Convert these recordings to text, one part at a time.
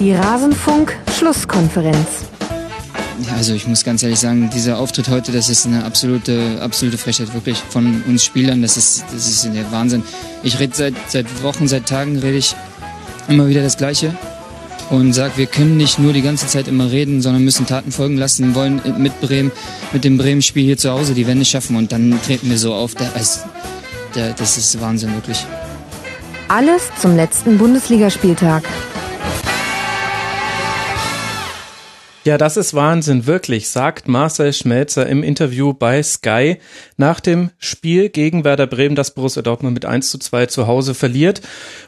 Die Rasenfunk-Schlusskonferenz. Ja, also ich muss ganz ehrlich sagen, dieser Auftritt heute, das ist eine absolute, absolute Frechheit, wirklich von uns Spielern. Das ist, das ist der Wahnsinn. Ich rede seit, seit Wochen, seit Tagen rede ich immer wieder das Gleiche und sage, wir können nicht nur die ganze Zeit immer reden, sondern müssen Taten folgen lassen, wollen mit Bremen, mit dem Bremen-Spiel hier zu Hause die Wende schaffen und dann treten wir so auf. Das, das ist Wahnsinn, wirklich. Alles zum letzten Bundesligaspieltag. Ja, das ist Wahnsinn, wirklich, sagt Marcel Schmelzer im Interview bei Sky nach dem Spiel gegen Werder Bremen, das Borussia Dortmund mit 1 zu 2 zu Hause verliert.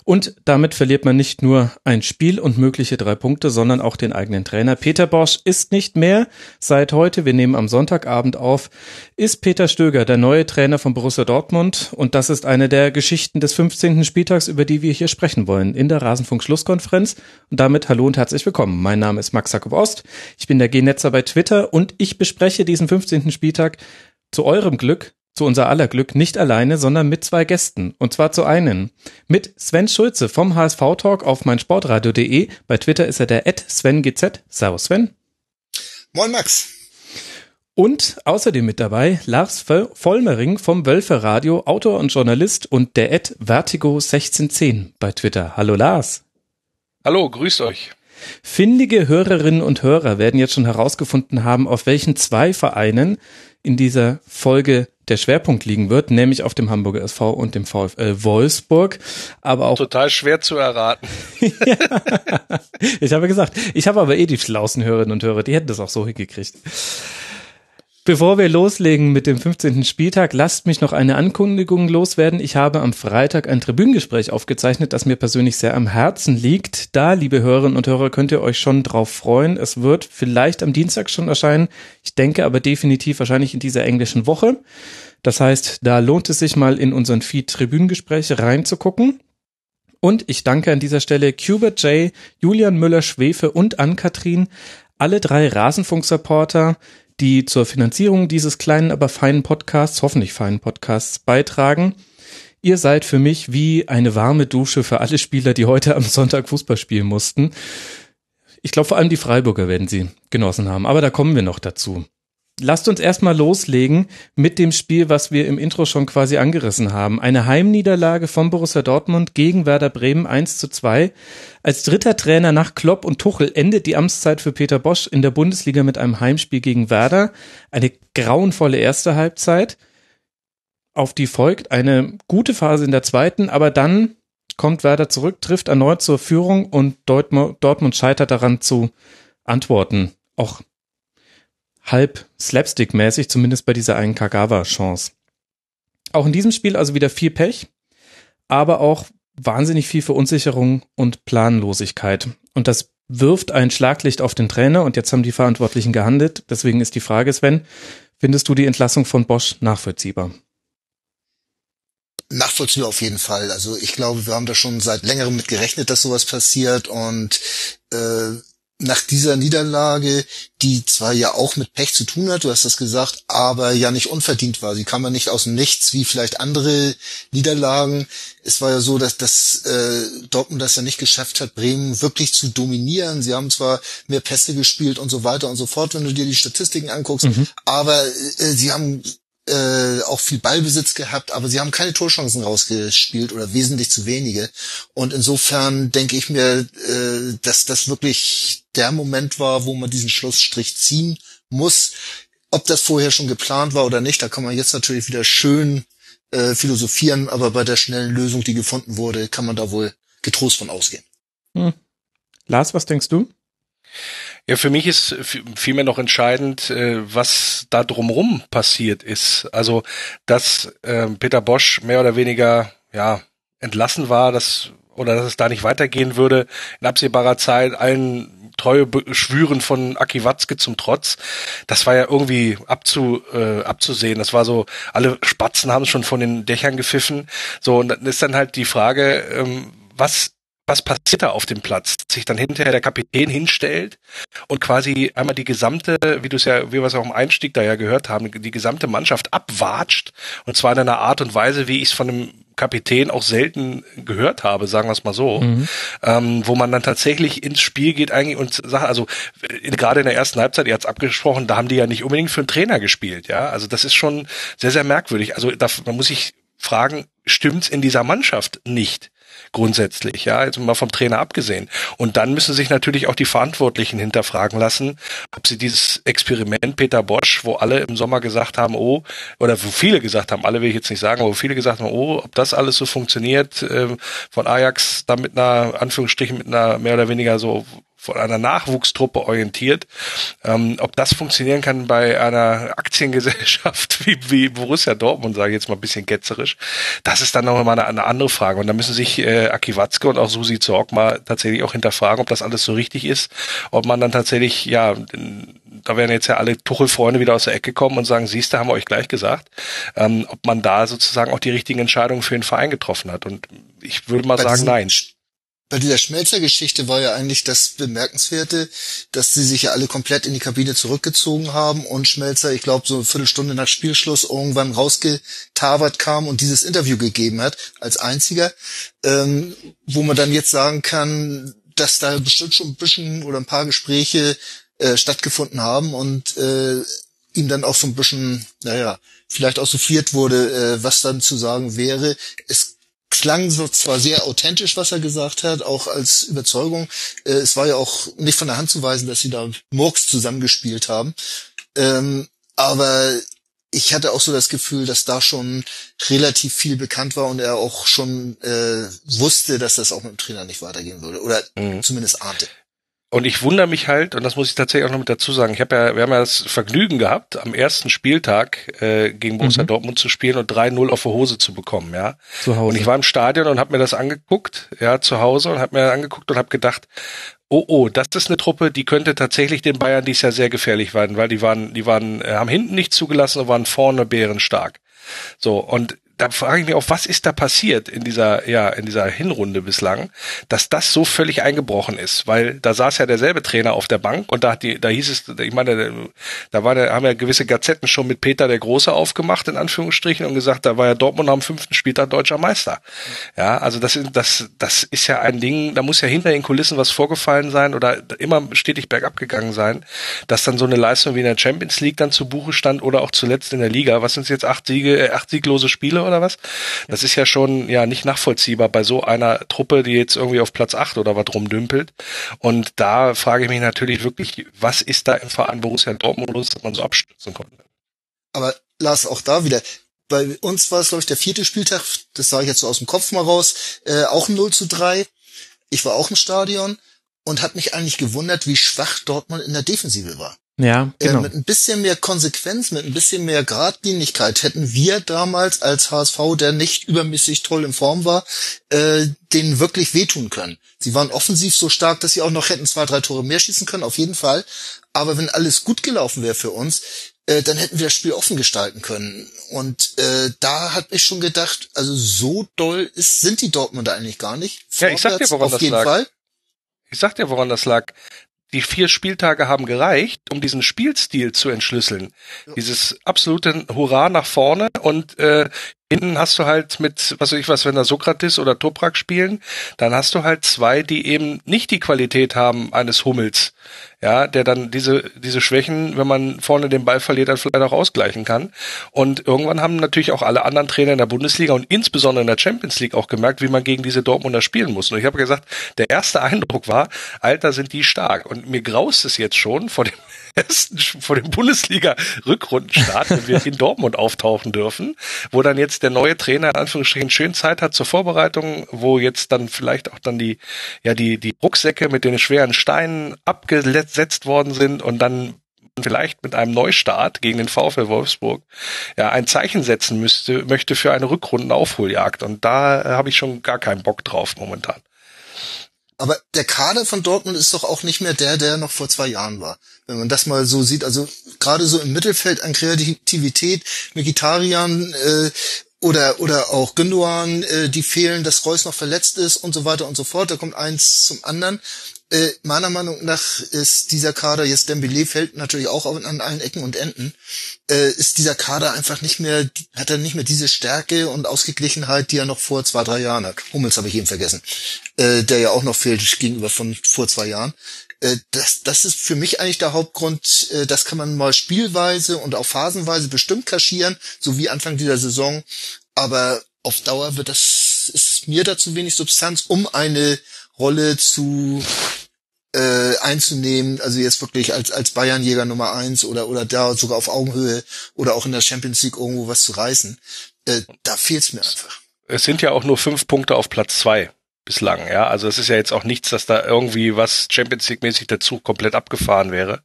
Und damit verliert man nicht nur ein Spiel und mögliche drei Punkte, sondern auch den eigenen Trainer. Peter Bosch ist nicht mehr seit heute, wir nehmen am Sonntagabend auf, ist Peter Stöger, der neue Trainer von Borussia Dortmund. Und das ist eine der Geschichten des 15. Spieltags, über die wir hier sprechen wollen in der Rasenfunk-Schlusskonferenz. Und damit hallo und herzlich willkommen. Mein Name ist Max Jakob Ost. Ich bin der G-Netzer bei Twitter und ich bespreche diesen 15. Spieltag zu eurem Glück, zu unser aller Glück, nicht alleine, sondern mit zwei Gästen. Und zwar zu einen. Mit Sven Schulze vom HSV Talk auf meinsportradio.de. Bei Twitter ist er der Ed SvenGZ. Servus Sven. Moin Max. Und außerdem mit dabei Lars Vollmering vom Wölfe Radio, Autor und Journalist und der Ed Vertigo 1610 bei Twitter. Hallo Lars. Hallo, grüßt euch. Findige Hörerinnen und Hörer werden jetzt schon herausgefunden haben, auf welchen zwei Vereinen in dieser Folge der Schwerpunkt liegen wird, nämlich auf dem Hamburger SV und dem VfL Wolfsburg. Aber auch total schwer zu erraten. ja. Ich habe gesagt, ich habe aber eh die schlausten Hörerinnen und Hörer, die hätten das auch so hingekriegt. Bevor wir loslegen mit dem 15. Spieltag, lasst mich noch eine Ankündigung loswerden. Ich habe am Freitag ein Tribünengespräch aufgezeichnet, das mir persönlich sehr am Herzen liegt. Da, liebe Hörerinnen und Hörer, könnt ihr euch schon drauf freuen. Es wird vielleicht am Dienstag schon erscheinen. Ich denke aber definitiv wahrscheinlich in dieser englischen Woche. Das heißt, da lohnt es sich mal in unseren Feed Tribünengespräche reinzugucken. Und ich danke an dieser Stelle Cuba J, Julian Müller-Schwefe und Ann-Kathrin, alle drei Rasenfunk-Supporter, die zur Finanzierung dieses kleinen, aber feinen Podcasts, hoffentlich feinen Podcasts, beitragen. Ihr seid für mich wie eine warme Dusche für alle Spieler, die heute am Sonntag Fußball spielen mussten. Ich glaube, vor allem die Freiburger werden sie genossen haben, aber da kommen wir noch dazu lasst uns erstmal loslegen mit dem Spiel, was wir im Intro schon quasi angerissen haben. Eine Heimniederlage von Borussia Dortmund gegen Werder Bremen 1 zu 2. Als dritter Trainer nach Klopp und Tuchel endet die Amtszeit für Peter Bosch in der Bundesliga mit einem Heimspiel gegen Werder. Eine grauenvolle erste Halbzeit. Auf die folgt eine gute Phase in der zweiten, aber dann kommt Werder zurück, trifft erneut zur Führung und Dortmund scheitert daran zu antworten. Auch halb slapstick-mäßig, zumindest bei dieser einen Kagawa-Chance. Auch in diesem Spiel also wieder viel Pech, aber auch wahnsinnig viel Verunsicherung und Planlosigkeit. Und das wirft ein Schlaglicht auf den Trainer und jetzt haben die Verantwortlichen gehandelt. Deswegen ist die Frage, Sven, findest du die Entlassung von Bosch nachvollziehbar? Nachvollziehbar auf jeden Fall. Also ich glaube, wir haben da schon seit längerem mit gerechnet, dass sowas passiert und äh, nach dieser Niederlage, die zwar ja auch mit Pech zu tun hat, du hast das gesagt, aber ja nicht unverdient war. Sie kam ja nicht aus dem Nichts wie vielleicht andere Niederlagen. Es war ja so, dass, dass äh, Dortmund das ja nicht geschafft hat, Bremen wirklich zu dominieren. Sie haben zwar mehr Pässe gespielt und so weiter und so fort, wenn du dir die Statistiken anguckst, mhm. aber äh, sie haben äh, auch viel Ballbesitz gehabt, aber sie haben keine Torchancen rausgespielt oder wesentlich zu wenige. Und insofern denke ich mir, äh, dass das wirklich der Moment war, wo man diesen Schlussstrich ziehen muss. Ob das vorher schon geplant war oder nicht, da kann man jetzt natürlich wieder schön äh, philosophieren, aber bei der schnellen Lösung, die gefunden wurde, kann man da wohl getrost von ausgehen. Hm. Lars, was denkst du? Ja, für mich ist vielmehr noch entscheidend, äh, was da drumrum passiert ist. Also, dass äh, Peter Bosch mehr oder weniger ja entlassen war, dass oder dass es da nicht weitergehen würde in absehbarer Zeit, allen treue Schwüren von Aki Watzke zum Trotz. Das war ja irgendwie abzu, äh, abzusehen. Das war so, alle Spatzen haben schon von den Dächern gepfiffen. So, und dann ist dann halt die Frage, ähm, was was passiert da auf dem Platz? Sich dann hinterher der Kapitän hinstellt und quasi einmal die gesamte, wie du es ja, wie wir es auch im Einstieg da ja gehört haben, die gesamte Mannschaft abwatscht und zwar in einer Art und Weise, wie ich es von einem Kapitän auch selten gehört habe, sagen wir es mal so, mhm. ähm, wo man dann tatsächlich ins Spiel geht eigentlich und sagt, also äh, gerade in der ersten Halbzeit, ihr habt es abgesprochen, da haben die ja nicht unbedingt für einen Trainer gespielt, ja, also das ist schon sehr, sehr merkwürdig. Also da, man muss sich fragen, stimmt's in dieser Mannschaft nicht? Grundsätzlich, ja, jetzt mal vom Trainer abgesehen. Und dann müssen sich natürlich auch die Verantwortlichen hinterfragen lassen, ob sie dieses Experiment Peter Bosch, wo alle im Sommer gesagt haben, oh, oder wo viele gesagt haben, alle will ich jetzt nicht sagen, aber wo viele gesagt haben, oh, ob das alles so funktioniert, äh, von Ajax da mit einer, Anführungsstrichen, mit einer mehr oder weniger so von einer Nachwuchstruppe orientiert. Ähm, ob das funktionieren kann bei einer Aktiengesellschaft wie, wie Borussia Dortmund, sage ich jetzt mal ein bisschen ketzerisch, das ist dann noch mal eine, eine andere Frage. Und da müssen sich äh, Aki Watzke und auch Susi Zorg mal tatsächlich auch hinterfragen, ob das alles so richtig ist, ob man dann tatsächlich, ja, da werden jetzt ja alle Tuchel-Freunde wieder aus der Ecke kommen und sagen, siehst du, haben wir euch gleich gesagt, ähm, ob man da sozusagen auch die richtigen Entscheidungen für den Verein getroffen hat. Und ich würde mal bei sagen, nein bei dieser Schmelzer-Geschichte war ja eigentlich das Bemerkenswerte, dass sie sich ja alle komplett in die Kabine zurückgezogen haben und Schmelzer, ich glaube, so eine Viertelstunde nach Spielschluss irgendwann rausgetavert kam und dieses Interview gegeben hat, als einziger, ähm, wo man dann jetzt sagen kann, dass da bestimmt schon ein bisschen oder ein paar Gespräche äh, stattgefunden haben und äh, ihm dann auch so ein bisschen, naja, vielleicht auch souffliert wurde, äh, was dann zu sagen wäre. Es klang so zwar sehr authentisch, was er gesagt hat, auch als Überzeugung. Äh, es war ja auch nicht von der Hand zu weisen, dass sie da Murks zusammengespielt haben. Ähm, aber ich hatte auch so das Gefühl, dass da schon relativ viel bekannt war und er auch schon äh, wusste, dass das auch mit dem Trainer nicht weitergehen würde. Oder mhm. zumindest ahnte. Und ich wundere mich halt, und das muss ich tatsächlich auch noch mit dazu sagen, ich habe ja, wir haben ja das Vergnügen gehabt, am ersten Spieltag äh, gegen Borussia mhm. Dortmund zu spielen und 3-0 auf der Hose zu bekommen, ja. Zu Hause. Und ich war im Stadion und habe mir das angeguckt, ja, zu Hause und habe mir angeguckt und habe gedacht, oh oh, das ist eine Truppe, die könnte tatsächlich den Bayern dies Jahr sehr gefährlich werden, weil die waren, die waren, äh, haben hinten nicht zugelassen und waren vorne bärenstark. So, und da frage ich mich auch, was ist da passiert in dieser, ja, in dieser Hinrunde bislang, dass das so völlig eingebrochen ist, weil da saß ja derselbe Trainer auf der Bank und da hat die, da hieß es, ich meine, da war der, haben ja gewisse Gazetten schon mit Peter der Große aufgemacht, in Anführungsstrichen, und gesagt, da war ja Dortmund am fünften Spieltag deutscher Meister. Ja, also das das, das ist ja ein Ding, da muss ja hinter den Kulissen was vorgefallen sein oder immer stetig bergab gegangen sein, dass dann so eine Leistung wie in der Champions League dann zu Buche stand oder auch zuletzt in der Liga. Was sind jetzt acht Siege, äh, acht sieglose Spiele oder was? Das ist ja schon ja nicht nachvollziehbar bei so einer Truppe, die jetzt irgendwie auf Platz acht oder was rumdümpelt. Und da frage ich mich natürlich wirklich, was ist da im Verein Borussia Dortmund los, dass man so abstürzen konnte? Aber Lars, auch da wieder, bei uns war es, glaube ich, der vierte Spieltag, das sage ich jetzt so aus dem Kopf mal raus, äh, auch 0 zu 3. Ich war auch im Stadion und habe mich eigentlich gewundert, wie schwach Dortmund in der Defensive war. Ja, äh, genau. Äh, mit ein bisschen mehr Konsequenz, mit ein bisschen mehr Gradlinigkeit hätten wir damals als HSV, der nicht übermäßig toll in Form war, äh, denen wirklich wehtun können. Sie waren offensiv so stark, dass sie auch noch hätten zwei, drei Tore mehr schießen können, auf jeden Fall. Aber wenn alles gut gelaufen wäre für uns, äh, dann hätten wir das Spiel offen gestalten können. Und äh, da hat ich schon gedacht, also so doll ist, sind die Dortmunder eigentlich gar nicht. Vorwärts, ja, ich sag dir, woran auf das jeden lag. Fall. Ich sag dir, woran das lag die vier Spieltage haben gereicht, um diesen Spielstil zu entschlüsseln. Dieses absolute Hurra nach vorne und äh, Hinten hast du halt mit, was weiß ich was, wenn da Sokrates oder Toprak spielen, dann hast du halt zwei, die eben nicht die Qualität haben eines Hummels, ja, der dann diese, diese Schwächen, wenn man vorne den Ball verliert, dann vielleicht auch ausgleichen kann. Und irgendwann haben natürlich auch alle anderen Trainer in der Bundesliga und insbesondere in der Champions League auch gemerkt, wie man gegen diese Dortmunder spielen muss. Und ich habe gesagt, der erste Eindruck war, Alter, sind die stark. Und mir graust es jetzt schon vor dem ersten, vor dem Bundesliga-Rückrundenstart, wenn wir in Dortmund auftauchen dürfen, wo dann jetzt der neue Trainer in Anführungsstrichen schön Zeit hat zur Vorbereitung, wo jetzt dann vielleicht auch dann die, ja, die, die Rucksäcke mit den schweren Steinen abgesetzt worden sind und dann vielleicht mit einem Neustart gegen den VfL Wolfsburg ja ein Zeichen setzen müsste, möchte für eine Rückrundenaufholjagd. Und da habe ich schon gar keinen Bock drauf momentan. Aber der Kader von Dortmund ist doch auch nicht mehr der, der noch vor zwei Jahren war. Wenn man das mal so sieht, also gerade so im Mittelfeld an Kreativität, Mkhitaryan, äh, oder oder auch Gündogan, äh, die fehlen, dass Reus noch verletzt ist und so weiter und so fort. Da kommt eins zum anderen. Äh, meiner Meinung nach ist dieser Kader, jetzt Dembele fällt natürlich auch an allen Ecken und Enden, äh, ist dieser Kader einfach nicht mehr, hat er nicht mehr diese Stärke und Ausgeglichenheit, die er noch vor zwei, drei Jahren hat. Hummels habe ich eben vergessen, äh, der ja auch noch fehlt gegenüber von vor zwei Jahren. Äh, das, das ist für mich eigentlich der Hauptgrund. Äh, das kann man mal spielweise und auch phasenweise bestimmt kaschieren, so wie Anfang dieser Saison. Aber auf Dauer wird das, ist mir da zu wenig Substanz, um eine Rolle zu äh, einzunehmen, also jetzt wirklich als als Bayernjäger Nummer eins oder oder da sogar auf Augenhöhe oder auch in der Champions League irgendwo was zu reißen. Äh, da fehlt's mir einfach. Es sind ja auch nur fünf Punkte auf Platz zwei bislang, ja. Also es ist ja jetzt auch nichts, dass da irgendwie was Champions League mäßig dazu komplett abgefahren wäre,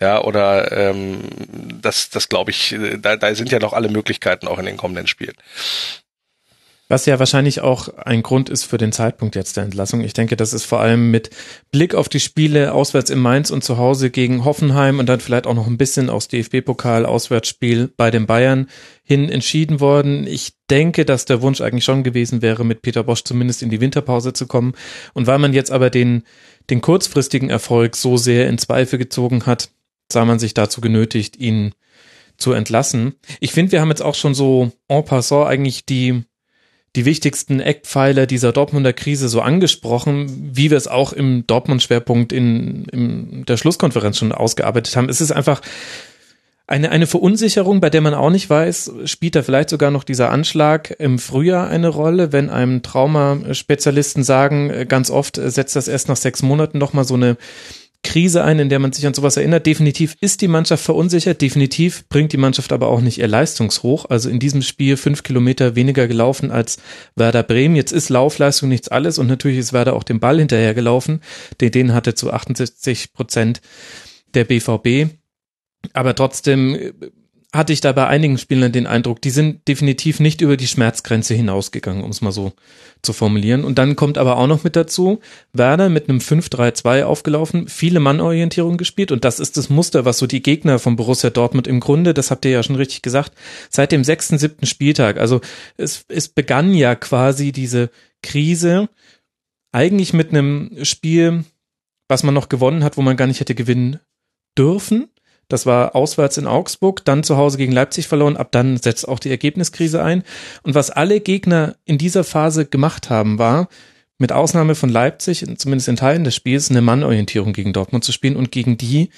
ja. Oder ähm, das, das glaube ich, da, da sind ja noch alle Möglichkeiten auch in den kommenden Spielen. Was ja wahrscheinlich auch ein Grund ist für den Zeitpunkt jetzt der Entlassung. Ich denke, das ist vor allem mit Blick auf die Spiele auswärts in Mainz und zu Hause gegen Hoffenheim und dann vielleicht auch noch ein bisschen aufs DFB-Pokal Auswärtsspiel bei den Bayern hin entschieden worden. Ich denke, dass der Wunsch eigentlich schon gewesen wäre, mit Peter Bosch zumindest in die Winterpause zu kommen. Und weil man jetzt aber den, den kurzfristigen Erfolg so sehr in Zweifel gezogen hat, sah man sich dazu genötigt, ihn zu entlassen. Ich finde, wir haben jetzt auch schon so en passant eigentlich die die wichtigsten Eckpfeiler dieser Dortmunder Krise so angesprochen, wie wir es auch im Dortmund-Schwerpunkt in, in der Schlusskonferenz schon ausgearbeitet haben. Es ist einfach eine, eine Verunsicherung, bei der man auch nicht weiß, spielt da vielleicht sogar noch dieser Anschlag im Frühjahr eine Rolle, wenn einem Traumaspezialisten sagen, ganz oft setzt das erst nach sechs Monaten nochmal so eine Krise ein, in der man sich an sowas erinnert. Definitiv ist die Mannschaft verunsichert, definitiv bringt die Mannschaft aber auch nicht ihr Leistungshoch. Also in diesem Spiel fünf Kilometer weniger gelaufen als Werder Bremen. Jetzt ist Laufleistung nichts alles und natürlich ist Werder auch den Ball hinterhergelaufen. Den, den hatte zu 68 Prozent der BVB. Aber trotzdem hatte ich da bei einigen Spielern den Eindruck, die sind definitiv nicht über die Schmerzgrenze hinausgegangen, um es mal so zu formulieren. Und dann kommt aber auch noch mit dazu, Werder mit einem 5-3-2 aufgelaufen, viele Mannorientierung gespielt. Und das ist das Muster, was so die Gegner von Borussia Dortmund im Grunde, das habt ihr ja schon richtig gesagt, seit dem sechsten, siebten Spieltag, also es, es begann ja quasi diese Krise eigentlich mit einem Spiel, was man noch gewonnen hat, wo man gar nicht hätte gewinnen dürfen das war auswärts in Augsburg, dann zu Hause gegen Leipzig verloren. Ab dann setzt auch die Ergebniskrise ein. Und was alle Gegner in dieser Phase gemacht haben, war, mit Ausnahme von Leipzig, zumindest in Teilen des Spiels, eine Mannorientierung gegen Dortmund zu spielen. Und gegen die,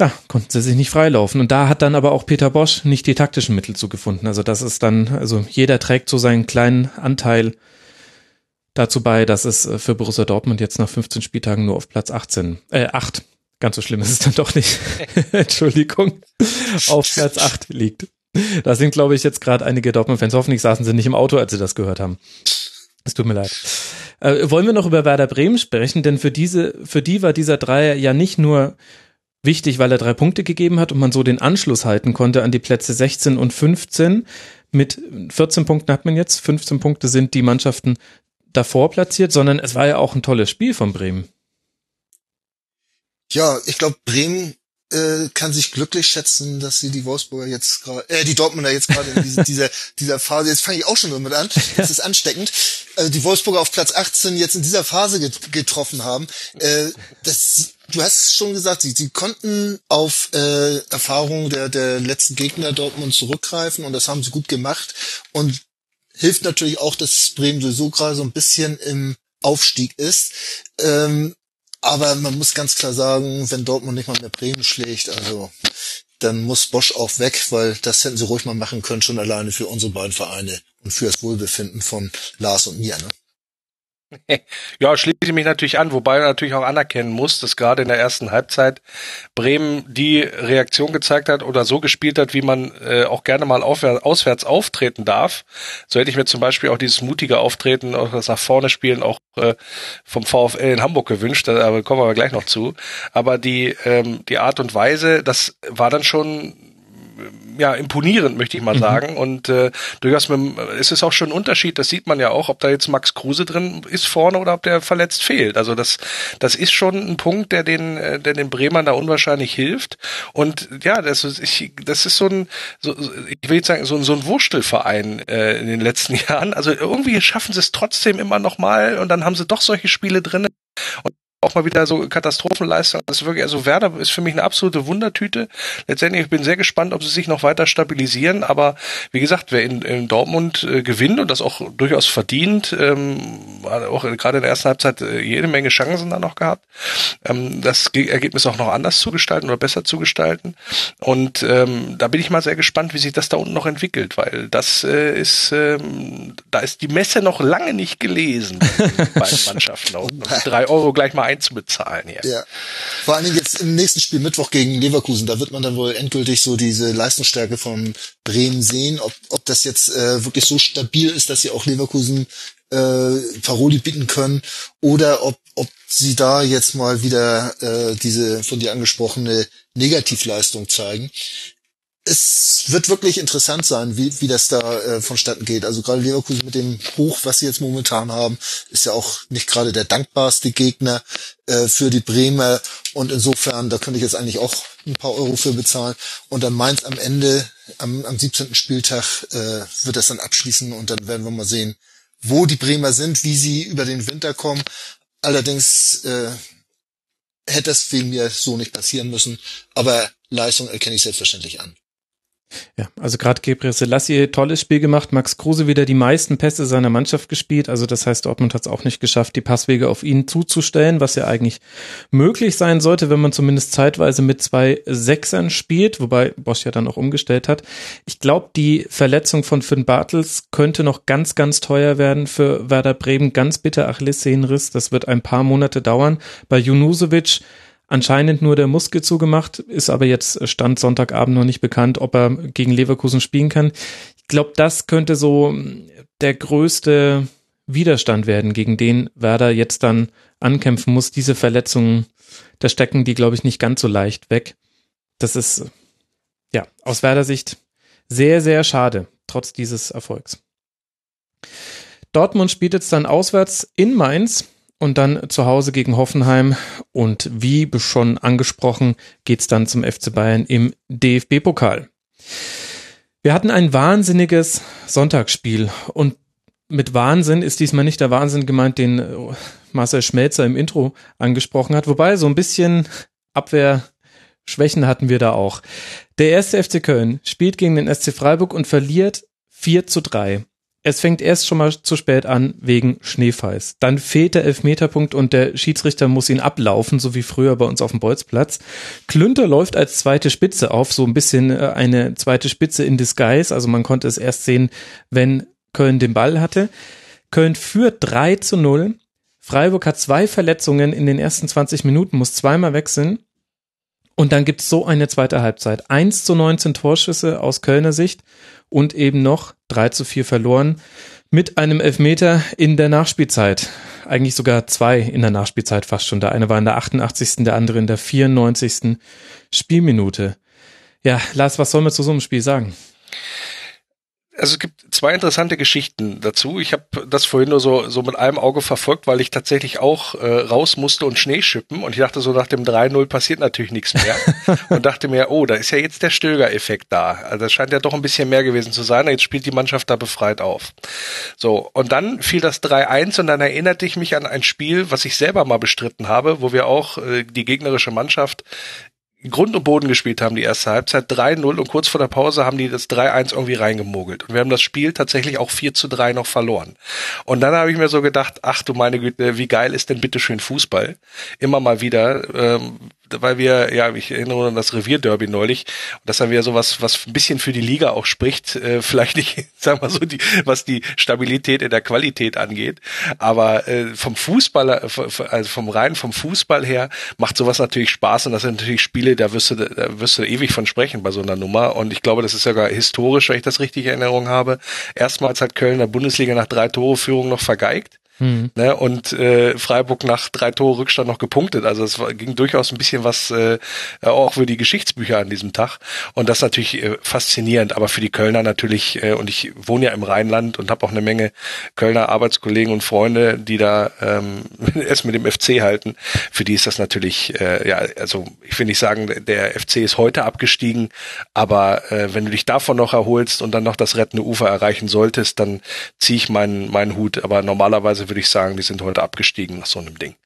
ja, konnten sie sich nicht freilaufen. Und da hat dann aber auch Peter Bosch nicht die taktischen Mittel zugefunden. Also das ist dann, also jeder trägt so seinen kleinen Anteil dazu bei, dass es für Borussia Dortmund jetzt nach 15 Spieltagen nur auf Platz 18, äh, 8 Ganz so schlimm ist es dann doch nicht. Entschuldigung. Auf Platz 8 liegt. Da sind, glaube ich, jetzt gerade einige Dortmund-Fans. Hoffentlich saßen sie nicht im Auto, als sie das gehört haben. Es tut mir leid. Äh, wollen wir noch über Werder Bremen sprechen? Denn für diese, für die war dieser Dreier ja nicht nur wichtig, weil er drei Punkte gegeben hat und man so den Anschluss halten konnte an die Plätze 16 und 15. Mit 14 Punkten hat man jetzt, 15 Punkte sind die Mannschaften davor platziert, sondern es war ja auch ein tolles Spiel von Bremen. Ja, ich glaube, Bremen äh, kann sich glücklich schätzen, dass sie die Wolfsburger jetzt gerade, äh, die Dortmunder jetzt gerade in diese, dieser, dieser Phase, jetzt fange ich auch schon damit an, das ist ansteckend, äh, die Wolfsburger auf Platz 18 jetzt in dieser Phase get getroffen haben. Äh, das, du hast schon gesagt, sie, sie konnten auf äh, Erfahrungen der, der letzten Gegner Dortmund zurückgreifen und das haben sie gut gemacht und hilft natürlich auch, dass Bremen sowieso gerade so ein bisschen im Aufstieg ist. Ähm, aber man muss ganz klar sagen, wenn Dortmund nicht mal mehr Bremen schlägt, also dann muss Bosch auch weg, weil das hätten sie ruhig mal machen können, schon alleine für unsere beiden Vereine und für das Wohlbefinden von Lars und mir. Ne? Ja, schließe mich natürlich an, wobei man natürlich auch anerkennen muss, dass gerade in der ersten Halbzeit Bremen die Reaktion gezeigt hat oder so gespielt hat, wie man äh, auch gerne mal auswärts auftreten darf. So hätte ich mir zum Beispiel auch dieses mutige Auftreten, auch das nach vorne spielen, auch äh, vom VfL in Hamburg gewünscht, da kommen wir gleich noch zu. Aber die, ähm, die Art und Weise, das war dann schon ja imponierend, möchte ich mal mhm. sagen. Und äh, durchaus mit, es ist auch schon ein Unterschied, das sieht man ja auch, ob da jetzt Max Kruse drin ist vorne oder ob der verletzt fehlt. Also das, das ist schon ein Punkt, der den, äh, der den Bremern da unwahrscheinlich hilft. Und ja, das ist, ich, das ist so ein, so, ich will jetzt sagen, so, so ein Wurstelverein äh, in den letzten Jahren. Also irgendwie schaffen sie es trotzdem immer noch mal und dann haben sie doch solche Spiele drin. Und auch mal wieder so Katastrophenleistung. Das ist wirklich, also Werder ist für mich eine absolute Wundertüte. Letztendlich, ich bin sehr gespannt, ob sie sich noch weiter stabilisieren. Aber wie gesagt, wer in, in Dortmund äh, gewinnt und das auch durchaus verdient, ähm, auch gerade in der ersten Halbzeit äh, jede Menge Chancen da noch gehabt, ähm, das Ergebnis auch noch anders zu gestalten oder besser zu gestalten. Und ähm, da bin ich mal sehr gespannt, wie sich das da unten noch entwickelt, weil das äh, ist, ähm, da ist die Messe noch lange nicht gelesen bei beiden Mannschaften. Und drei Euro gleich mal einzubezahlen hier. Ja. Vor allen Dingen jetzt im nächsten Spiel Mittwoch gegen Leverkusen, da wird man dann wohl endgültig so diese Leistungsstärke von Bremen sehen, ob, ob das jetzt äh, wirklich so stabil ist, dass sie auch Leverkusen äh, Paroli bieten können oder ob, ob sie da jetzt mal wieder äh, diese von dir angesprochene Negativleistung zeigen es wird wirklich interessant sein, wie, wie das da äh, vonstatten geht. Also gerade Leverkusen mit dem Hoch, was sie jetzt momentan haben, ist ja auch nicht gerade der dankbarste Gegner äh, für die Bremer. Und insofern, da könnte ich jetzt eigentlich auch ein paar Euro für bezahlen. Und dann Mainz am Ende, am, am 17. Spieltag, äh, wird das dann abschließen und dann werden wir mal sehen, wo die Bremer sind, wie sie über den Winter kommen. Allerdings äh, hätte das wegen mir so nicht passieren müssen. Aber Leistung erkenne ich selbstverständlich an. Ja, also gerade Gabriel Selassie, tolles Spiel gemacht. Max Kruse wieder die meisten Pässe seiner Mannschaft gespielt. Also das heißt, Dortmund hat es auch nicht geschafft, die Passwege auf ihn zuzustellen, was ja eigentlich möglich sein sollte, wenn man zumindest zeitweise mit zwei Sechsern spielt, wobei Bosch ja dann auch umgestellt hat. Ich glaube, die Verletzung von Finn Bartels könnte noch ganz, ganz teuer werden für Werder Bremen. Ganz bitter Achillessehnenriss. Das wird ein paar Monate dauern. Bei Junusovic anscheinend nur der Muskel zugemacht, ist aber jetzt Stand Sonntagabend noch nicht bekannt, ob er gegen Leverkusen spielen kann. Ich glaube, das könnte so der größte Widerstand werden, gegen den Werder jetzt dann ankämpfen muss. Diese Verletzungen, da stecken die, glaube ich, nicht ganz so leicht weg. Das ist, ja, aus Werder Sicht sehr, sehr schade, trotz dieses Erfolgs. Dortmund spielt jetzt dann auswärts in Mainz und dann zu Hause gegen Hoffenheim. Und wie schon angesprochen, geht's dann zum FC Bayern im DFB-Pokal. Wir hatten ein wahnsinniges Sonntagsspiel und mit Wahnsinn ist diesmal nicht der Wahnsinn gemeint, den äh, Marcel Schmelzer im Intro angesprochen hat, wobei so ein bisschen Abwehrschwächen hatten wir da auch. Der erste FC Köln spielt gegen den SC Freiburg und verliert 4 zu 3 es fängt erst schon mal zu spät an wegen Schneefalls. Dann fehlt der Elfmeterpunkt und der Schiedsrichter muss ihn ablaufen, so wie früher bei uns auf dem Bolzplatz. Klünter läuft als zweite Spitze auf, so ein bisschen äh, eine zweite Spitze in Disguise. Also man konnte es erst sehen, wenn Köln den Ball hatte. Köln führt 3 zu 0. Freiburg hat zwei Verletzungen in den ersten 20 Minuten, muss zweimal wechseln. Und dann gibt's so eine zweite Halbzeit. 1 zu 19 Torschüsse aus Kölner Sicht und eben noch 3 zu 4 verloren mit einem Elfmeter in der Nachspielzeit. Eigentlich sogar zwei in der Nachspielzeit fast schon. Der eine war in der 88., der andere in der 94. Spielminute. Ja, Lars, was soll man zu so einem Spiel sagen? Also es gibt zwei interessante Geschichten dazu. Ich habe das vorhin nur so, so mit einem Auge verfolgt, weil ich tatsächlich auch äh, raus musste und Schnee schippen. Und ich dachte so, nach dem 3-0 passiert natürlich nichts mehr. und dachte mir, oh, da ist ja jetzt der Stöger-Effekt da. Also das scheint ja doch ein bisschen mehr gewesen zu sein. Jetzt spielt die Mannschaft da befreit auf. So, und dann fiel das 3-1 und dann erinnerte ich mich an ein Spiel, was ich selber mal bestritten habe, wo wir auch äh, die gegnerische Mannschaft Grund und Boden gespielt haben, die erste Halbzeit 3-0 und kurz vor der Pause haben die das 3-1 irgendwie reingemogelt. Und wir haben das Spiel tatsächlich auch 4 zu 3 noch verloren. Und dann habe ich mir so gedacht, ach du meine Güte, wie geil ist denn bitte schön Fußball? Immer mal wieder. Ähm, weil wir, ja, ich erinnere an das Revierderby neulich, das haben wir sowas, was ein bisschen für die Liga auch spricht, äh, vielleicht nicht, sagen wir so, die, was die Stabilität in der Qualität angeht, aber äh, vom Fußballer, also vom rein vom Fußball her macht sowas natürlich Spaß und das sind natürlich Spiele, da wirst du, da wirst du ewig von sprechen bei so einer Nummer. Und ich glaube, das ist sogar historisch, wenn ich das richtig in Erinnerung habe. Erstmals hat Köln der Bundesliga nach drei Tore Führung noch vergeigt Mhm. Ne, und äh, Freiburg nach drei Tore Rückstand noch gepunktet. Also es war, ging durchaus ein bisschen was äh, auch für die Geschichtsbücher an diesem Tag. Und das natürlich äh, faszinierend. Aber für die Kölner natürlich, äh, und ich wohne ja im Rheinland und habe auch eine Menge Kölner Arbeitskollegen und Freunde, die da ähm, es mit dem FC halten. Für die ist das natürlich, äh, ja, also ich will nicht sagen, der FC ist heute abgestiegen, aber äh, wenn du dich davon noch erholst und dann noch das rettende Ufer erreichen solltest, dann ziehe ich meinen meinen Hut. Aber normalerweise würde ich sagen, die sind heute abgestiegen nach so einem Ding.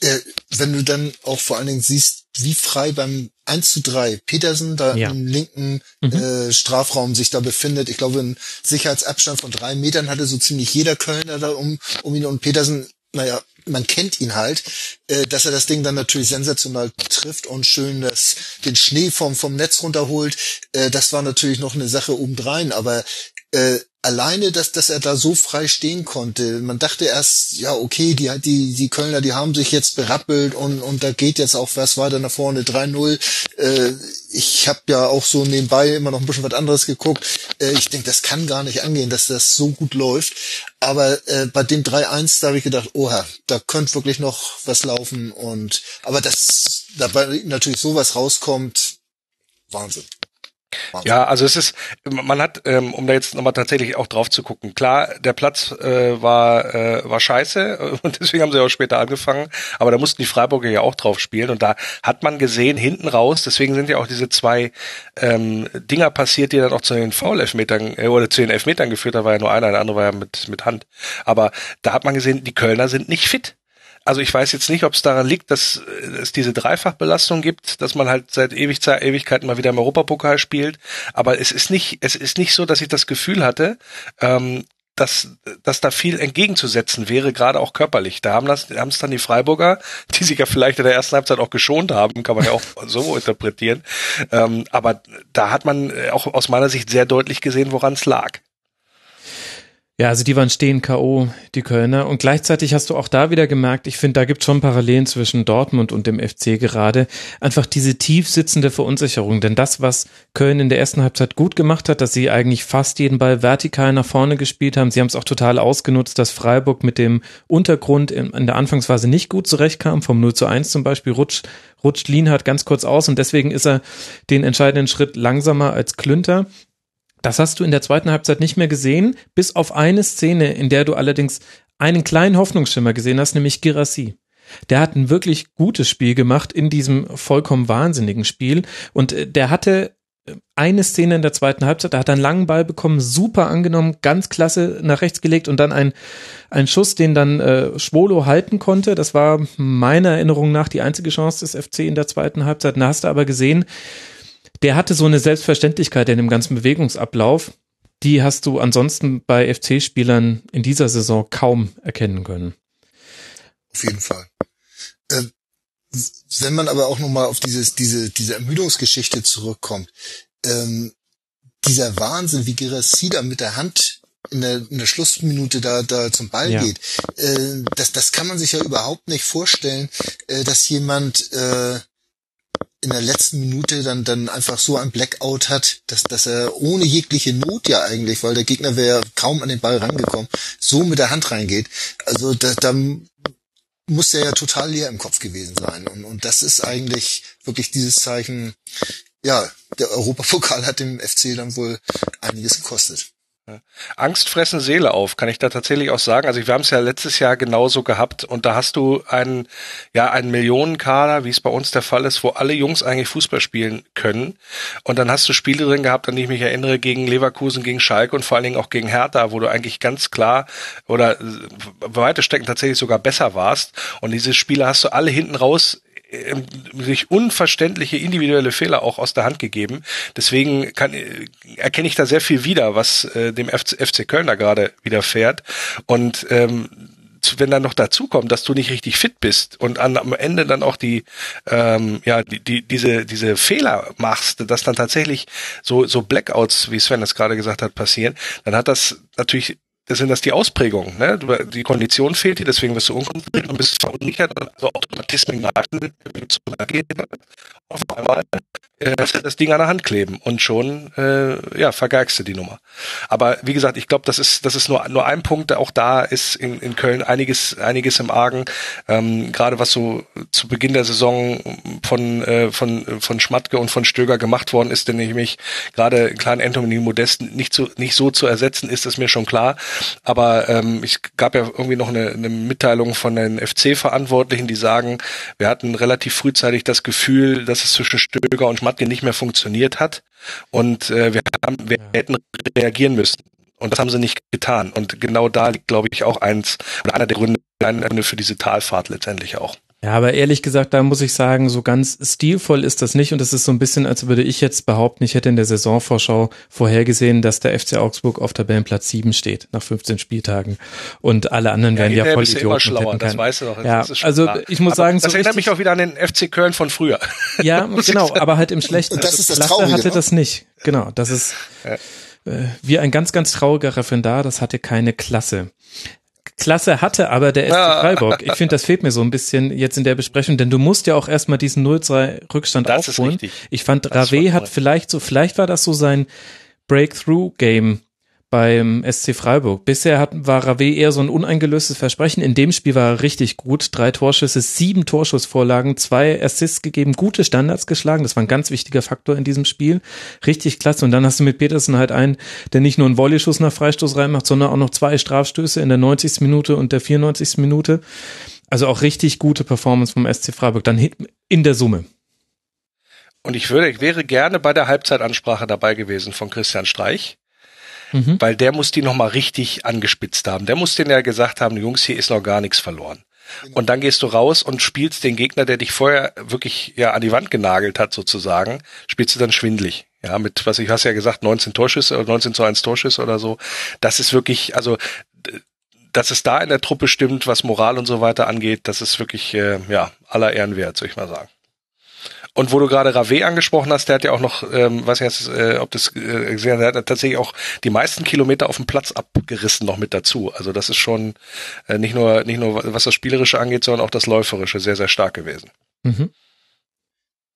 Äh, wenn du dann auch vor allen Dingen siehst, wie frei beim 1 zu 3 Petersen da ja. im linken mhm. äh, Strafraum sich da befindet. Ich glaube, ein Sicherheitsabstand von drei Metern hatte so ziemlich jeder Kölner da um, um ihn und Petersen, naja, man kennt ihn halt, äh, dass er das Ding dann natürlich sensationell trifft und schön das, den Schnee vom, vom Netz runterholt. Äh, das war natürlich noch eine Sache obendrein, aber äh, alleine, dass, dass er da so frei stehen konnte. Man dachte erst, ja, okay, die, die, die Kölner, die haben sich jetzt berappelt und, und da geht jetzt auch was weiter nach vorne, 3-0. Äh, ich habe ja auch so nebenbei immer noch ein bisschen was anderes geguckt. Äh, ich denke, das kann gar nicht angehen, dass das so gut läuft. Aber äh, bei dem 3-1, da habe ich gedacht, oha, da könnte wirklich noch was laufen. Und aber dass dabei natürlich sowas rauskommt, Wahnsinn. Ja, also es ist, man hat, ähm, um da jetzt nochmal tatsächlich auch drauf zu gucken, klar, der Platz äh, war, äh, war scheiße und deswegen haben sie auch später angefangen, aber da mussten die Freiburger ja auch drauf spielen und da hat man gesehen, hinten raus, deswegen sind ja auch diese zwei ähm, Dinger passiert, die dann auch zu den Foul-Elfmetern äh, oder zu den Elfmetern geführt, da war ja nur einer, der andere war ja mit, mit Hand. Aber da hat man gesehen, die Kölner sind nicht fit also ich weiß jetzt nicht, ob es daran liegt, dass es diese Dreifachbelastung gibt, dass man halt seit ewig Ewigkeiten mal wieder im Europapokal spielt. Aber es ist nicht, es ist nicht so, dass ich das Gefühl hatte, ähm, dass, dass da viel entgegenzusetzen wäre, gerade auch körperlich. Da haben das, haben es dann die Freiburger, die sich ja vielleicht in der ersten Halbzeit auch geschont haben, kann man ja auch so interpretieren. Ähm, aber da hat man auch aus meiner Sicht sehr deutlich gesehen, woran es lag. Ja, also die waren stehen K.O., die Kölner. Und gleichzeitig hast du auch da wieder gemerkt, ich finde, da gibt schon Parallelen zwischen Dortmund und dem FC gerade. Einfach diese tief sitzende Verunsicherung. Denn das, was Köln in der ersten Halbzeit gut gemacht hat, dass sie eigentlich fast jeden Ball vertikal nach vorne gespielt haben. Sie haben es auch total ausgenutzt, dass Freiburg mit dem Untergrund in, der Anfangsphase nicht gut zurechtkam. Vom 0 zu 1 zum Beispiel rutscht, rutscht Lienhardt ganz kurz aus und deswegen ist er den entscheidenden Schritt langsamer als Klünter. Das hast du in der zweiten Halbzeit nicht mehr gesehen, bis auf eine Szene, in der du allerdings einen kleinen Hoffnungsschimmer gesehen hast, nämlich Girassi. Der hat ein wirklich gutes Spiel gemacht in diesem vollkommen wahnsinnigen Spiel und äh, der hatte äh, eine Szene in der zweiten Halbzeit, da hat er einen langen Ball bekommen, super angenommen, ganz klasse nach rechts gelegt und dann ein, ein Schuss, den dann äh, Schwolo halten konnte. Das war meiner Erinnerung nach die einzige Chance des FC in der zweiten Halbzeit. Da hast du aber gesehen, der hatte so eine Selbstverständlichkeit in dem ganzen Bewegungsablauf, die hast du ansonsten bei FC-Spielern in dieser Saison kaum erkennen können. Auf jeden Fall. Ähm, wenn man aber auch nochmal auf dieses, diese, diese Ermüdungsgeschichte zurückkommt, ähm, dieser Wahnsinn, wie Gerassi da mit der Hand in der, in der Schlussminute da, da zum Ball ja. geht, äh, das, das kann man sich ja überhaupt nicht vorstellen, äh, dass jemand äh, in der letzten Minute dann dann einfach so ein Blackout hat, dass dass er ohne jegliche Not ja eigentlich, weil der Gegner wäre kaum an den Ball rangekommen, so mit der Hand reingeht. Also da, da muss er ja total leer im Kopf gewesen sein und und das ist eigentlich wirklich dieses Zeichen. Ja, der Europapokal hat dem FC dann wohl einiges gekostet. Angst fressen Seele auf, kann ich da tatsächlich auch sagen. Also wir haben es ja letztes Jahr genauso gehabt und da hast du einen, ja, einen Millionenkader, wie es bei uns der Fall ist, wo alle Jungs eigentlich Fußball spielen können. Und dann hast du Spiele drin gehabt, an die ich mich erinnere, gegen Leverkusen, gegen Schalke und vor allen Dingen auch gegen Hertha, wo du eigentlich ganz klar oder weite Strecken tatsächlich sogar besser warst. Und diese Spiele hast du alle hinten raus sich unverständliche individuelle Fehler auch aus der Hand gegeben. Deswegen kann, erkenne ich da sehr viel wieder, was äh, dem FC, FC Köln da gerade widerfährt. Und ähm, wenn dann noch dazu kommt, dass du nicht richtig fit bist und an, am Ende dann auch die, ähm, ja, die, die, diese, diese Fehler machst, dass dann tatsächlich so, so Blackouts, wie Sven das gerade gesagt hat, passieren, dann hat das natürlich das sind das die Ausprägungen. Ne? Die Kondition fehlt dir, deswegen wirst du unkonzentriert und bist verunsichert also Automatismen greifen, zu Auf einmal äh, das Ding an der Hand kleben und schon äh, ja vergeigst du die Nummer. Aber wie gesagt, ich glaube, das ist das ist nur nur ein Punkt. Auch da ist in, in Köln einiges einiges im Argen. Ähm, Gerade was so zu Beginn der Saison von äh, von von Schmatke und von Stöger gemacht worden ist, denn nämlich gerade kleinen Anthony Modest nicht so nicht so zu ersetzen ist, ist mir schon klar. Aber ähm, ich gab ja irgendwie noch eine, eine Mitteilung von den FC-Verantwortlichen, die sagen, wir hatten relativ frühzeitig das Gefühl, dass es zwischen Stöger und Schmatke nicht mehr funktioniert hat. Und äh, wir, haben, wir hätten reagieren müssen. Und das haben sie nicht getan. Und genau da liegt, glaube ich, auch eins oder einer der Gründe für diese Talfahrt letztendlich auch. Ja, aber ehrlich gesagt, da muss ich sagen, so ganz stilvoll ist das nicht. Und es ist so ein bisschen, als würde ich jetzt behaupten, ich hätte in der Saisonvorschau vorhergesehen, dass der FC Augsburg auf Tabellenplatz 7 steht, nach 15 Spieltagen. Und alle anderen ja, werden ja voll Idioten. Immer schlauer, das weißt du doch. Ja, also klar. ich muss aber sagen, das so erinnert mich auch wieder an den FC Köln von früher. Ja, genau, aber halt im schlechten. Und das ist das Traurige, hatte ne? das nicht. Genau, das ist ja. äh, wie ein ganz, ganz trauriger Referendar, das hatte keine Klasse. Klasse hatte aber der SC Freiburg. Ich finde, das fehlt mir so ein bisschen jetzt in der Besprechung, denn du musst ja auch erstmal diesen 0-2 Rückstand das aufholen. Ich fand, Rave hat vielleicht so, vielleicht war das so sein Breakthrough-Game beim SC Freiburg. Bisher hat, war Rave eher so ein uneingelöstes Versprechen. In dem Spiel war er richtig gut. Drei Torschüsse, sieben Torschussvorlagen, zwei Assists gegeben, gute Standards geschlagen. Das war ein ganz wichtiger Faktor in diesem Spiel. Richtig klasse. Und dann hast du mit Petersen halt einen, der nicht nur einen Volleyschuss nach Freistoß reinmacht, sondern auch noch zwei Strafstöße in der 90. Minute und der 94. Minute. Also auch richtig gute Performance vom SC Freiburg. Dann in der Summe. Und ich würde, ich wäre gerne bei der Halbzeitansprache dabei gewesen von Christian Streich mhm. weil der muss die nochmal richtig angespitzt haben. Der muss denen ja gesagt haben, Jungs, hier ist noch gar nichts verloren. Genau. Und dann gehst du raus und spielst den Gegner, der dich vorher wirklich ja an die Wand genagelt hat, sozusagen, spielst du dann schwindlig. Ja, mit, was ich hast ja gesagt, 19 Torschüsse oder 19 zu 1 Torschüsse oder so. Das ist wirklich, also, dass es da in der Truppe stimmt, was Moral und so weiter angeht, das ist wirklich, äh, ja, aller Ehren wert, soll ich mal sagen. Und wo du gerade Rave angesprochen hast, der hat ja auch noch, ähm, weiß nicht, äh, ob das äh, gesehen hast, der hat tatsächlich auch die meisten Kilometer auf dem Platz abgerissen noch mit dazu. Also das ist schon äh, nicht nur nicht nur was das Spielerische angeht, sondern auch das Läuferische sehr sehr stark gewesen. Mhm.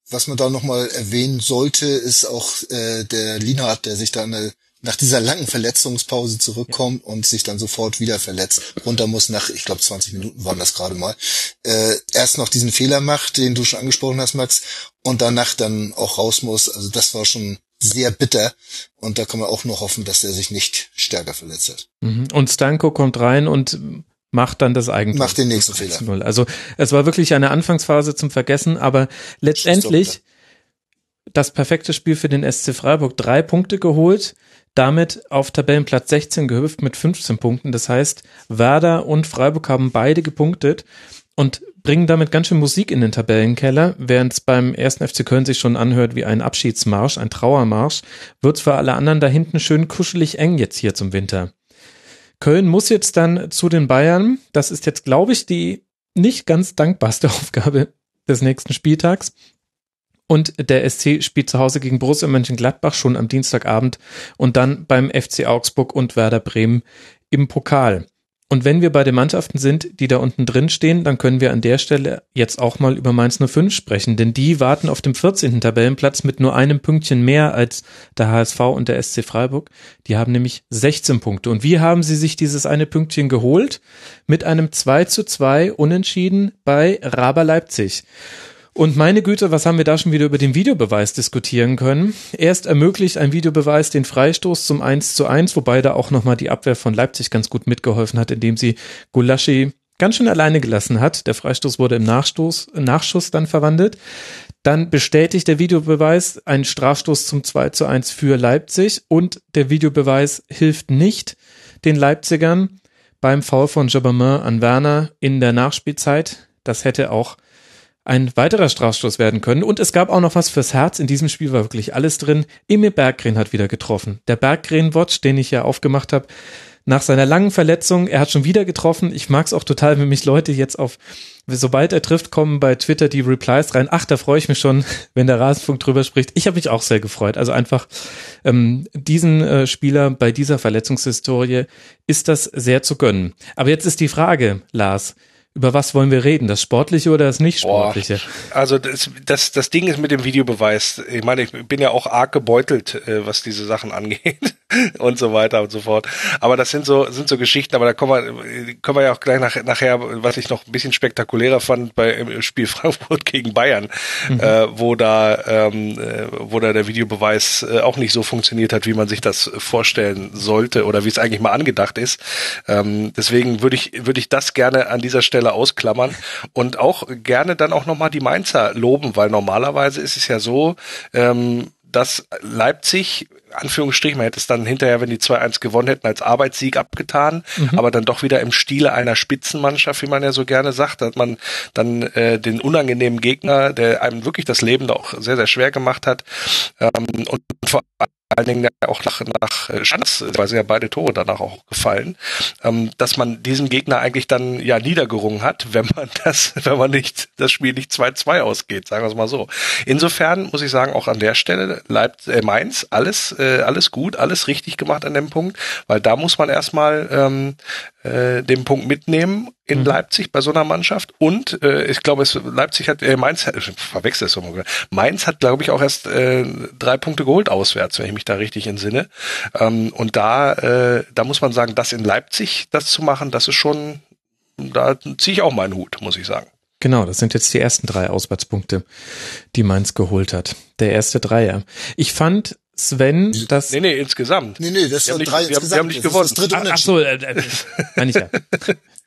Was man da nochmal erwähnen sollte, ist auch äh, der Linhardt, der sich da eine nach dieser langen Verletzungspause zurückkommt und sich dann sofort wieder verletzt, runter muss nach, ich glaube 20 Minuten waren das gerade mal, äh, erst noch diesen Fehler macht, den du schon angesprochen hast, Max, und danach dann auch raus muss. Also das war schon sehr bitter und da kann man auch nur hoffen, dass er sich nicht stärker verletzt hat. Mhm. Und Stanko kommt rein und macht dann das Eigentum. Macht den nächsten Fehler. Also es war wirklich eine Anfangsphase zum Vergessen, aber letztendlich das perfekte Spiel für den SC Freiburg. Drei Punkte geholt, damit auf Tabellenplatz 16 gehüpft mit 15 Punkten. Das heißt, Werder und Freiburg haben beide gepunktet und bringen damit ganz schön Musik in den Tabellenkeller, während es beim ersten FC Köln sich schon anhört wie ein Abschiedsmarsch, ein Trauermarsch, wird es für alle anderen da hinten schön kuschelig eng jetzt hier zum Winter. Köln muss jetzt dann zu den Bayern. Das ist jetzt, glaube ich, die nicht ganz dankbarste Aufgabe des nächsten Spieltags. Und der SC spielt zu Hause gegen Borussia Mönchengladbach schon am Dienstagabend und dann beim FC Augsburg und Werder Bremen im Pokal. Und wenn wir bei den Mannschaften sind, die da unten drin stehen, dann können wir an der Stelle jetzt auch mal über Mainz 05 sprechen, denn die warten auf dem 14. Tabellenplatz mit nur einem Pünktchen mehr als der HSV und der SC Freiburg. Die haben nämlich 16 Punkte. Und wie haben sie sich dieses eine Pünktchen geholt? Mit einem 2 zu 2 Unentschieden bei Raber Leipzig. Und meine Güte, was haben wir da schon wieder über den Videobeweis diskutieren können? Erst ermöglicht ein Videobeweis den Freistoß zum 1 zu 1, wobei da auch nochmal die Abwehr von Leipzig ganz gut mitgeholfen hat, indem sie Gulaschi ganz schön alleine gelassen hat. Der Freistoß wurde im Nachstoß, Nachschuss dann verwandelt. Dann bestätigt der Videobeweis einen Strafstoß zum 2 zu 1 für Leipzig und der Videobeweis hilft nicht den Leipzigern beim Foul von Jobamin an Werner in der Nachspielzeit. Das hätte auch ein weiterer Strafstoß werden können. Und es gab auch noch was fürs Herz. In diesem Spiel war wirklich alles drin. Emil Berggren hat wieder getroffen. Der Berggren-Watch, den ich ja aufgemacht habe, nach seiner langen Verletzung, er hat schon wieder getroffen. Ich mag es auch total, wenn mich Leute jetzt auf, sobald er trifft, kommen bei Twitter die Replies rein. Ach, da freue ich mich schon, wenn der Rasenfunk drüber spricht. Ich habe mich auch sehr gefreut. Also einfach ähm, diesen äh, Spieler bei dieser Verletzungshistorie ist das sehr zu gönnen. Aber jetzt ist die Frage, Lars, Über was wollen wir reden? Das Sportliche oder das Nicht-Sportliche? Also das, das, das Ding ist mit dem Videobeweis. Ich meine, ich bin ja auch arg gebeutelt, äh, was diese Sachen angeht und so weiter und so fort. Aber das sind so sind so Geschichten. Aber da kommen wir kommen wir ja auch gleich nach, nachher, was ich noch ein bisschen spektakulärer fand bei im Spiel Frankfurt gegen Bayern, mhm. äh, wo da ähm, äh, wo da der Videobeweis äh, auch nicht so funktioniert hat, wie man sich das vorstellen sollte oder wie es eigentlich mal angedacht ist. Ähm, deswegen würde ich würde ich das gerne an dieser Stelle Stelle ausklammern und auch gerne dann auch nochmal die Mainzer loben, weil normalerweise ist es ja so, ähm, dass Leipzig, Anführungsstrich, man hätte es dann hinterher, wenn die 2-1 gewonnen hätten, als Arbeitssieg abgetan, mhm. aber dann doch wieder im Stile einer Spitzenmannschaft, wie man ja so gerne sagt, hat man dann äh, den unangenehmen Gegner, der einem wirklich das Leben da auch sehr, sehr schwer gemacht hat ähm, und vor allen Dingen auch nach, nach äh, Schanz, weil sie ja beide Tore danach auch gefallen, ähm, dass man diesen Gegner eigentlich dann ja niedergerungen hat, wenn man das, wenn man nicht, das Spiel nicht 2-2 ausgeht, sagen wir es mal so. Insofern muss ich sagen, auch an der Stelle bleibt äh, Mainz alles, äh, alles gut, alles richtig gemacht an dem Punkt, weil da muss man erstmal ähm, äh, den Punkt mitnehmen in mhm. Leipzig bei so einer Mannschaft. Und äh, ich glaube, es Leipzig hat, äh, Mainz, äh, verwechselt es immer. Mainz hat, glaube ich, auch erst äh, drei Punkte geholt auswärts, wenn ich mich da richtig entsinne. Ähm, und da, äh, da muss man sagen, das in Leipzig, das zu machen, das ist schon, da ziehe ich auch meinen Hut, muss ich sagen. Genau, das sind jetzt die ersten drei Auswärtspunkte, die Mainz geholt hat. Der erste Dreier. Ich fand Sven, das. Nee, nee, insgesamt. Nee, nee, das sind drei wir insgesamt. Haben, wir haben nicht gewonnen. Das, das dritte ach, ach so, äh, äh, meine ich ja.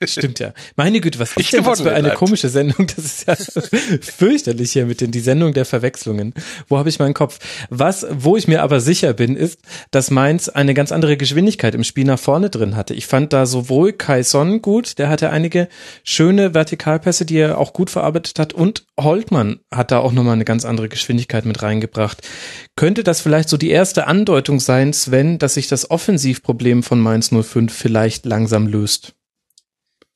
Stimmt ja. Meine Güte, was ist denn das für eine bleibt. komische Sendung? Das ist ja fürchterlich hier mit den die Sendung der Verwechslungen. Wo habe ich meinen Kopf? Was, wo ich mir aber sicher bin, ist, dass Mainz eine ganz andere Geschwindigkeit im Spiel nach vorne drin hatte. Ich fand da sowohl Kai Son gut, der hatte einige schöne Vertikalpässe, die er auch gut verarbeitet hat, und Holtmann hat da auch nochmal eine ganz andere Geschwindigkeit mit reingebracht. Könnte das vielleicht so die erste Andeutung sein, Sven, dass sich das Offensivproblem von Mainz 05 vielleicht langsam löst?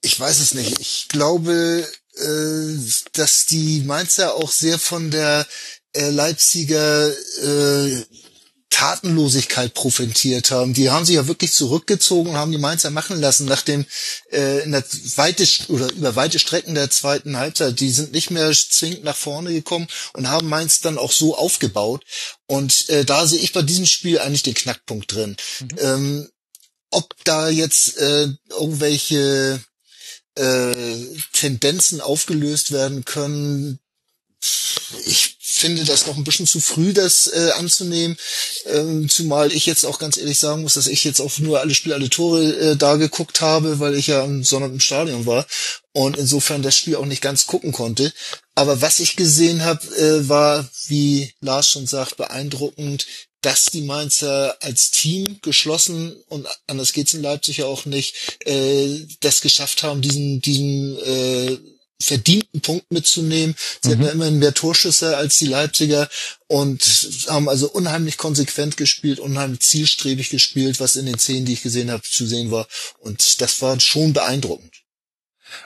Ich weiß es nicht. Ich glaube, äh, dass die Mainzer auch sehr von der äh, Leipziger äh, Tatenlosigkeit profitiert haben. Die haben sich ja wirklich zurückgezogen und haben die Mainzer machen lassen, nachdem äh, in der weite oder über weite Strecken der zweiten Halbzeit, die sind nicht mehr zwingend nach vorne gekommen und haben Mainz dann auch so aufgebaut. Und äh, da sehe ich bei diesem Spiel eigentlich den Knackpunkt drin. Mhm. Ähm, ob da jetzt äh, irgendwelche äh, Tendenzen aufgelöst werden können. Ich finde das noch ein bisschen zu früh, das äh, anzunehmen, ähm, zumal ich jetzt auch ganz ehrlich sagen muss, dass ich jetzt auch nur alle Spiele, alle Tore äh, da geguckt habe, weil ich ja am Sonntag im Stadion war und insofern das Spiel auch nicht ganz gucken konnte. Aber was ich gesehen habe, äh, war, wie Lars schon sagt, beeindruckend, dass die Mainzer als Team geschlossen und anders geht's in Leipzig ja auch nicht, äh, das geschafft haben, diesen, diesen äh, verdienten Punkt mitzunehmen. Sie mhm. hatten ja immerhin mehr Torschüsse als die Leipziger und haben also unheimlich konsequent gespielt, unheimlich zielstrebig gespielt, was in den Szenen, die ich gesehen habe, zu sehen war. Und das war schon beeindruckend.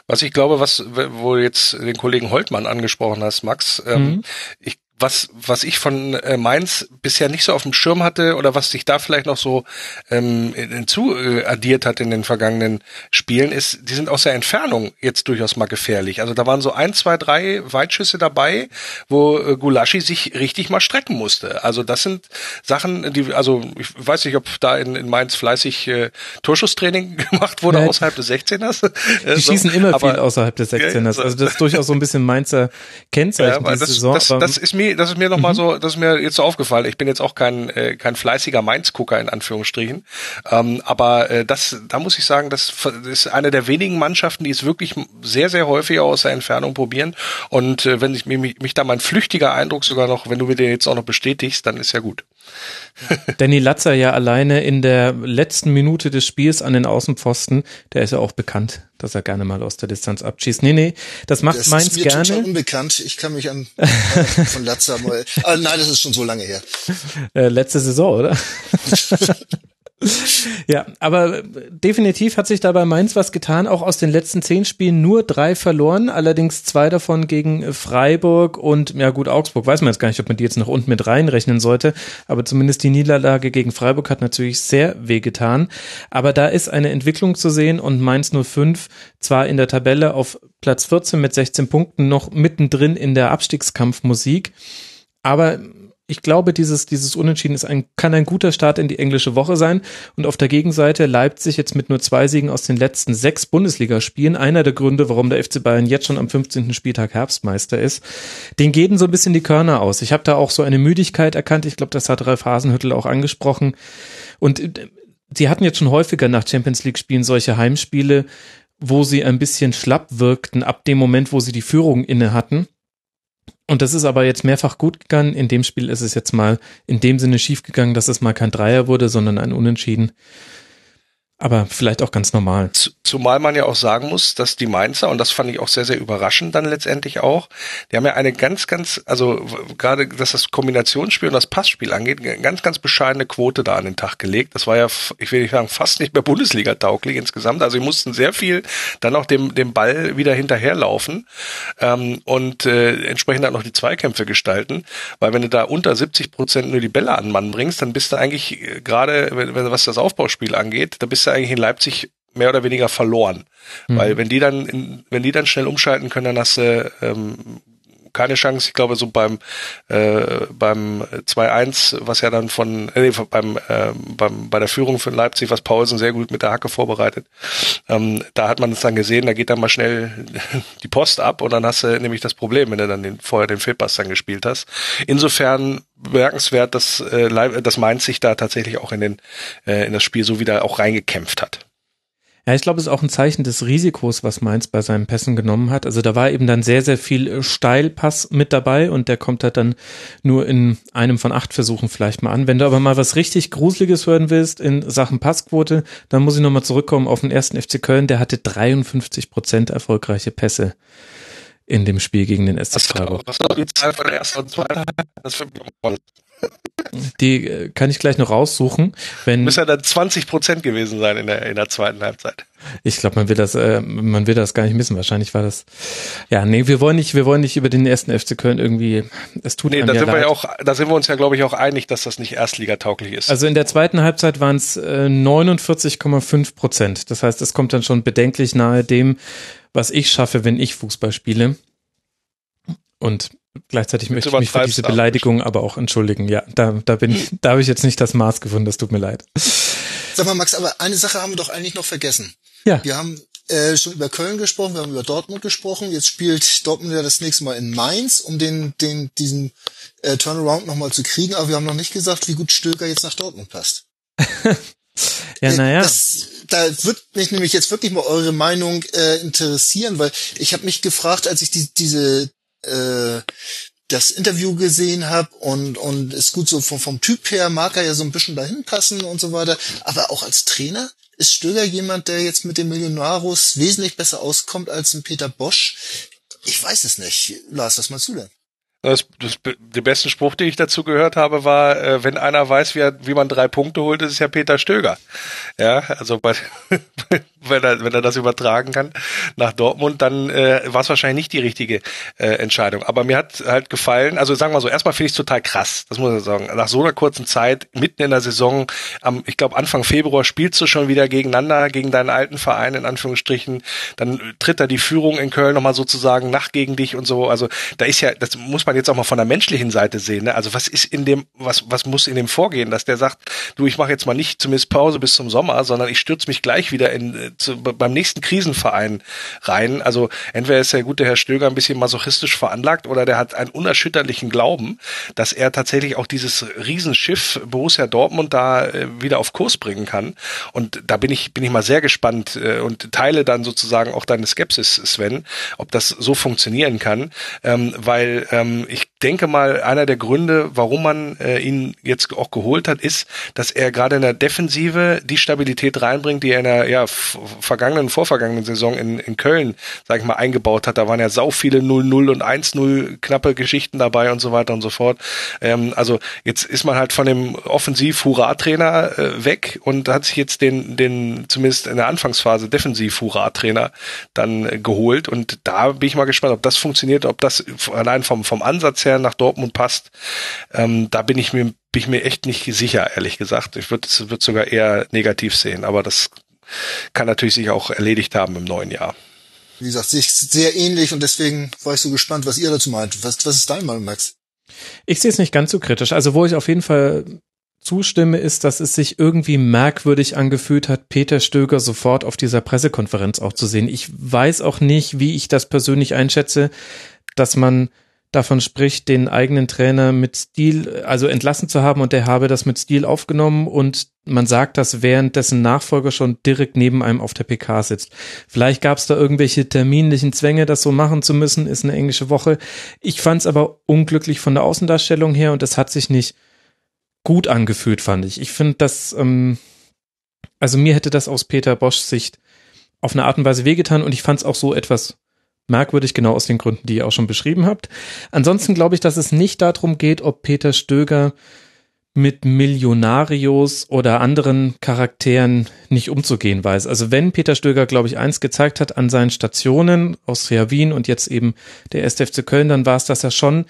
Was ich glaube, was, wo jetzt den Kollegen Holtmann angesprochen hast, Max, ähm, mhm. ähm, ich was, was ich von äh, Mainz bisher nicht so auf dem Schirm hatte oder was sich da vielleicht noch so ähm, hinzu äh, addiert hat in den vergangenen Spielen, ist, die sind aus der Entfernung jetzt durchaus mal gefährlich. Also da waren so ein, zwei, drei Weitschüsse dabei, wo äh, Gulaschi sich richtig mal strecken musste. Also das sind Sachen, die, also ich weiß nicht, ob da in, in Mainz fleißig äh, Torschusstraining gemacht wurde ja, außerhalb des 16ers. Die so, schießen immer aber, viel außerhalb des 16ers. Also das ist durchaus so ein bisschen Mainzer Kennzeichen ja, diese das, Saison. Das, das ist mir das ist mir nochmal mhm. so, das ist mir jetzt so aufgefallen. Ich bin jetzt auch kein, äh, kein fleißiger Mainz-Gucker in Anführungsstrichen. Ähm, aber äh, das, da muss ich sagen, das ist eine der wenigen Mannschaften, die es wirklich sehr, sehr häufig aus der Entfernung probieren. Und äh, wenn ich mich, mich da mein flüchtiger Eindruck sogar noch, wenn du mir den jetzt auch noch bestätigst, dann ist ja gut. Danny Latzer ja alleine in der letzten Minute des Spiels an den Außenpfosten, der ist ja auch bekannt, dass er gerne mal aus der Distanz abschießt. Nee, nee, das macht das Mainz gerne. Das ist mir total unbekannt. Ich kann mich an von Latzer mal, ah, nein, das ist schon so lange her. Äh, letzte Saison, oder? ja, aber definitiv hat sich dabei Mainz was getan. Auch aus den letzten zehn Spielen nur drei verloren, allerdings zwei davon gegen Freiburg und ja gut, Augsburg. Weiß man jetzt gar nicht, ob man die jetzt noch unten mit reinrechnen sollte, aber zumindest die Niederlage gegen Freiburg hat natürlich sehr wehgetan. Aber da ist eine Entwicklung zu sehen und Mainz 05 zwar in der Tabelle auf Platz 14 mit 16 Punkten noch mittendrin in der Abstiegskampfmusik, aber ich glaube, dieses, dieses Unentschieden ist ein, kann ein guter Start in die englische Woche sein. Und auf der Gegenseite Leipzig jetzt mit nur zwei Siegen aus den letzten sechs Bundesligaspielen. Einer der Gründe, warum der FC Bayern jetzt schon am 15. Spieltag Herbstmeister ist. Den gehen so ein bisschen die Körner aus. Ich habe da auch so eine Müdigkeit erkannt. Ich glaube, das hat Ralf Hasenhüttel auch angesprochen. Und äh, sie hatten jetzt schon häufiger nach Champions League Spielen solche Heimspiele, wo sie ein bisschen schlapp wirkten ab dem Moment, wo sie die Führung inne hatten. Und das ist aber jetzt mehrfach gut gegangen. In dem Spiel ist es jetzt mal in dem Sinne schief gegangen, dass es mal kein Dreier wurde, sondern ein Unentschieden. Aber vielleicht auch ganz normal. Zumal man ja auch sagen muss, dass die Mainzer, und das fand ich auch sehr, sehr überraschend dann letztendlich auch, die haben ja eine ganz, ganz, also gerade, dass das Kombinationsspiel und das Passspiel angeht, ganz, ganz bescheidene Quote da an den Tag gelegt. Das war ja, ich will nicht sagen, fast nicht mehr Bundesliga-tauglich insgesamt. Also sie mussten sehr viel dann auch dem, dem Ball wieder hinterherlaufen ähm, und äh, entsprechend dann noch die Zweikämpfe gestalten. Weil wenn du da unter 70 Prozent nur die Bälle an Mann bringst, dann bist du eigentlich äh, gerade, wenn, was das Aufbauspiel angeht, da bist du eigentlich in Leipzig mehr oder weniger verloren. Mhm. Weil wenn die dann, in, wenn die dann schnell umschalten können, dann hast du ähm, keine Chance. Ich glaube, so beim äh, beim 2-1, was ja dann von äh, beim, äh, beim bei der Führung von Leipzig, was Paulsen sehr gut mit der Hacke vorbereitet, ähm, da hat man es dann gesehen, da geht dann mal schnell die Post ab und dann hast du nämlich das Problem, wenn du dann den, vorher den Fehlpass dann gespielt hast. Insofern bemerkenswert, dass, äh, dass Mainz sich da tatsächlich auch in, den, äh, in das Spiel so wieder auch reingekämpft hat. Ja, ich glaube, es ist auch ein Zeichen des Risikos, was Mainz bei seinen Pässen genommen hat. Also da war eben dann sehr, sehr viel äh, Steilpass mit dabei und der kommt halt dann nur in einem von acht Versuchen vielleicht mal an. Wenn du aber mal was richtig Gruseliges hören willst in Sachen Passquote, dann muss ich nochmal zurückkommen auf den ersten FC Köln. Der hatte 53 Prozent erfolgreiche Pässe in dem Spiel gegen den SC Freiburg. Was war die Zahl von der ersten und zweiten? Das die äh, kann ich gleich noch raussuchen. Wenn Müsste ja dann 20 Prozent gewesen sein in der, in der zweiten Halbzeit. Ich glaube, man will das, äh, man will das gar nicht missen. Wahrscheinlich war das. Ja, nee, wir wollen nicht, wir wollen nicht über den ersten FC Köln irgendwie. Es tut nee, da sind leid. wir ja auch, da sind wir uns ja, glaube ich, auch einig, dass das nicht erstligatauglich ist. Also in der zweiten Halbzeit waren es äh, 49,5 Prozent. Das heißt, es kommt dann schon bedenklich nahe dem, was ich schaffe, wenn ich Fußball spiele. Und Gleichzeitig möchte ich mich für diese Beleidigung aber auch entschuldigen. Ja, da, da bin ich, da habe ich jetzt nicht das Maß gefunden, das tut mir leid. Sag mal, Max, aber eine Sache haben wir doch eigentlich noch vergessen. Ja. Wir haben äh, schon über Köln gesprochen, wir haben über Dortmund gesprochen. Jetzt spielt Dortmund ja das nächste Mal in Mainz, um den, den, diesen äh, Turnaround nochmal zu kriegen. Aber wir haben noch nicht gesagt, wie gut Stöger jetzt nach Dortmund passt. ja, naja. Da wird mich nämlich jetzt wirklich mal eure Meinung äh, interessieren, weil ich habe mich gefragt, als ich die, diese äh, das Interview gesehen habe und und ist gut so vom, vom Typ her mag er ja so ein bisschen dahin passen und so weiter, aber auch als Trainer ist Stöger jemand, der jetzt mit dem Millionarus wesentlich besser auskommt als ein Peter Bosch. Ich weiß es nicht. Lars, was meinst du denn? Das, das, der beste Spruch, den ich dazu gehört habe, war, äh, wenn einer weiß, wie, er, wie man drei Punkte holt, ist es ja Peter Stöger. Ja, also bei, wenn er, wenn er das übertragen kann nach Dortmund, dann äh, war es wahrscheinlich nicht die richtige äh, Entscheidung. Aber mir hat halt gefallen, also sagen wir so, erstmal finde ich es total krass, das muss ich sagen. Nach so einer kurzen Zeit, mitten in der Saison, am, ich glaube Anfang Februar spielst du schon wieder gegeneinander, gegen deinen alten Verein in Anführungsstrichen, dann tritt da die Führung in Köln nochmal sozusagen nach gegen dich und so. Also da ist ja, das muss man man jetzt auch mal von der menschlichen Seite sehen. Ne? Also was ist in dem, was, was muss in dem vorgehen, dass der sagt, du, ich mache jetzt mal nicht zumindest Pause bis zum Sommer, sondern ich stürze mich gleich wieder in, äh, zu, beim nächsten Krisenverein rein. Also entweder ist der gute Herr Stöger ein bisschen masochistisch veranlagt oder der hat einen unerschütterlichen Glauben, dass er tatsächlich auch dieses Riesenschiff Borussia Dortmund da äh, wieder auf Kurs bringen kann. Und da bin ich, bin ich mal sehr gespannt äh, und teile dann sozusagen auch deine Skepsis, Sven, ob das so funktionieren kann, ähm, weil ähm, ich denke mal, einer der Gründe, warum man äh, ihn jetzt auch geholt hat, ist, dass er gerade in der Defensive die Stabilität reinbringt, die er in der ja, vergangenen, vorvergangenen Saison in, in Köln, sag ich mal, eingebaut hat. Da waren ja sau viele 0-0 und 1-0 knappe Geschichten dabei und so weiter und so fort. Ähm, also jetzt ist man halt von dem Offensiv-Hurra-Trainer äh, weg und hat sich jetzt den, den zumindest in der Anfangsphase Defensiv-Hurra-Trainer dann äh, geholt. Und da bin ich mal gespannt, ob das funktioniert, ob das allein vom, vom Ansatz her nach Dortmund passt. Ähm, da bin ich mir, bin ich mir echt nicht sicher, ehrlich gesagt. Ich würde es würd sogar eher negativ sehen, aber das kann natürlich sich auch erledigt haben im neuen Jahr. Wie gesagt, sehe ich sehr ähnlich und deswegen war ich so gespannt, was ihr dazu meint. Was, was ist dein Meinung, Max? Ich sehe es nicht ganz so kritisch. Also wo ich auf jeden Fall zustimme, ist, dass es sich irgendwie merkwürdig angefühlt hat, Peter Stöger sofort auf dieser Pressekonferenz auch zu sehen. Ich weiß auch nicht, wie ich das persönlich einschätze, dass man davon spricht, den eigenen Trainer mit Stil, also entlassen zu haben und der habe das mit Stil aufgenommen und man sagt das, während dessen Nachfolger schon direkt neben einem auf der PK sitzt. Vielleicht gab es da irgendwelche terminlichen Zwänge, das so machen zu müssen, ist eine englische Woche. Ich fand es aber unglücklich von der Außendarstellung her und es hat sich nicht gut angefühlt, fand ich. Ich finde das, ähm, also mir hätte das aus Peter Bosch Sicht auf eine Art und Weise wehgetan und ich fand es auch so etwas merkwürdig, genau aus den Gründen, die ihr auch schon beschrieben habt. Ansonsten glaube ich, dass es nicht darum geht, ob Peter Stöger mit Millionarios oder anderen Charakteren nicht umzugehen weiß. Also wenn Peter Stöger, glaube ich, eins gezeigt hat an seinen Stationen, Austria Wien und jetzt eben der SFC Köln, dann war es, dass er schon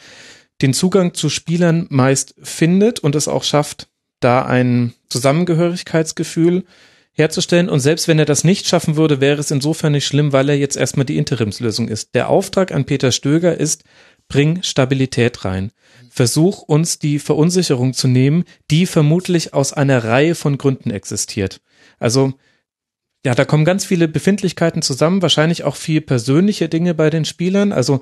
den Zugang zu Spielern meist findet und es auch schafft, da ein Zusammengehörigkeitsgefühl herzustellen. Und selbst wenn er das nicht schaffen würde, wäre es insofern nicht schlimm, weil er jetzt erstmal die Interimslösung ist. Der Auftrag an Peter Stöger ist, bring Stabilität rein. Versuch uns die Verunsicherung zu nehmen, die vermutlich aus einer Reihe von Gründen existiert. Also, ja, da kommen ganz viele Befindlichkeiten zusammen, wahrscheinlich auch viel persönliche Dinge bei den Spielern. Also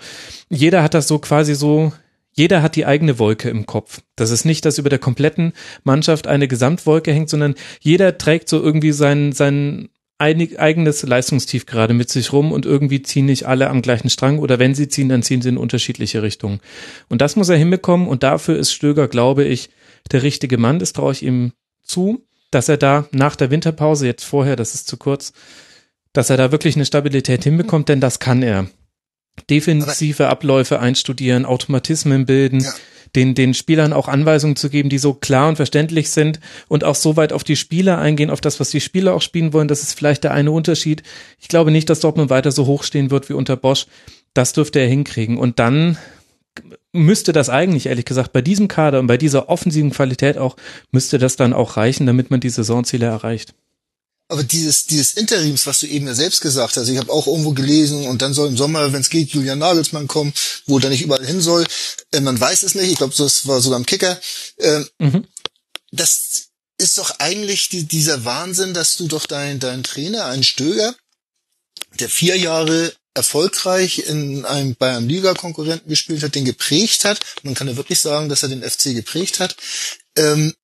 jeder hat das so quasi so jeder hat die eigene Wolke im Kopf. Das ist nicht, dass über der kompletten Mannschaft eine Gesamtwolke hängt, sondern jeder trägt so irgendwie sein, sein eigenes Leistungstief gerade mit sich rum und irgendwie ziehen nicht alle am gleichen Strang oder wenn sie ziehen, dann ziehen sie in unterschiedliche Richtungen. Und das muss er hinbekommen und dafür ist Stöger, glaube ich, der richtige Mann. Das traue ich ihm zu, dass er da nach der Winterpause, jetzt vorher, das ist zu kurz, dass er da wirklich eine Stabilität hinbekommt, denn das kann er defensive Abläufe einstudieren, Automatismen bilden, ja. den, den Spielern auch Anweisungen zu geben, die so klar und verständlich sind und auch so weit auf die Spieler eingehen, auf das, was die Spieler auch spielen wollen. Das ist vielleicht der eine Unterschied. Ich glaube nicht, dass Dortmund weiter so hoch stehen wird wie unter Bosch. Das dürfte er hinkriegen. Und dann müsste das eigentlich, ehrlich gesagt, bei diesem Kader und bei dieser offensiven Qualität auch, müsste das dann auch reichen, damit man die Saisonziele erreicht. Aber dieses, dieses Interims, was du eben ja selbst gesagt hast, ich habe auch irgendwo gelesen und dann soll im Sommer, wenn es geht, Julian Nagelsmann kommen, wo er nicht überall hin soll. Äh, man weiß es nicht. Ich glaube, das war sogar im Kicker. Äh, mhm. Das ist doch eigentlich die, dieser Wahnsinn, dass du doch deinen dein Trainer, einen Stöger, der vier Jahre erfolgreich in einem Bayern Liga Konkurrenten gespielt hat, den geprägt hat. Man kann ja wirklich sagen, dass er den FC geprägt hat. Ähm,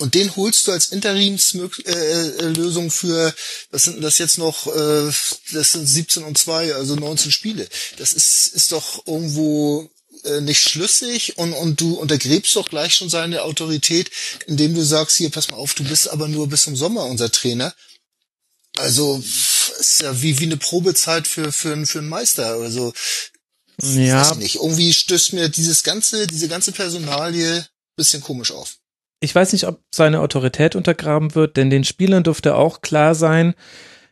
und den holst du als Interimslösung für, was sind das jetzt noch, äh, das sind 17 und 2, also 19 Spiele. Das ist, ist doch irgendwo äh, nicht schlüssig und, und du untergräbst doch gleich schon seine Autorität, indem du sagst, hier, pass mal auf, du bist aber nur bis zum Sommer unser Trainer. Also ist ja wie, wie eine Probezeit für, für, für einen Meister. Also ja. weiß nicht. Irgendwie stößt mir dieses ganze, diese ganze Personalie bisschen komisch auf ich weiß nicht, ob seine Autorität untergraben wird, denn den Spielern dürfte auch klar sein,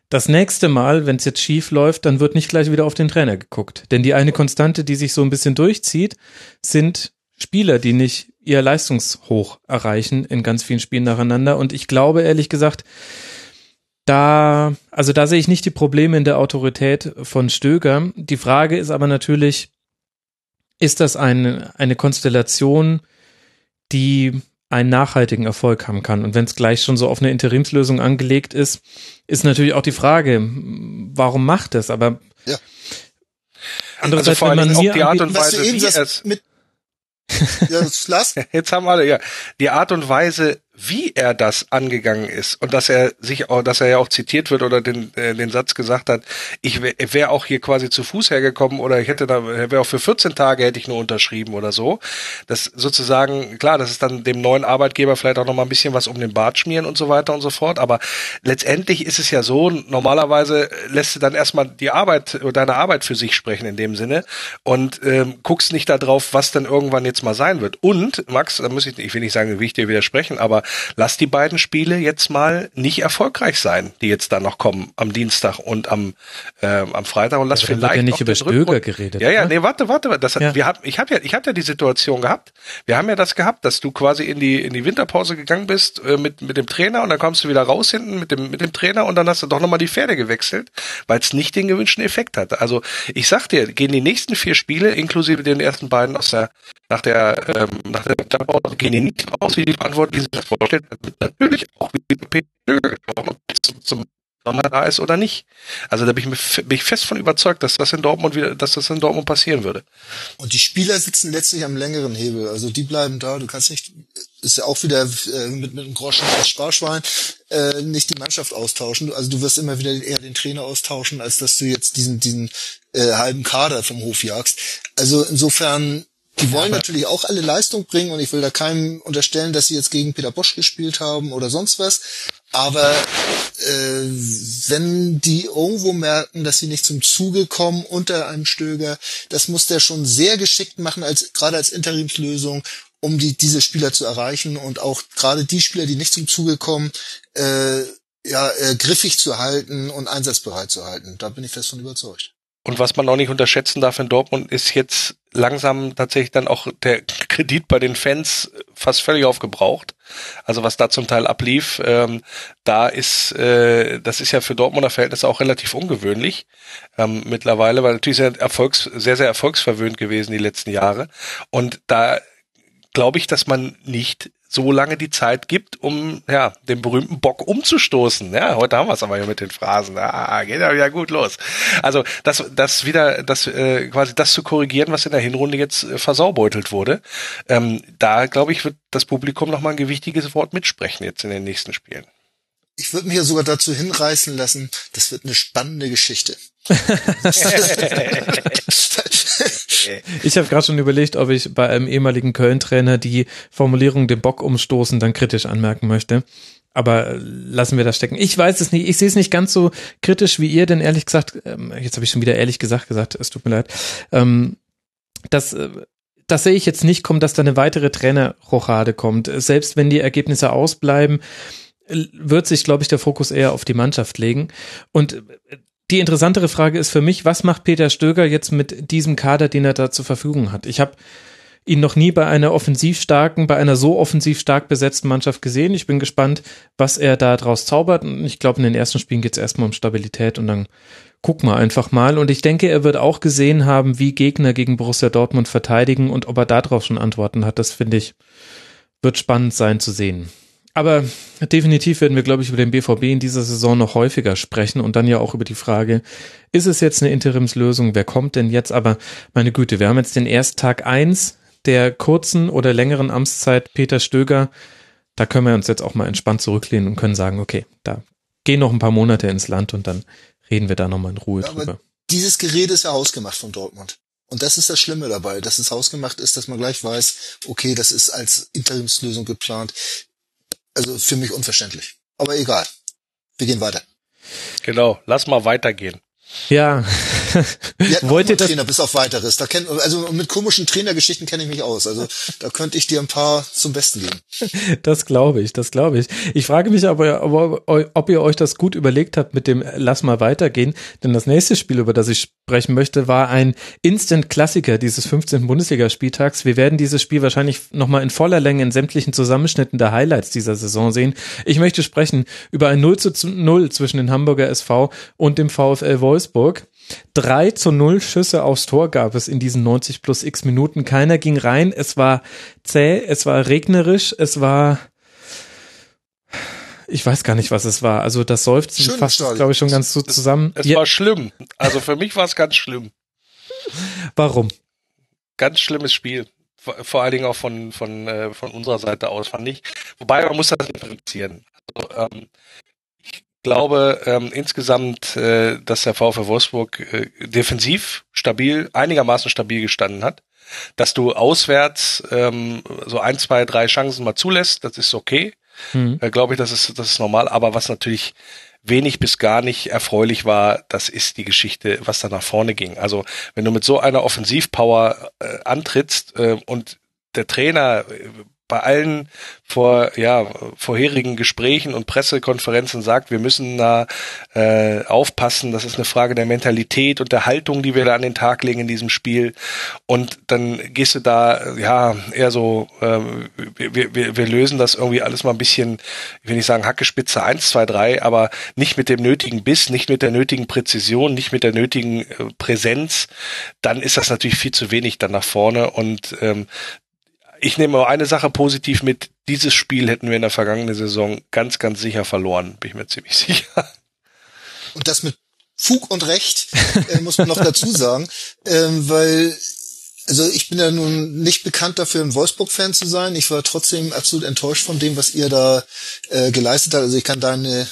das nächste Mal, wenn es jetzt schief läuft, dann wird nicht gleich wieder auf den Trainer geguckt. Denn die eine Konstante, die sich so ein bisschen durchzieht, sind Spieler, die nicht ihr Leistungshoch erreichen in ganz vielen Spielen nacheinander. Und ich glaube, ehrlich gesagt, da, also da sehe ich nicht die Probleme in der Autorität von Stöger. Die Frage ist aber natürlich, ist das eine, eine Konstellation, die einen nachhaltigen Erfolg haben kann. Und wenn es gleich schon so auf eine Interimslösung angelegt ist, ist natürlich auch die Frage, warum macht es? Aber ja. andererseits, also wenn man hier die Art und Weise, wie es mit ja, Jetzt haben alle, ja. Die Art und Weise, wie er das angegangen ist und dass er sich auch, dass er ja auch zitiert wird oder den, äh, den Satz gesagt hat, ich wäre wär auch hier quasi zu Fuß hergekommen oder ich hätte da, wäre auch für 14 Tage hätte ich nur unterschrieben oder so. Das sozusagen, klar, das ist dann dem neuen Arbeitgeber vielleicht auch nochmal ein bisschen was um den Bart schmieren und so weiter und so fort, aber letztendlich ist es ja so, normalerweise lässt du dann erstmal die Arbeit, deine Arbeit für sich sprechen in dem Sinne und ähm, guckst nicht darauf, was dann irgendwann jetzt mal sein wird. Und, Max, da muss ich, ich will nicht sagen, wie ich dir widersprechen, aber lass die beiden Spiele jetzt mal nicht erfolgreich sein, die jetzt da noch kommen am Dienstag und am, äh, am Freitag und lass Ja, vielleicht ja nicht noch über Stöger geredet, Ja, ja, ne? nee, warte, warte, das hat, Ja. wir haben, ich habe ja, ich hatte ja die Situation gehabt. Wir haben ja das gehabt, dass du quasi in die in die Winterpause gegangen bist äh, mit mit dem Trainer und dann kommst du wieder raus hinten mit dem mit dem Trainer und dann hast du doch nochmal die Pferde gewechselt, weil es nicht den gewünschten Effekt hatte. Also ich sag dir, gehen die nächsten vier Spiele inklusive den ersten beiden aus der nach der ähm, nach der Winterpause gehen die nicht aus, wie die Verantwortlichen sich das vorstellen. Das wird Natürlich auch wieder gesprochen, ob zum, Sommer da ist oder nicht. Also da bin ich, bin ich fest von überzeugt, dass das in Dortmund wieder, dass das in Dortmund passieren würde. Und die Spieler sitzen letztlich am längeren Hebel. Also die bleiben da. Du kannst nicht, ist ja auch wieder äh, mit, mit einem Groschen als Sparschwein, äh, nicht die Mannschaft austauschen. Also du wirst immer wieder eher den Trainer austauschen, als dass du jetzt diesen, diesen äh, halben Kader vom Hof jagst. Also insofern, die wollen natürlich auch alle Leistung bringen und ich will da keinem unterstellen, dass sie jetzt gegen Peter Bosch gespielt haben oder sonst was. Aber äh, wenn die irgendwo merken, dass sie nicht zum Zuge kommen unter einem Stöger, das muss der schon sehr geschickt machen, als gerade als Interimslösung, um die, diese Spieler zu erreichen und auch gerade die Spieler, die nicht zum Zuge kommen, äh, ja, äh, griffig zu halten und einsatzbereit zu halten. Da bin ich fest von überzeugt. Und was man auch nicht unterschätzen darf in Dortmund ist jetzt langsam tatsächlich dann auch der Kredit bei den Fans fast völlig aufgebraucht. Also was da zum Teil ablief, ähm, da ist, äh, das ist ja für Dortmunder Verhältnisse auch relativ ungewöhnlich ähm, mittlerweile, weil natürlich sehr, erfolgs, sehr, sehr erfolgsverwöhnt gewesen die letzten Jahre. Und da glaube ich, dass man nicht so lange die Zeit gibt, um ja den berühmten Bock umzustoßen. Ja, heute haben wir es aber hier mit den Phrasen. Ah, geht ja wieder gut los. Also das, das wieder, das äh, quasi das zu korrigieren, was in der Hinrunde jetzt äh, versaubeutelt wurde. Ähm, da glaube ich, wird das Publikum noch mal ein gewichtiges Wort mitsprechen jetzt in den nächsten Spielen. Ich würde mich ja sogar dazu hinreißen lassen, das wird eine spannende Geschichte. Ich habe gerade schon überlegt, ob ich bei einem ehemaligen Köln-Trainer die Formulierung den Bock umstoßen dann kritisch anmerken möchte. Aber äh, lassen wir das stecken. Ich weiß es nicht. Ich sehe es nicht ganz so kritisch wie ihr, denn ehrlich gesagt, ähm, jetzt habe ich schon wieder ehrlich gesagt gesagt, es tut mir leid. Ähm, das, äh, das sehe ich jetzt nicht kommen, dass da eine weitere Trainerrochade kommt. Selbst wenn die Ergebnisse ausbleiben, wird sich, glaube ich, der Fokus eher auf die Mannschaft legen. Und äh, die interessantere Frage ist für mich, was macht Peter Stöger jetzt mit diesem Kader, den er da zur Verfügung hat? Ich habe ihn noch nie bei einer offensiv starken, bei einer so offensiv stark besetzten Mannschaft gesehen. Ich bin gespannt, was er da draus zaubert. Und ich glaube, in den ersten Spielen geht es erstmal um Stabilität und dann gucken wir einfach mal. Und ich denke, er wird auch gesehen haben, wie Gegner gegen Borussia Dortmund verteidigen und ob er darauf schon Antworten hat. Das finde ich, wird spannend sein zu sehen. Aber definitiv werden wir, glaube ich, über den BVB in dieser Saison noch häufiger sprechen und dann ja auch über die Frage, ist es jetzt eine Interimslösung? Wer kommt denn jetzt? Aber meine Güte, wir haben jetzt den ersten Tag eins der kurzen oder längeren Amtszeit Peter Stöger. Da können wir uns jetzt auch mal entspannt zurücklehnen und können sagen, okay, da gehen noch ein paar Monate ins Land und dann reden wir da nochmal in Ruhe Ja, aber drüber. dieses Gerät ist ja hausgemacht von Dortmund. Und das ist das Schlimme dabei, dass es hausgemacht ist, dass man gleich weiß, okay, das ist als Interimslösung geplant. Also für mich unverständlich. Aber egal. Wir gehen weiter. Genau, lass mal weitergehen. Ja, Wir hatten wollt auch ihr mal das? Trainer bis auf weiteres. Da kenn, also mit komischen Trainergeschichten kenne ich mich aus. Also da könnte ich dir ein paar zum Besten geben. Das glaube ich, das glaube ich. Ich frage mich aber, aber, ob ihr euch das gut überlegt habt mit dem Lass mal weitergehen, denn das nächste Spiel, über das ich sprechen möchte, war ein Instant-Klassiker dieses 15. Bundesligaspieltags. Wir werden dieses Spiel wahrscheinlich nochmal in voller Länge in sämtlichen Zusammenschnitten der Highlights dieser Saison sehen. Ich möchte sprechen über ein 0 zu 0 zwischen den Hamburger SV und dem VfL Wolfsburg. 3 zu 0 Schüsse aufs Tor gab es in diesen 90 plus x Minuten. Keiner ging rein. Es war zäh, es war regnerisch, es war ich weiß gar nicht, was es war. Also das Seufzen Schönes fasst, glaube ich, schon ganz gut zusammen. Es Ja, war schlimm. Also für mich war es ganz schlimm. warum? Ganz schlimmes Spiel. vor allen Dingen auch von, von, äh, von unserer Seite aus, fand ich. Wobei man muss das differenzieren. Also, ähm, glaube ähm, insgesamt, äh, dass der VfL Wolfsburg äh, defensiv stabil, einigermaßen stabil gestanden hat. Dass du auswärts ähm, so ein, zwei, drei Chancen mal zulässt, das ist okay. Mhm. Äh, glaube ich, das ist, das ist normal. Aber was natürlich wenig bis gar nicht erfreulich war, das ist die Geschichte, was da nach vorne ging. Also wenn du mit so einer Offensivpower äh, antrittst äh, und der Trainer äh, bei allen vor ja vorherigen Gesprächen und Pressekonferenzen sagt, wir müssen da äh, aufpassen. Das ist eine Frage der Mentalität und der Haltung, die wir da an den Tag legen in diesem Spiel. Und dann gehst du da ja eher so, äh, wir, wir, wir lösen das irgendwie alles mal ein bisschen, ich will nicht sagen Hackespitze eins, zwei, drei, aber nicht mit dem nötigen Biss, nicht mit der nötigen Präzision, nicht mit der nötigen äh, Präsenz. Dann ist das natürlich viel zu wenig dann nach vorne und ähm, ich nehme auch eine Sache positiv mit. Dieses Spiel hätten wir in der vergangenen Saison ganz, ganz sicher verloren, bin ich mir ziemlich sicher. Und das mit Fug und Recht, äh, muss man noch dazu sagen, ähm, weil also ich bin ja nun nicht bekannt dafür, ein Wolfsburg-Fan zu sein. Ich war trotzdem absolut enttäuscht von dem, was ihr da äh, geleistet habt. Also ich kann deine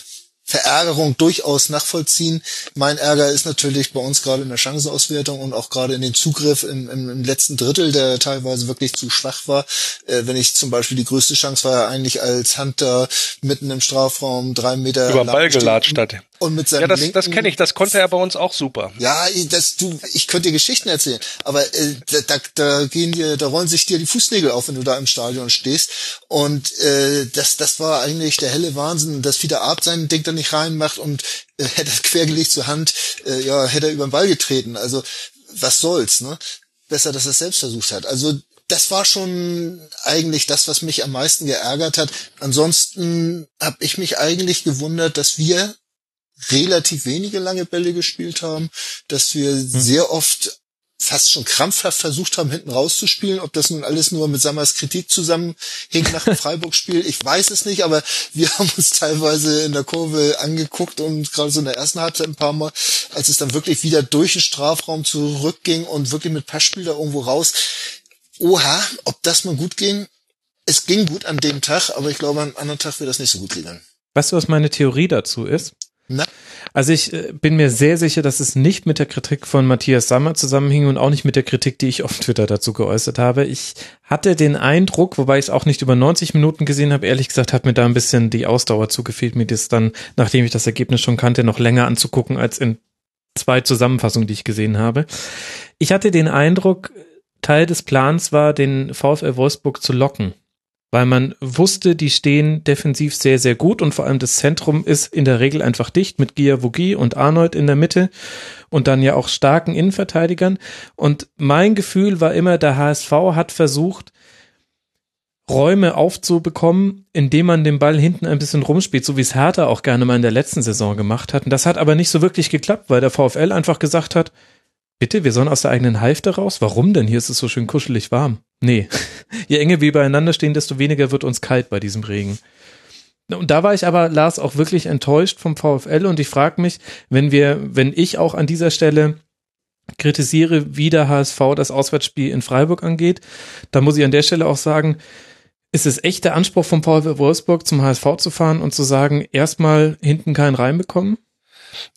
Verärgerung durchaus nachvollziehen. Mein Ärger ist natürlich bei uns gerade in der Chancenauswertung und auch gerade in den Zugriff im, im, im letzten Drittel, der teilweise wirklich zu schwach war. Äh, wenn ich zum Beispiel die größte Chance war ja eigentlich als Hunter mitten im Strafraum drei Meter über Ball gelatscht hat. Und mit seinem ja, das, das kenne ich. Das konnte er bei uns auch super. Ja, das du, ich könnte dir Geschichten erzählen, aber äh, da, da gehen dir, da rollen sich dir die Fußnägel auf, wenn du da im Stadion stehst. Und äh, das, das war eigentlich der helle Wahnsinn, dass Fieder Art sein Ding da nicht reinmacht und äh, hätte quergelegt zur Hand, äh, ja, hätte er über den Ball getreten. Also was soll's, ne? Besser, dass er es selbst versucht hat. Also das war schon eigentlich das, was mich am meisten geärgert hat. Ansonsten habe ich mich eigentlich gewundert, dass wir relativ wenige lange Bälle gespielt haben, dass wir hm. sehr oft fast schon krampfhaft versucht haben, hinten rauszuspielen. Ob das nun alles nur mit Sammers Kritik zusammenhängt nach dem Freiburg-Spiel, ich weiß es nicht, aber wir haben uns teilweise in der Kurve angeguckt und gerade so in der ersten Halbzeit ein paar Mal, als es dann wirklich wieder durch den Strafraum zurückging und wirklich mit Passspiel da irgendwo raus. Oha, ob das mal gut ging? Es ging gut an dem Tag, aber ich glaube, an einem anderen Tag wird das nicht so gut gegangen. Weißt du, was meine Theorie dazu ist? Na? Also ich äh, bin mir sehr sicher, dass es nicht mit der Kritik von Matthias Sammer zusammenhing und auch nicht mit der Kritik, die ich auf Twitter dazu geäußert habe. Ich hatte den Eindruck, wobei ich es auch nicht über 90 Minuten gesehen habe, ehrlich gesagt hat mir da ein bisschen die Ausdauer zugefehlt, mir das dann, nachdem ich das Ergebnis schon kannte, noch länger anzugucken als in zwei Zusammenfassungen, die ich gesehen habe. Ich hatte den Eindruck, Teil des Plans war, den VfL Wolfsburg zu locken weil man wusste, die stehen defensiv sehr, sehr gut und vor allem das Zentrum ist in der Regel einfach dicht mit Giavogi und Arnold in der Mitte und dann ja auch starken Innenverteidigern. Und mein Gefühl war immer, der HSV hat versucht, Räume aufzubekommen, indem man den Ball hinten ein bisschen rumspielt, so wie es Hertha auch gerne mal in der letzten Saison gemacht hat. Und das hat aber nicht so wirklich geklappt, weil der VfL einfach gesagt hat, bitte, wir sollen aus der eigenen Halfte raus? Warum denn? Hier ist es so schön kuschelig warm. Nee. Je enger wir beieinander stehen, desto weniger wird uns kalt bei diesem Regen. Und da war ich aber, Lars, auch wirklich enttäuscht vom VfL und ich frage mich, wenn wir, wenn ich auch an dieser Stelle kritisiere, wie der HSV das Auswärtsspiel in Freiburg angeht, da muss ich an der Stelle auch sagen, ist es echt der Anspruch vom VfL Wolfsburg zum HSV zu fahren und zu sagen, erstmal hinten keinen reinbekommen?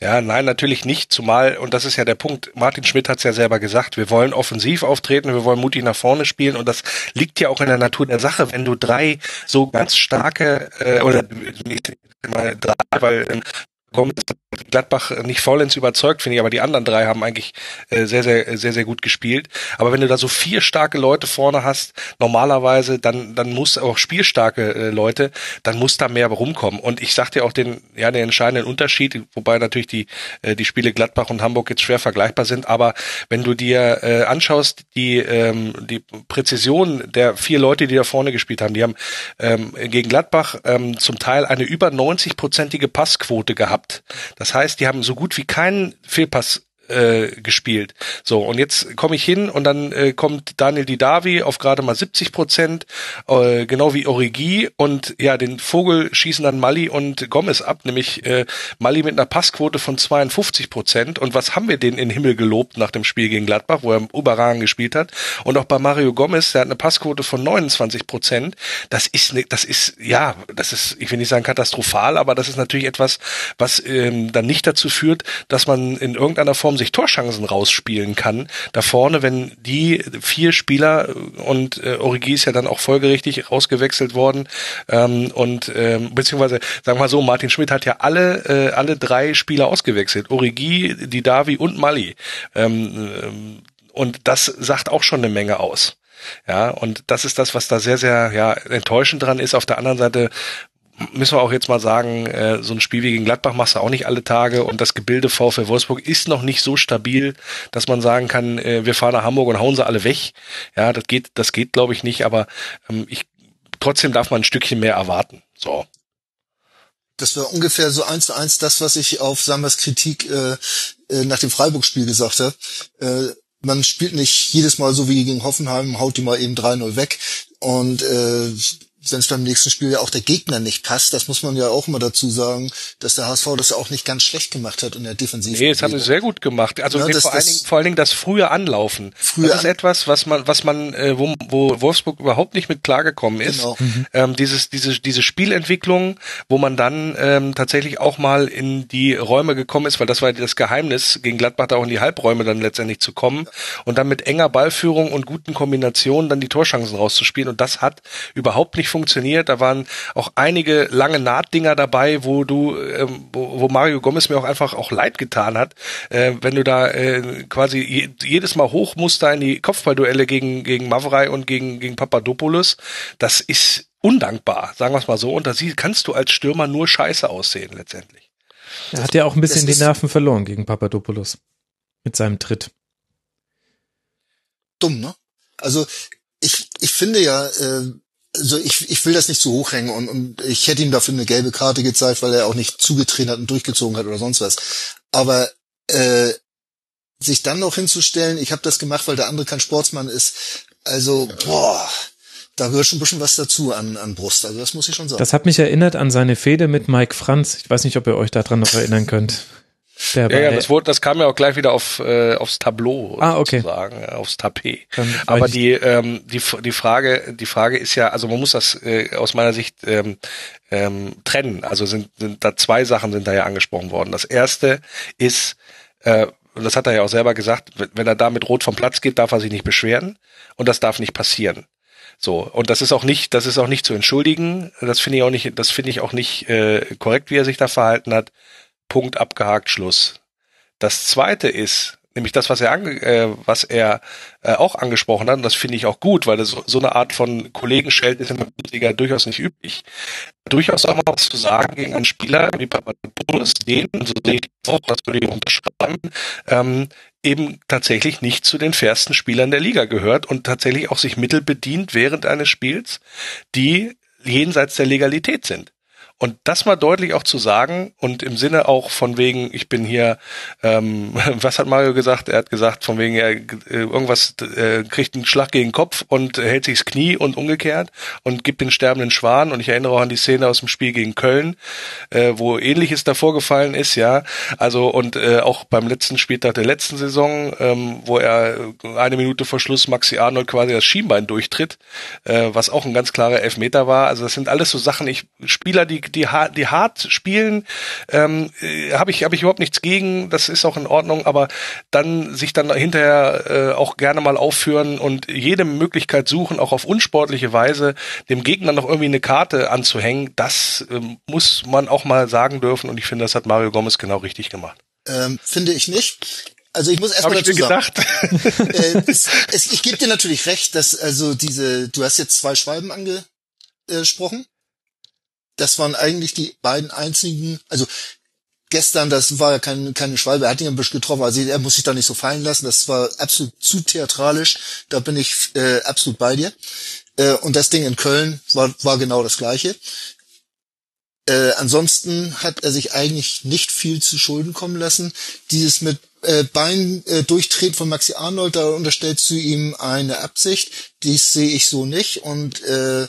Ja, nein, natürlich nicht. Zumal, und das ist ja der Punkt, Martin Schmidt hat es ja selber gesagt, wir wollen offensiv auftreten, wir wollen mutig nach vorne spielen und das liegt ja auch in der Natur der Sache. Wenn du drei so ganz starke, äh, oder nicht mal drei, weil ähm, Gladbach nicht vollends überzeugt, finde ich, aber die anderen drei haben eigentlich äh, sehr, sehr, sehr, sehr gut gespielt. Aber wenn du da so vier starke Leute vorne hast, normalerweise, dann, dann muss auch spielstarke äh, Leute, dann muss da mehr rumkommen. Und ich sagte ja auch den, ja, den entscheidenden Unterschied, wobei natürlich die, äh, die Spiele Gladbach und Hamburg jetzt schwer vergleichbar sind, aber wenn du dir äh, anschaust, die, ähm, die Präzision der vier Leute, die da vorne gespielt haben, die haben ähm, gegen Gladbach ähm, zum Teil eine über 90-prozentige Passquote gehabt gehabt. Das heißt, die haben so gut wie keinen Fehlpass äh, gespielt. So, und jetzt komme ich hin und dann äh, kommt Daniel Didavi auf gerade mal 70 Prozent, äh, genau wie Origi und ja, den Vogel schießen dann Mali und Gomez ab, nämlich äh, Mali mit einer Passquote von 52 Prozent. Und was haben wir den in Himmel gelobt nach dem Spiel gegen Gladbach, wo er überragend gespielt hat? Und auch bei Mario Gomez, der hat eine Passquote von 29 Prozent. Das ist, ne, das ist, ja, das ist, ich will nicht sagen katastrophal, aber das ist natürlich etwas, was ähm, dann nicht dazu führt, dass man in irgendeiner Form sich Torchancen rausspielen kann. Da vorne, wenn die vier Spieler und äh, Origi ist ja dann auch folgerichtig rausgewechselt worden ähm, und ähm, beziehungsweise sagen wir mal so, Martin Schmidt hat ja alle äh, alle drei Spieler ausgewechselt, Origi, Didavi und Mali. Ähm, ähm, und das sagt auch schon eine Menge aus. Ja, und das ist das, was da sehr, sehr ja, enttäuschend dran ist. Auf der anderen Seite müssen wir auch jetzt mal sagen, äh, so ein Spiel wie gegen Gladbach machst du auch nicht alle Tage und das Gebilde VfL Wolfsburg ist noch nicht so stabil, dass man sagen kann, äh, wir fahren nach Hamburg und hauen sie alle weg. Ja, das geht, das geht glaube ich nicht, aber ähm, ich trotzdem darf man ein Stückchen mehr erwarten. So. Das war ungefähr so eins zu eins das, was ich auf Sammers Kritik äh, äh, nach dem Freiburg-Spiel gesagt habe. Äh, man spielt nicht jedes Mal so wie gegen Hoffenheim, haut die mal eben 3-0 weg. Und äh, wenn es beim nächsten Spiel ja auch der Gegner nicht passt, das muss man ja auch immer dazu sagen, dass der HSV das ja auch nicht ganz schlecht gemacht hat in der Defensive. Nee, das haben sie sehr gut gemacht. Also ja, das, vor, allen Dingen, vor allen Dingen das frühe Anlaufen. Frühe das ist etwas, was man, was man, äh, wo, wo Wolfsburg überhaupt nicht mit klargekommen ist. Genau. Mhm. Ähm, dieses, diese, diese Spielentwicklung, wo man dann ähm, tatsächlich auch mal in die Räume gekommen ist, weil das war das Geheimnis, gegen Gladbach da auch in die Halbräume dann letztendlich zu kommen und dann mit enger Ballführung und guten Kombinationen dann die Torchancen rauszuspielen. Und das hat überhaupt nicht funktioniert. Da waren auch einige lange Nahtdinger dabei, wo du, ähm, wo, wo Mario Gomez mir auch einfach auch leid getan hat, äh, wenn du da äh, quasi je, jedes Mal hoch musst da in die Kopfballduelle gegen gegen Mavrei und gegen gegen Papadopoulos. Das ist undankbar, sagen wir es mal so. Und da kannst du als Stürmer nur Scheiße aussehen letztendlich. Er hat ja auch ein bisschen die Nerven verloren gegen Papadopoulos mit seinem Tritt. Dumm, ne? Also ich, ich finde ja, äh, also ich, ich will das nicht zu hoch hängen und, und ich hätte ihm dafür eine gelbe Karte gezeigt, weil er auch nicht zugetreten hat und durchgezogen hat oder sonst was. Aber äh, sich dann noch hinzustellen, ich habe das gemacht, weil der andere kein Sportsmann ist, also boah, da gehört schon ein bisschen was dazu an, an Brust. Also das muss ich schon sagen. Das hat mich erinnert an seine Fehde mit Mike Franz. Ich weiß nicht, ob ihr euch daran noch erinnern könnt. Der ja, ja, das wurde, das kam ja auch gleich wieder auf äh, aufs Tableau ah, okay. sozusagen, aufs Tapet. Aber die ähm, die die Frage die Frage ist ja, also man muss das äh, aus meiner Sicht ähm, ähm, trennen. Also sind sind da zwei Sachen sind da ja angesprochen worden. Das erste ist äh, und das hat er ja auch selber gesagt, wenn er da mit Rot vom Platz geht, darf er sich nicht beschweren und das darf nicht passieren. So und das ist auch nicht, das ist auch nicht zu entschuldigen. Das finde ich auch nicht, das finde ich auch nicht äh, korrekt, wie er sich da verhalten hat. Punkt abgehakt, Schluss. Das zweite ist, nämlich das, was er, ange, äh, was er äh, auch angesprochen hat, und das finde ich auch gut, weil das so, eine Art von Kollegenscheld ist in der Bundesliga durchaus nicht üblich. Durchaus auch mal was zu sagen gegen einen Spieler wie Papadopoulos, den, so sehe ich auch, das würde ich unterschreiben, ähm, eben tatsächlich nicht zu den fairsten Spielern der Liga gehört und tatsächlich auch sich Mittel bedient während eines Spiels, die jenseits der Legalität sind. Und das mal deutlich auch zu sagen und im Sinne auch von wegen, ich bin hier, ähm, was hat Mario gesagt? Er hat gesagt, von wegen, er äh, irgendwas äh, kriegt einen Schlag gegen den Kopf und hält sich's Knie und umgekehrt und gibt den sterbenden Schwan. Und ich erinnere auch an die Szene aus dem Spiel gegen Köln, äh, wo ähnliches davor gefallen ist, ja. Also und äh, auch beim letzten Spieltag der letzten Saison, ähm, wo er eine Minute vor Schluss Maxi Arnold quasi das Schienbein durchtritt, äh, was auch ein ganz klarer Elfmeter war. Also das sind alles so Sachen, ich Spieler, die die, die hart spielen, ähm, äh, habe ich, hab ich überhaupt nichts gegen, das ist auch in Ordnung, aber dann sich dann hinterher äh, auch gerne mal aufführen und jede Möglichkeit suchen, auch auf unsportliche Weise dem Gegner noch irgendwie eine Karte anzuhängen, das äh, muss man auch mal sagen dürfen und ich finde, das hat Mario Gomez genau richtig gemacht. Ähm, finde ich nicht. Also ich muss erstmal dazu sagen. äh, es, es, ich gebe dir natürlich recht, dass also diese, du hast jetzt zwei Schwalben angesprochen das waren eigentlich die beiden einzigen, also gestern, das war ja kein, keine Schwalbe, er hat ihn ein bisschen getroffen, also er muss sich da nicht so fallen lassen, das war absolut zu theatralisch, da bin ich äh, absolut bei dir. Äh, und das Ding in Köln war, war genau das gleiche. Äh, ansonsten hat er sich eigentlich nicht viel zu Schulden kommen lassen. Dieses mit äh, Bein äh, durchtreten von Maxi Arnold, da unterstellst du ihm eine Absicht. Dies sehe ich so nicht und äh,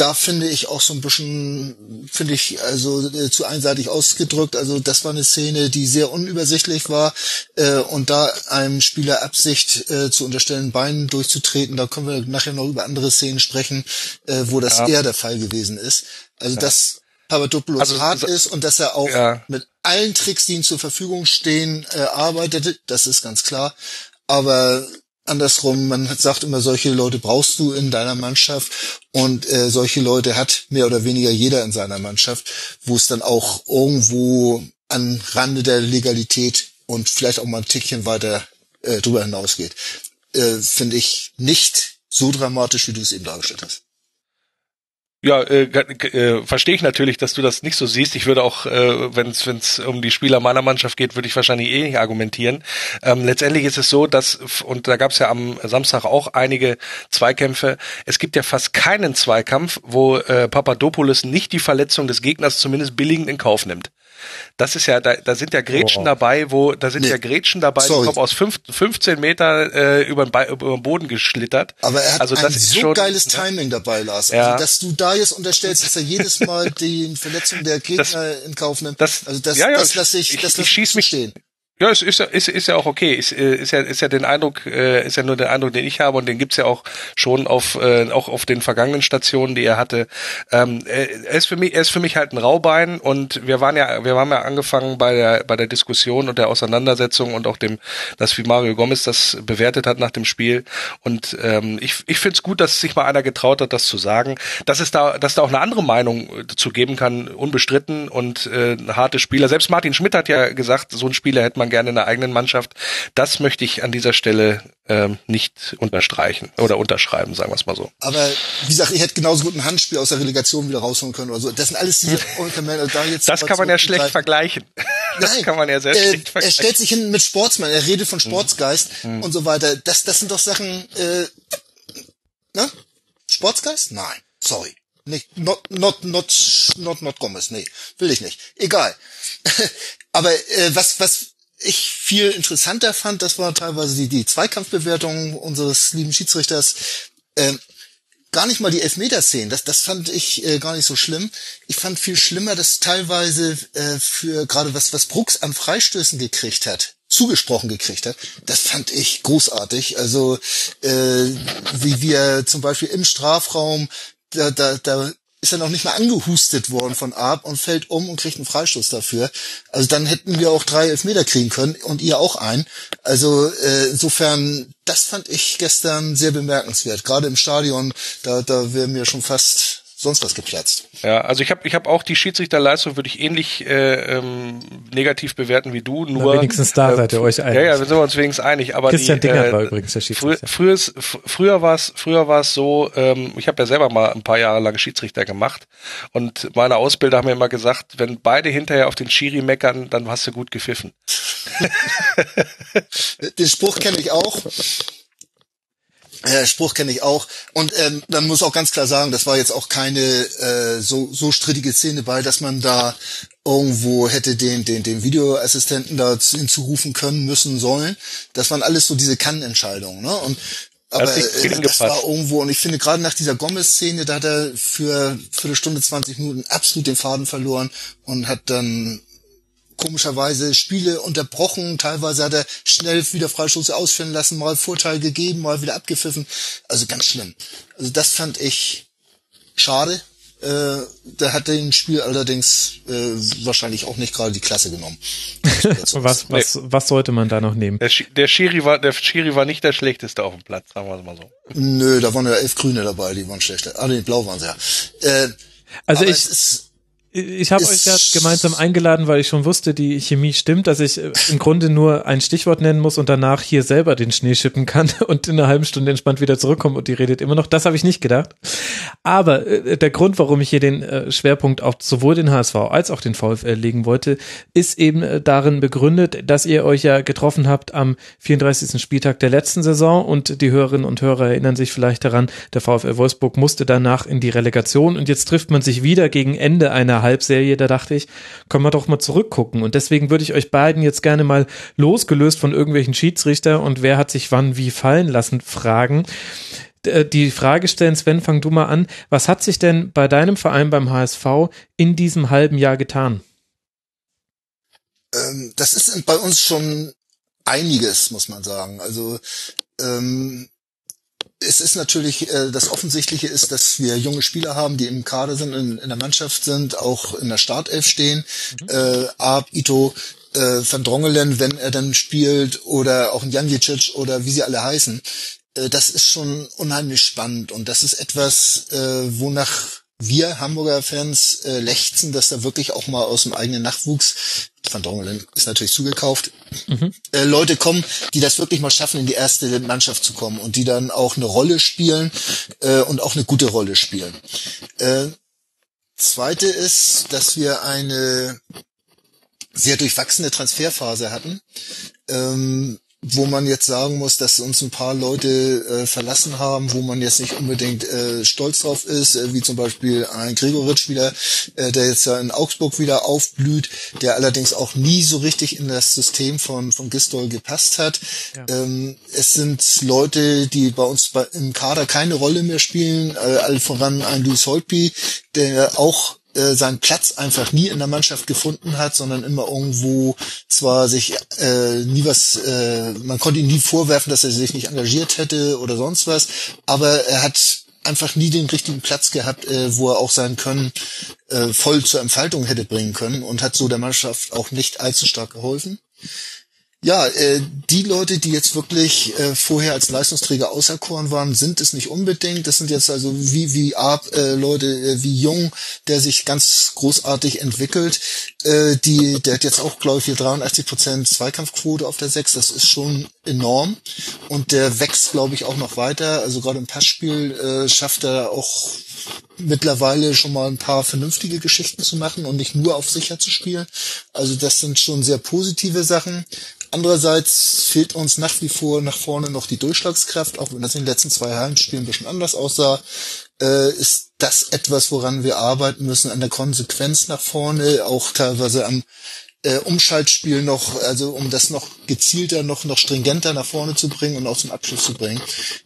da finde ich auch so ein bisschen, finde ich also äh, zu einseitig ausgedrückt. Also das war eine Szene, die sehr unübersichtlich war äh, und da einem Spieler Absicht äh, zu unterstellen, Beinen durchzutreten, da können wir nachher noch über andere Szenen sprechen, äh, wo das ja. eher der Fall gewesen ist. Also ja. dass Papadopoulos also, hart ist und dass er auch ja. mit allen Tricks, die ihm zur Verfügung stehen, äh, arbeitet, das ist ganz klar. Aber andersrum, man sagt immer, solche Leute brauchst du in deiner Mannschaft und äh, solche Leute hat mehr oder weniger jeder in seiner Mannschaft, wo es dann auch irgendwo an Rande der Legalität und vielleicht auch mal ein Tickchen weiter äh, drüber hinausgeht. Äh, Finde ich nicht so dramatisch, wie du es eben dargestellt hast. Ja, äh, äh, verstehe ich natürlich, dass du das nicht so siehst. Ich würde auch, äh, wenn es um die Spieler meiner Mannschaft geht, würde ich wahrscheinlich eh nicht argumentieren. Ähm, letztendlich ist es so, dass, und da gab es ja am Samstag auch einige Zweikämpfe, es gibt ja fast keinen Zweikampf, wo äh, Papadopoulos nicht die Verletzung des Gegners zumindest billigend in Kauf nimmt. Das ist ja, da, da sind ja Gretchen oh. dabei, wo, da sind nee. ja Gretchen dabei, Sorry. die kommen aus fünf, 15 Meter äh, über, den über den Boden geschlittert. Aber er hat also, ein so schon, geiles ne? Timing dabei, Lars. Ja. Also, dass du da jetzt unterstellst, dass er jedes Mal die Verletzung der Gegner das, in Kauf nimmt. Das, also das, ja, ja, das lasse ich, das lasse ich, ich, ich stehen. Ja, es ist, ist, ist ja auch okay. Ist, äh, ist ja, ist ja den Eindruck, äh, ist ja nur der Eindruck, den ich habe und den gibt's ja auch schon auf, äh, auch auf den vergangenen Stationen, die er hatte. Ähm, er ist für mich, er ist für mich halt ein Raubein und wir waren ja, wir haben ja angefangen bei der, bei der Diskussion und der Auseinandersetzung und auch dem, dass wie Mario Gomez das bewertet hat nach dem Spiel. Und ähm, ich, ich finde es gut, dass sich mal einer getraut hat, das zu sagen. Dass es da, dass da auch eine andere Meinung zu geben kann, unbestritten und äh, harte Spieler. Selbst Martin Schmidt hat ja gesagt, so ein Spieler hätte man man gerne in der eigenen Mannschaft. Das möchte ich an dieser Stelle ähm, nicht unterstreichen oder unterschreiben, sagen wir es mal so. Aber wie gesagt, ich hätte genauso gut ein Handspiel aus der Relegation wieder rausholen können oder so. Das sind alles diese also da jetzt Das kann man ja schlecht vergleichen. Das Nein, kann man ja sehr äh, schlecht vergleichen. Er stellt sich hin mit Sportsmann, er redet von Sportsgeist mhm. und so weiter. Das, das sind doch Sachen, äh, ne? Sportsgeist? Nein, sorry. Nicht, not, not, not, not, not Gomez, nee, will ich nicht. Egal. Aber äh, was, was ich viel interessanter fand, das war teilweise die, die Zweikampfbewertung unseres lieben Schiedsrichters. Ähm, gar nicht mal die Elfmeterszenen, das, das fand ich äh, gar nicht so schlimm. Ich fand viel schlimmer, dass teilweise äh, für gerade was, was Brooks an Freistößen gekriegt hat, zugesprochen gekriegt hat, das fand ich großartig. Also äh, wie wir zum Beispiel im Strafraum da, da, da ist er noch nicht mal angehustet worden von Arp und fällt um und kriegt einen Freistoß dafür. Also dann hätten wir auch drei Elfmeter kriegen können und ihr auch einen. Also äh, insofern, das fand ich gestern sehr bemerkenswert. Gerade im Stadion, da, da wäre mir schon fast sonst was geplatzt. Ja, also ich habe ich hab auch die Schiedsrichterleistung würde ich ähnlich äh, ähm, negativ bewerten wie du. Nur Na, wenigstens da äh, seid ihr euch einig. Ja, ja, wir sind uns wenigstens einig. Aber Christian die, Dinger äh, war übrigens der Schiedsrichter. Früher, früher war es früher war es so. Ähm, ich habe ja selber mal ein paar Jahre lang Schiedsrichter gemacht und meine Ausbilder haben mir immer gesagt, wenn beide hinterher auf den Schiri meckern, dann hast du gut gepfiffen. Den Spruch kenne ich auch. Äh, Spruch kenne ich auch. Und ähm, man muss auch ganz klar sagen, das war jetzt auch keine äh, so, so strittige Szene bei, dass man da irgendwo hätte den, den, den Videoassistenten da hinzurufen können, müssen, sollen. Das waren alles so diese Kannentscheidungen. Ne? Und aber das, äh, das war irgendwo, und ich finde gerade nach dieser Gomez-Szene, da hat er für, für eine Stunde 20 Minuten absolut den Faden verloren und hat dann komischerweise Spiele unterbrochen. Teilweise hat er schnell wieder Freistoße ausführen lassen, mal Vorteil gegeben, mal wieder abgepfiffen. Also ganz schlimm. Also das fand ich schade. Äh, da hat den Spiel allerdings äh, wahrscheinlich auch nicht gerade die Klasse genommen. was, was, was sollte man da noch nehmen? Der, der, Schiri war, der Schiri war nicht der schlechteste auf dem Platz, sagen wir es mal so. Nö, da waren ja elf Grüne dabei, die waren schlechter. Ah, nee, blau waren sie ja. Äh, also ich, ich habe euch ja gemeinsam eingeladen, weil ich schon wusste, die Chemie stimmt, dass ich äh, im Grunde nur ein Stichwort nennen muss und danach hier selber den Schnee schippen kann und in einer halben Stunde entspannt wieder zurückkommen und die redet immer noch. Das habe ich nicht gedacht. Aber äh, der Grund, warum ich hier den äh, Schwerpunkt auf sowohl den HSV als auch den VfL legen wollte, ist eben darin begründet, dass ihr euch ja getroffen habt am 34. Spieltag der letzten Saison und die Hörerinnen und Hörer erinnern sich vielleicht daran, der VfL Wolfsburg musste danach in die Relegation und jetzt trifft man sich wieder gegen Ende einer einer Halbserie, da dachte ich, können wir doch mal zurückgucken. Und deswegen würde ich euch beiden jetzt gerne mal losgelöst von irgendwelchen Schiedsrichter und wer hat sich wann wie fallen lassen, fragen äh, die Frage stellen, Sven, fang du mal an. Was hat sich denn bei deinem Verein beim HSV in diesem halben Jahr getan? Ähm, das ist bei uns schon einiges, muss man sagen. Also ähm, es ist natürlich, äh, das Offensichtliche ist, dass wir junge Spieler haben, die im Kader sind, in, in der Mannschaft sind, auch in der Startelf stehen. Mhm. Äh, Ab, Ito, äh, Van Drongelen, wenn er dann spielt, oder auch ein Janjicic oder wie sie alle heißen. Äh, das ist schon unheimlich spannend und das ist etwas, äh, wonach wir Hamburger Fans äh, lechzen, dass da wirklich auch mal aus dem eigenen Nachwuchs, Van Drongelen ist natürlich zugekauft, mhm. äh, Leute kommen, die das wirklich mal schaffen, in die erste Mannschaft zu kommen und die dann auch eine Rolle spielen äh, und auch eine gute Rolle spielen. Äh, zweite ist, dass wir eine sehr durchwachsene Transferphase hatten. Ähm, wo man jetzt sagen muss, dass uns ein paar Leute äh, verlassen haben, wo man jetzt nicht unbedingt äh, stolz drauf ist, äh, wie zum Beispiel ein Gregoritsch wieder, äh, der jetzt ja in Augsburg wieder aufblüht, der allerdings auch nie so richtig in das System von, von Gistol gepasst hat. Ja. Ähm, es sind Leute, die bei uns bei, im Kader keine Rolle mehr spielen, äh, all voran ein Luis Holtby, der auch äh, seinen Platz einfach nie in der Mannschaft gefunden hat, sondern immer irgendwo zwar sich äh, nie was, äh, man konnte ihm nie vorwerfen, dass er sich nicht engagiert hätte oder sonst was, aber er hat einfach nie den richtigen Platz gehabt, äh, wo er auch sein Können äh, voll zur Entfaltung hätte bringen können und hat so der Mannschaft auch nicht allzu stark geholfen. Ja, äh, die Leute, die jetzt wirklich äh, vorher als Leistungsträger auserkoren waren, sind es nicht unbedingt. Das sind jetzt also wie wie Ab äh, Leute äh, wie Jung, der sich ganz großartig entwickelt. Äh, die, der hat jetzt auch glaube ich hier 83 Prozent Zweikampfquote auf der 6. Das ist schon enorm und der wächst glaube ich auch noch weiter. Also gerade im Passspiel äh, schafft er auch mittlerweile schon mal ein paar vernünftige Geschichten zu machen und nicht nur auf sicher zu spielen. Also das sind schon sehr positive Sachen. Andererseits fehlt uns nach wie vor nach vorne noch die Durchschlagskraft, auch wenn das in den letzten zwei Heimspielen ein bisschen anders aussah, äh, ist das etwas, woran wir arbeiten müssen, an der Konsequenz nach vorne, auch teilweise am äh, Umschaltspiel noch, also um das noch gezielter, noch, noch stringenter nach vorne zu bringen und auch zum Abschluss zu bringen.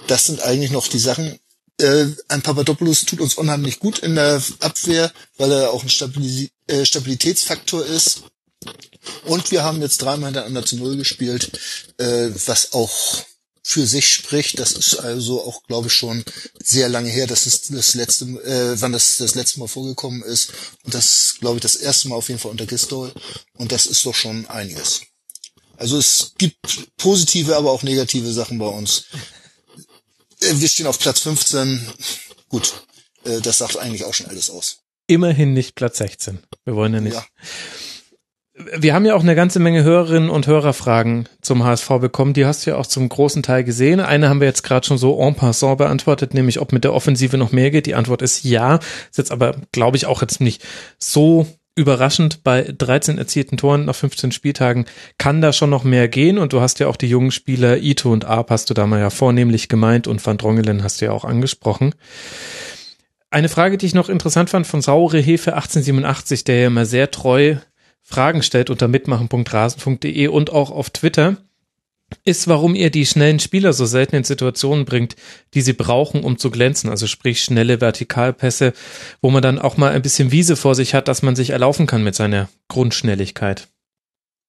Das sind eigentlich noch die Sachen. Äh, ein Papadopoulos tut uns unheimlich gut in der Abwehr, weil er auch ein Stabilis äh, Stabilitätsfaktor ist und wir haben jetzt dreimal hintereinander zu Null gespielt, äh, was auch für sich spricht. Das ist also auch, glaube ich, schon sehr lange her, dass es das letzte, äh, wann das das letzte Mal vorgekommen ist. Und das, glaube ich, das erste Mal auf jeden Fall unter Gistol. Und das ist doch schon einiges. Also es gibt positive, aber auch negative Sachen bei uns. Wir stehen auf Platz 15. Gut, äh, das sagt eigentlich auch schon alles aus. Immerhin nicht Platz 16. Wir wollen ja nicht. Ja wir haben ja auch eine ganze Menge Hörerinnen und Hörerfragen zum HSV bekommen. Die hast du ja auch zum großen Teil gesehen. Eine haben wir jetzt gerade schon so en passant beantwortet, nämlich ob mit der Offensive noch mehr geht. Die Antwort ist ja. Ist jetzt aber, glaube ich, auch jetzt nicht so überraschend. Bei 13 erzielten Toren nach 15 Spieltagen kann da schon noch mehr gehen. Und du hast ja auch die jungen Spieler Ito und Arp hast du da mal ja vornehmlich gemeint und Van Drongelen hast du ja auch angesprochen. Eine Frage, die ich noch interessant fand von Saure Hefe 1887, der ja immer sehr treu Fragen stellt unter mitmachen.rasen.de und auch auf Twitter, ist, warum ihr die schnellen Spieler so selten in Situationen bringt, die sie brauchen, um zu glänzen. Also sprich schnelle Vertikalpässe, wo man dann auch mal ein bisschen Wiese vor sich hat, dass man sich erlaufen kann mit seiner Grundschnelligkeit.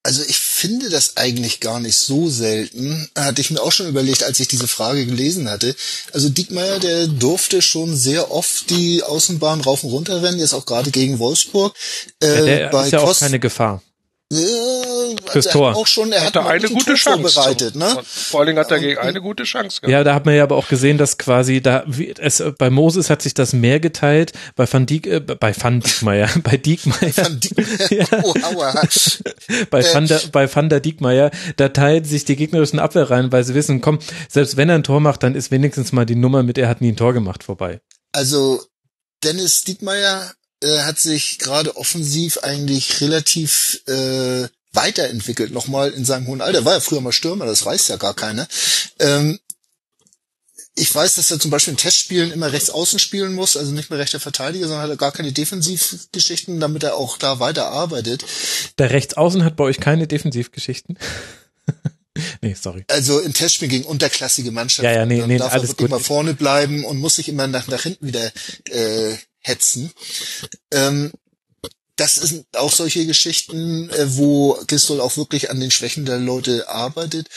Also ich finde das eigentlich gar nicht so selten. Hatte ich mir auch schon überlegt, als ich diese Frage gelesen hatte. Also Diekmeyer, der durfte schon sehr oft die Außenbahn rauf und runter rennen, jetzt auch gerade gegen Wolfsburg. Äh, ja, der bei ist ja Kost auch keine Gefahr. Äh, Fürs also Tor. Auch schon, er hat, hat eine gute Chance vorbereitet, ne? Vor allen Dingen hat er gegen eine gute Chance gehabt. Ja, da hat man ja aber auch gesehen, dass quasi da wie, es bei Moses hat sich das mehr geteilt, bei Van Dijk äh, bei Van Diekmeyer, bei Diekmeyer. Van Diekmeyer. ja. oh, aua. bei äh, Van der bei Van der Diekmeyer, da teilt sich die gegnerischen Abwehr rein, weil sie wissen, komm, selbst wenn er ein Tor macht, dann ist wenigstens mal die Nummer mit er hat nie ein Tor gemacht vorbei. Also Dennis Diekmeyer äh, hat sich gerade offensiv eigentlich relativ äh, weiterentwickelt, nochmal in seinem hohen Alter. War ja früher mal Stürmer, das weiß ja gar keiner. Ähm, ich weiß, dass er zum Beispiel in Testspielen immer rechts außen spielen muss, also nicht mehr rechter Verteidiger, sondern hat er gar keine Defensivgeschichten, damit er auch da weiter arbeitet. Der rechts außen hat bei euch keine Defensivgeschichten? nee, sorry. Also in Testspielen gegen unterklassige Mannschaften. Ja, ja, nee, nee, darf alles er wirklich gut. mal vorne bleiben und muss sich immer nach, nach hinten wieder äh, hetzen. Ähm, das sind auch solche Geschichten, äh, wo Gistol auch wirklich an den Schwächen der Leute arbeitet.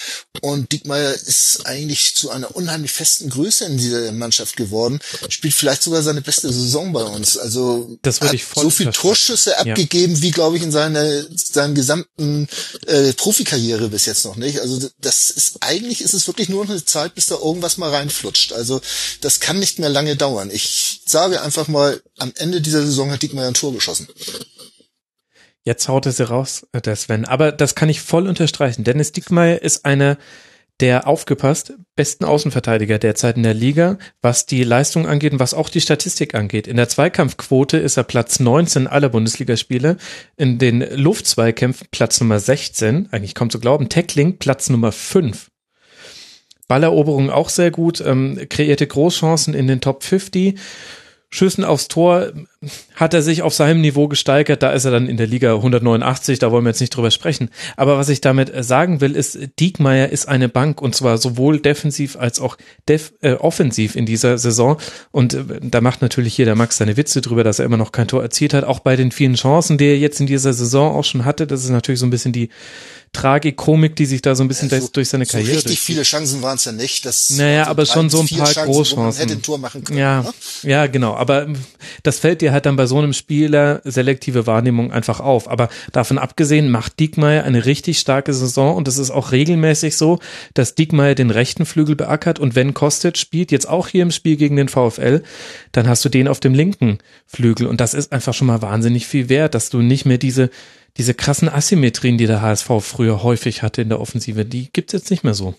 Und Diekmeyer ist eigentlich zu einer unheimlich festen Größe in dieser Mannschaft geworden. Spielt vielleicht sogar seine beste Saison bei uns. Also Das würde hat ich voll so viel. Torschüsse Ja. abgegeben, wie glaube ich in seiner seiner gesamten äh, Profikarriere bis jetzt noch nicht. Also das ist eigentlich ist es wirklich nur noch eine Zeit, bis da irgendwas mal reinflutscht. Also das kann nicht mehr lange dauern. Ich sage einfach mal, am Ende dieser Saison hat Diekmeyer ein Tor geschossen. Jetzt haut er sie raus, äh, der Sven. Aber das kann ich voll unterstreichen. Dennis Dickmeyer ist einer der aufgepasst besten Außenverteidiger derzeit in der Liga, was die Leistung angeht und was auch die Statistik angeht. In der Zweikampfquote ist er Platz 19 aller Bundesligaspiele, in den Luftzweikämpfen Platz Nummer 16, eigentlich kaum zu glauben, Tackling Platz Nummer 5. Balleroberung auch sehr gut, ähm, kreierte Großchancen in den Top 50. Schüssen aufs Tor hat er sich auf seinem Niveau gesteigert. Da ist er dann in der Liga 189, da wollen wir jetzt nicht drüber sprechen. Aber was ich damit äh, sagen will, ist, Diekmeyer ist eine Bank und zwar sowohl defensiv als auch def äh, offensiv in dieser Saison. Und äh, da macht natürlich hier der Max seine Witze drüber, dass er immer noch kein Tor erzielt hat. Auch bei den vielen Chancen, die er jetzt in dieser Saison auch schon hatte. Das ist natürlich so ein bisschen die Tragikomik, die sich da so ein bisschen Also, durch seine so Karriere richtig durchzieht. viele Chancen waren es ja nicht. Das Naja, waren aber drei schon so ein paar Chancen, Großchancen. hätte ein Tor machen können. Ja, ne? ja, genau. Aber das fällt dir halt dann bei so einem Spieler selektive Wahrnehmung einfach auf. Aber davon abgesehen macht Diekmeyer eine richtig starke Saison und es ist auch regelmäßig so, dass Diekmeyer den rechten Flügel beackert und wenn Kostic spielt, jetzt auch hier im Spiel gegen den VfL, dann hast du den auf dem linken Flügel und das ist einfach schon mal wahnsinnig viel wert, dass du nicht mehr diese diese krassen Asymmetrien, die der HSV früher häufig hatte in der Offensive, die gibt's jetzt nicht mehr so.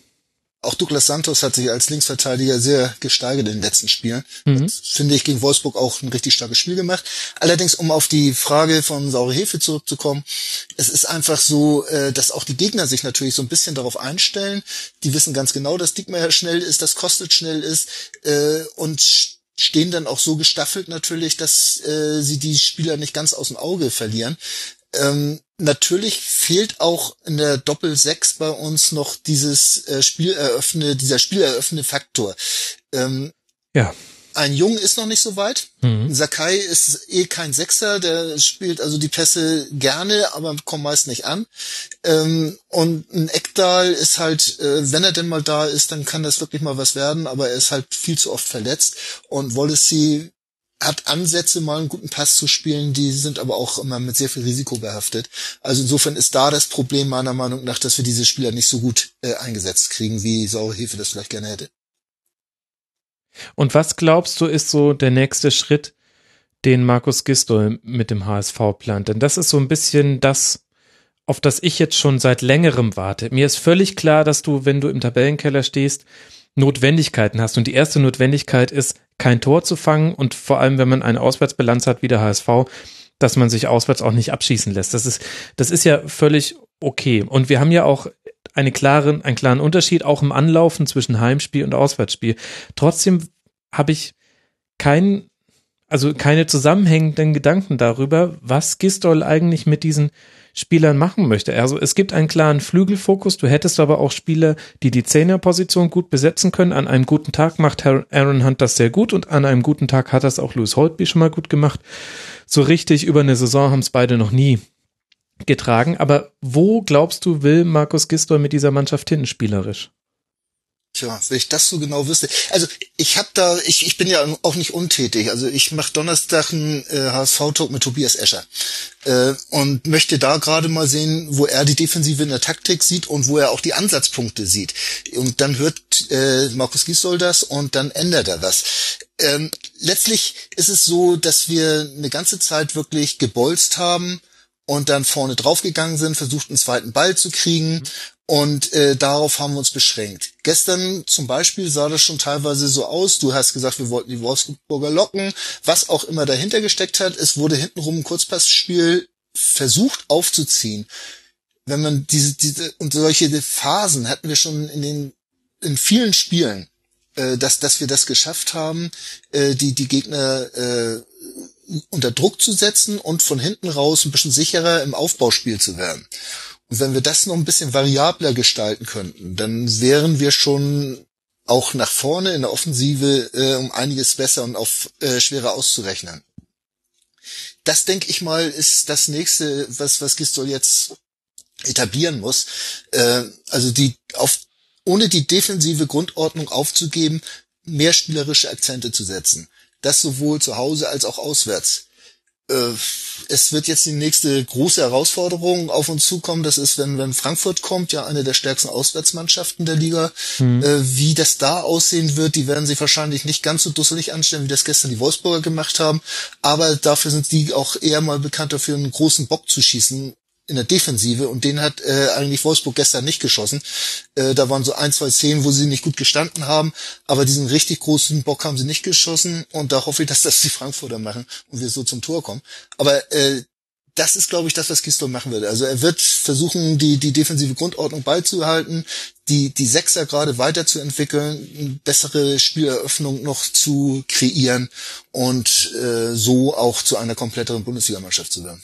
Auch Douglas Santos hat sich als Linksverteidiger sehr gesteigert in den letzten Spielen. Mhm. Finde ich, gegen Wolfsburg auch ein richtig starkes Spiel gemacht. Allerdings, um auf die Frage von saure Hefe zurückzukommen, es ist einfach so, äh, dass auch die Gegner sich natürlich so ein bisschen darauf einstellen. Die wissen ganz genau, dass Diekmeyer schnell ist, dass Kostic schnell ist äh, und stehen dann auch so gestaffelt natürlich, dass äh, sie die Spieler nicht ganz aus dem Auge verlieren. Ähm, natürlich fehlt auch in der Doppel 6 bei uns noch dieses äh, Spieleröffne, dieser spieleröffnende Faktor. Ähm, Ja. ein Jung ist noch nicht so weit. Mhm. Sakai ist eh kein Sechser, der spielt also die Pässe gerne, aber kommt meist nicht an. Ähm, und ein Eckdal ist halt, äh, wenn er denn mal da ist, dann kann das wirklich mal was werden, aber er ist halt viel zu oft verletzt. Und Wallacey hat Ansätze, mal einen guten Pass zu spielen, die sind aber auch immer mit sehr viel Risiko behaftet. Also insofern ist da das Problem meiner Meinung nach, dass wir diese Spieler nicht so gut äh, eingesetzt kriegen, wie Saure Hefe das vielleicht gerne hätte. Und was glaubst du, ist so der nächste Schritt, den Markus Gistol mit dem HSV plant? Denn das ist so ein bisschen das, auf das ich jetzt schon seit längerem warte. Mir ist völlig klar, dass du, wenn du im Tabellenkeller stehst, Notwendigkeiten hast. Und die erste Notwendigkeit ist, kein Tor zu fangen und vor allem, wenn man eine Auswärtsbilanz hat wie der HSV, dass man sich auswärts auch nicht abschießen lässt. Das ist, das ist ja völlig okay. Und wir haben ja auch eine klaren, einen klaren Unterschied auch im Anlaufen zwischen Heimspiel und Auswärtsspiel. Trotzdem habe ich kein, also keine zusammenhängenden Gedanken darüber, was Gistol eigentlich mit diesen Spielern machen möchte. Also es gibt einen klaren Flügelfokus. Du hättest aber auch Spieler, die die Zehnerposition gut besetzen können. An einem guten Tag macht Aaron Hunt das sehr gut und an einem guten Tag hat das auch Louis Holtby schon mal gut gemacht. So richtig über eine Saison haben es beide noch nie getragen. Aber wo glaubst du, will Markus Gistol mit dieser Mannschaft hin, spielerisch? Tja, wenn ich das so genau wüsste. Also ich habe da, ich, ich bin ja auch nicht untätig. Also ich mache Donnerstag einen äh, HSV-Talk mit Tobias Escher äh, und möchte da gerade mal sehen, wo er die Defensive in der Taktik sieht und wo er auch die Ansatzpunkte sieht. Und dann hört äh, Markus Gisdol das und dann ändert er was. Ähm, letztlich ist es so, dass wir eine ganze Zeit wirklich gebolzt haben und dann vorne draufgegangen sind, versucht einen zweiten Ball zu kriegen und äh, darauf haben wir uns beschränkt. Gestern zum Beispiel sah das schon teilweise so aus. Du hast gesagt, wir wollten die Wolfsburger locken. Was auch immer dahinter gesteckt hat, es wurde hintenrum ein Kurzpassspiel versucht aufzuziehen. Wenn man diese, diese und solche Phasen hatten wir schon in den in vielen Spielen. äh, dass, dass wir das geschafft haben, äh, die, die Gegner äh, unter Druck zu setzen und von hinten raus ein bisschen sicherer im Aufbauspiel zu werden. Wenn wir das noch ein bisschen variabler gestalten könnten, dann wären wir schon auch nach vorne in der Offensive äh, um einiges besser und auf äh, schwerer auszurechnen. Das denke ich mal ist das nächste, was was Gistol jetzt etablieren muss. Äh, also die auf ohne die defensive Grundordnung aufzugeben, mehr spielerische Akzente zu setzen. Das sowohl zu Hause als auch auswärts. Äh, es wird jetzt die nächste große Herausforderung auf uns zukommen. Das ist, wenn, wenn Frankfurt kommt, ja eine der stärksten Auswärtsmannschaften der Liga. Mhm. wie das da aussehen wird, die werden sich wahrscheinlich nicht ganz so dusselig anstellen, wie das gestern die Wolfsburger gemacht haben. Aber dafür sind die auch eher mal bekannt dafür, einen großen Bock zu schießen in der Defensive und den hat äh, eigentlich Wolfsburg gestern nicht geschossen. Äh, da waren so ein, zwei Szenen, wo sie nicht gut gestanden haben, aber diesen richtig großen Bock haben sie nicht geschossen und da hoffe ich, dass das die Frankfurter machen und wir so zum Tor kommen. Aber äh, das ist, glaube ich, das, was Gisdol machen würde. Also er wird versuchen, die, die defensive Grundordnung beizuhalten, die, die Sechser gerade weiterzuentwickeln, bessere Spieleröffnung noch zu kreieren und äh, so auch zu einer kompletteren Bundesligamannschaft zu werden.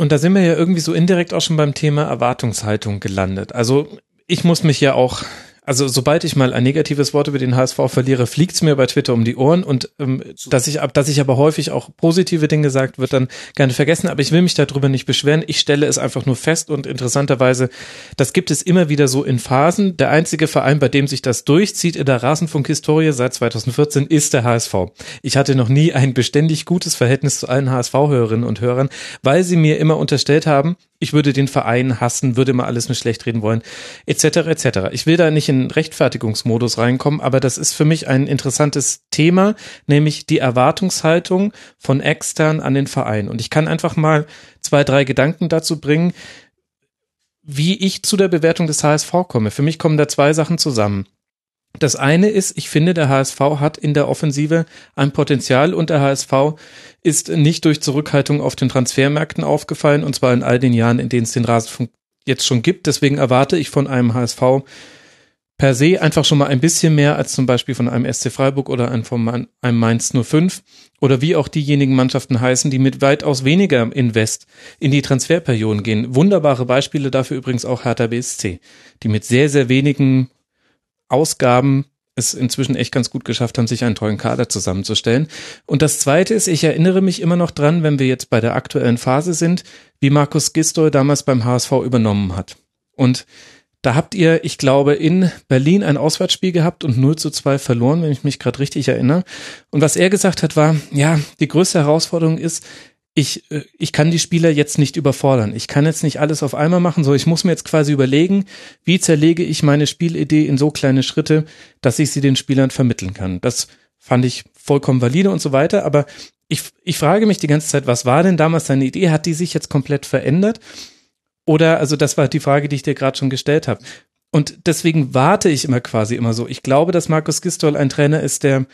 Und da sind wir ja irgendwie so indirekt auch schon beim Thema Erwartungshaltung gelandet. Also ich muss mich ja auch also sobald ich mal ein negatives Wort über den HSV verliere, fliegt's mir bei Twitter um die Ohren und ähm, dass ich dass ich aber häufig auch positive Dinge sagt, wird dann gerne vergessen. Aber ich will mich darüber nicht beschweren. Ich stelle es einfach nur fest und interessanterweise, das gibt es immer wieder so in Phasen. Der einzige Verein, bei dem sich das durchzieht in der Rasenfunk-Historie seit 2014, ist der HSV. Ich hatte noch nie ein beständig gutes Verhältnis zu allen HSV-Hörerinnen und Hörern, weil sie mir immer unterstellt haben, ich würde den Verein hassen, würde mal alles nur schlecht reden wollen, etc. etc. Ich will da nicht in Rechtfertigungsmodus reinkommen, aber das ist für mich ein interessantes Thema, nämlich die Erwartungshaltung von extern an den Verein. Und ich kann einfach mal zwei, drei Gedanken dazu bringen, wie ich zu der Bewertung des HSV komme. Für mich kommen da zwei Sachen zusammen. Das eine ist, ich finde, der HSV hat in der Offensive ein Potenzial und der HSV ist nicht durch Zurückhaltung auf den Transfermärkten aufgefallen und zwar in all den Jahren, in denen es den Rasenfunk jetzt schon gibt. Deswegen erwarte ich von einem HSV per se einfach schon mal ein bisschen mehr als zum Beispiel von einem SC Freiburg oder einem, von einem Mainz 05 oder wie auch diejenigen Mannschaften heißen, die mit weitaus weniger Invest in die Transferperioden gehen. Wunderbare Beispiele dafür übrigens auch Hertha BSC, die mit sehr, sehr wenigen Ausgaben es inzwischen echt ganz gut geschafft haben, sich einen tollen Kader zusammenzustellen. Und das Zweite ist, ich erinnere mich immer noch dran, wenn wir jetzt bei der aktuellen Phase sind, wie Markus Gistol damals beim HSV übernommen hat. Und da habt ihr, ich glaube, in Berlin ein Auswärtsspiel gehabt und 0 zu 2 verloren, wenn ich mich gerade richtig erinnere. Und was er gesagt hat, war, ja, die größte Herausforderung ist, ich, äh, ich kann die Spieler jetzt nicht überfordern. Ich kann jetzt nicht alles auf einmal machen, so ich muss mir jetzt quasi überlegen, wie zerlege ich meine Spielidee in so kleine Schritte, dass ich sie den Spielern vermitteln kann. Das fand ich vollkommen valide und so weiter, aber ich, ich frage mich die ganze Zeit, was war denn damals seine Idee? Hat die sich jetzt komplett verändert? Oder, also das war die Frage, die ich dir gerade schon gestellt habe. Und deswegen warte ich immer quasi immer so. Ich glaube, dass Markus Gistol ein Trainer ist, der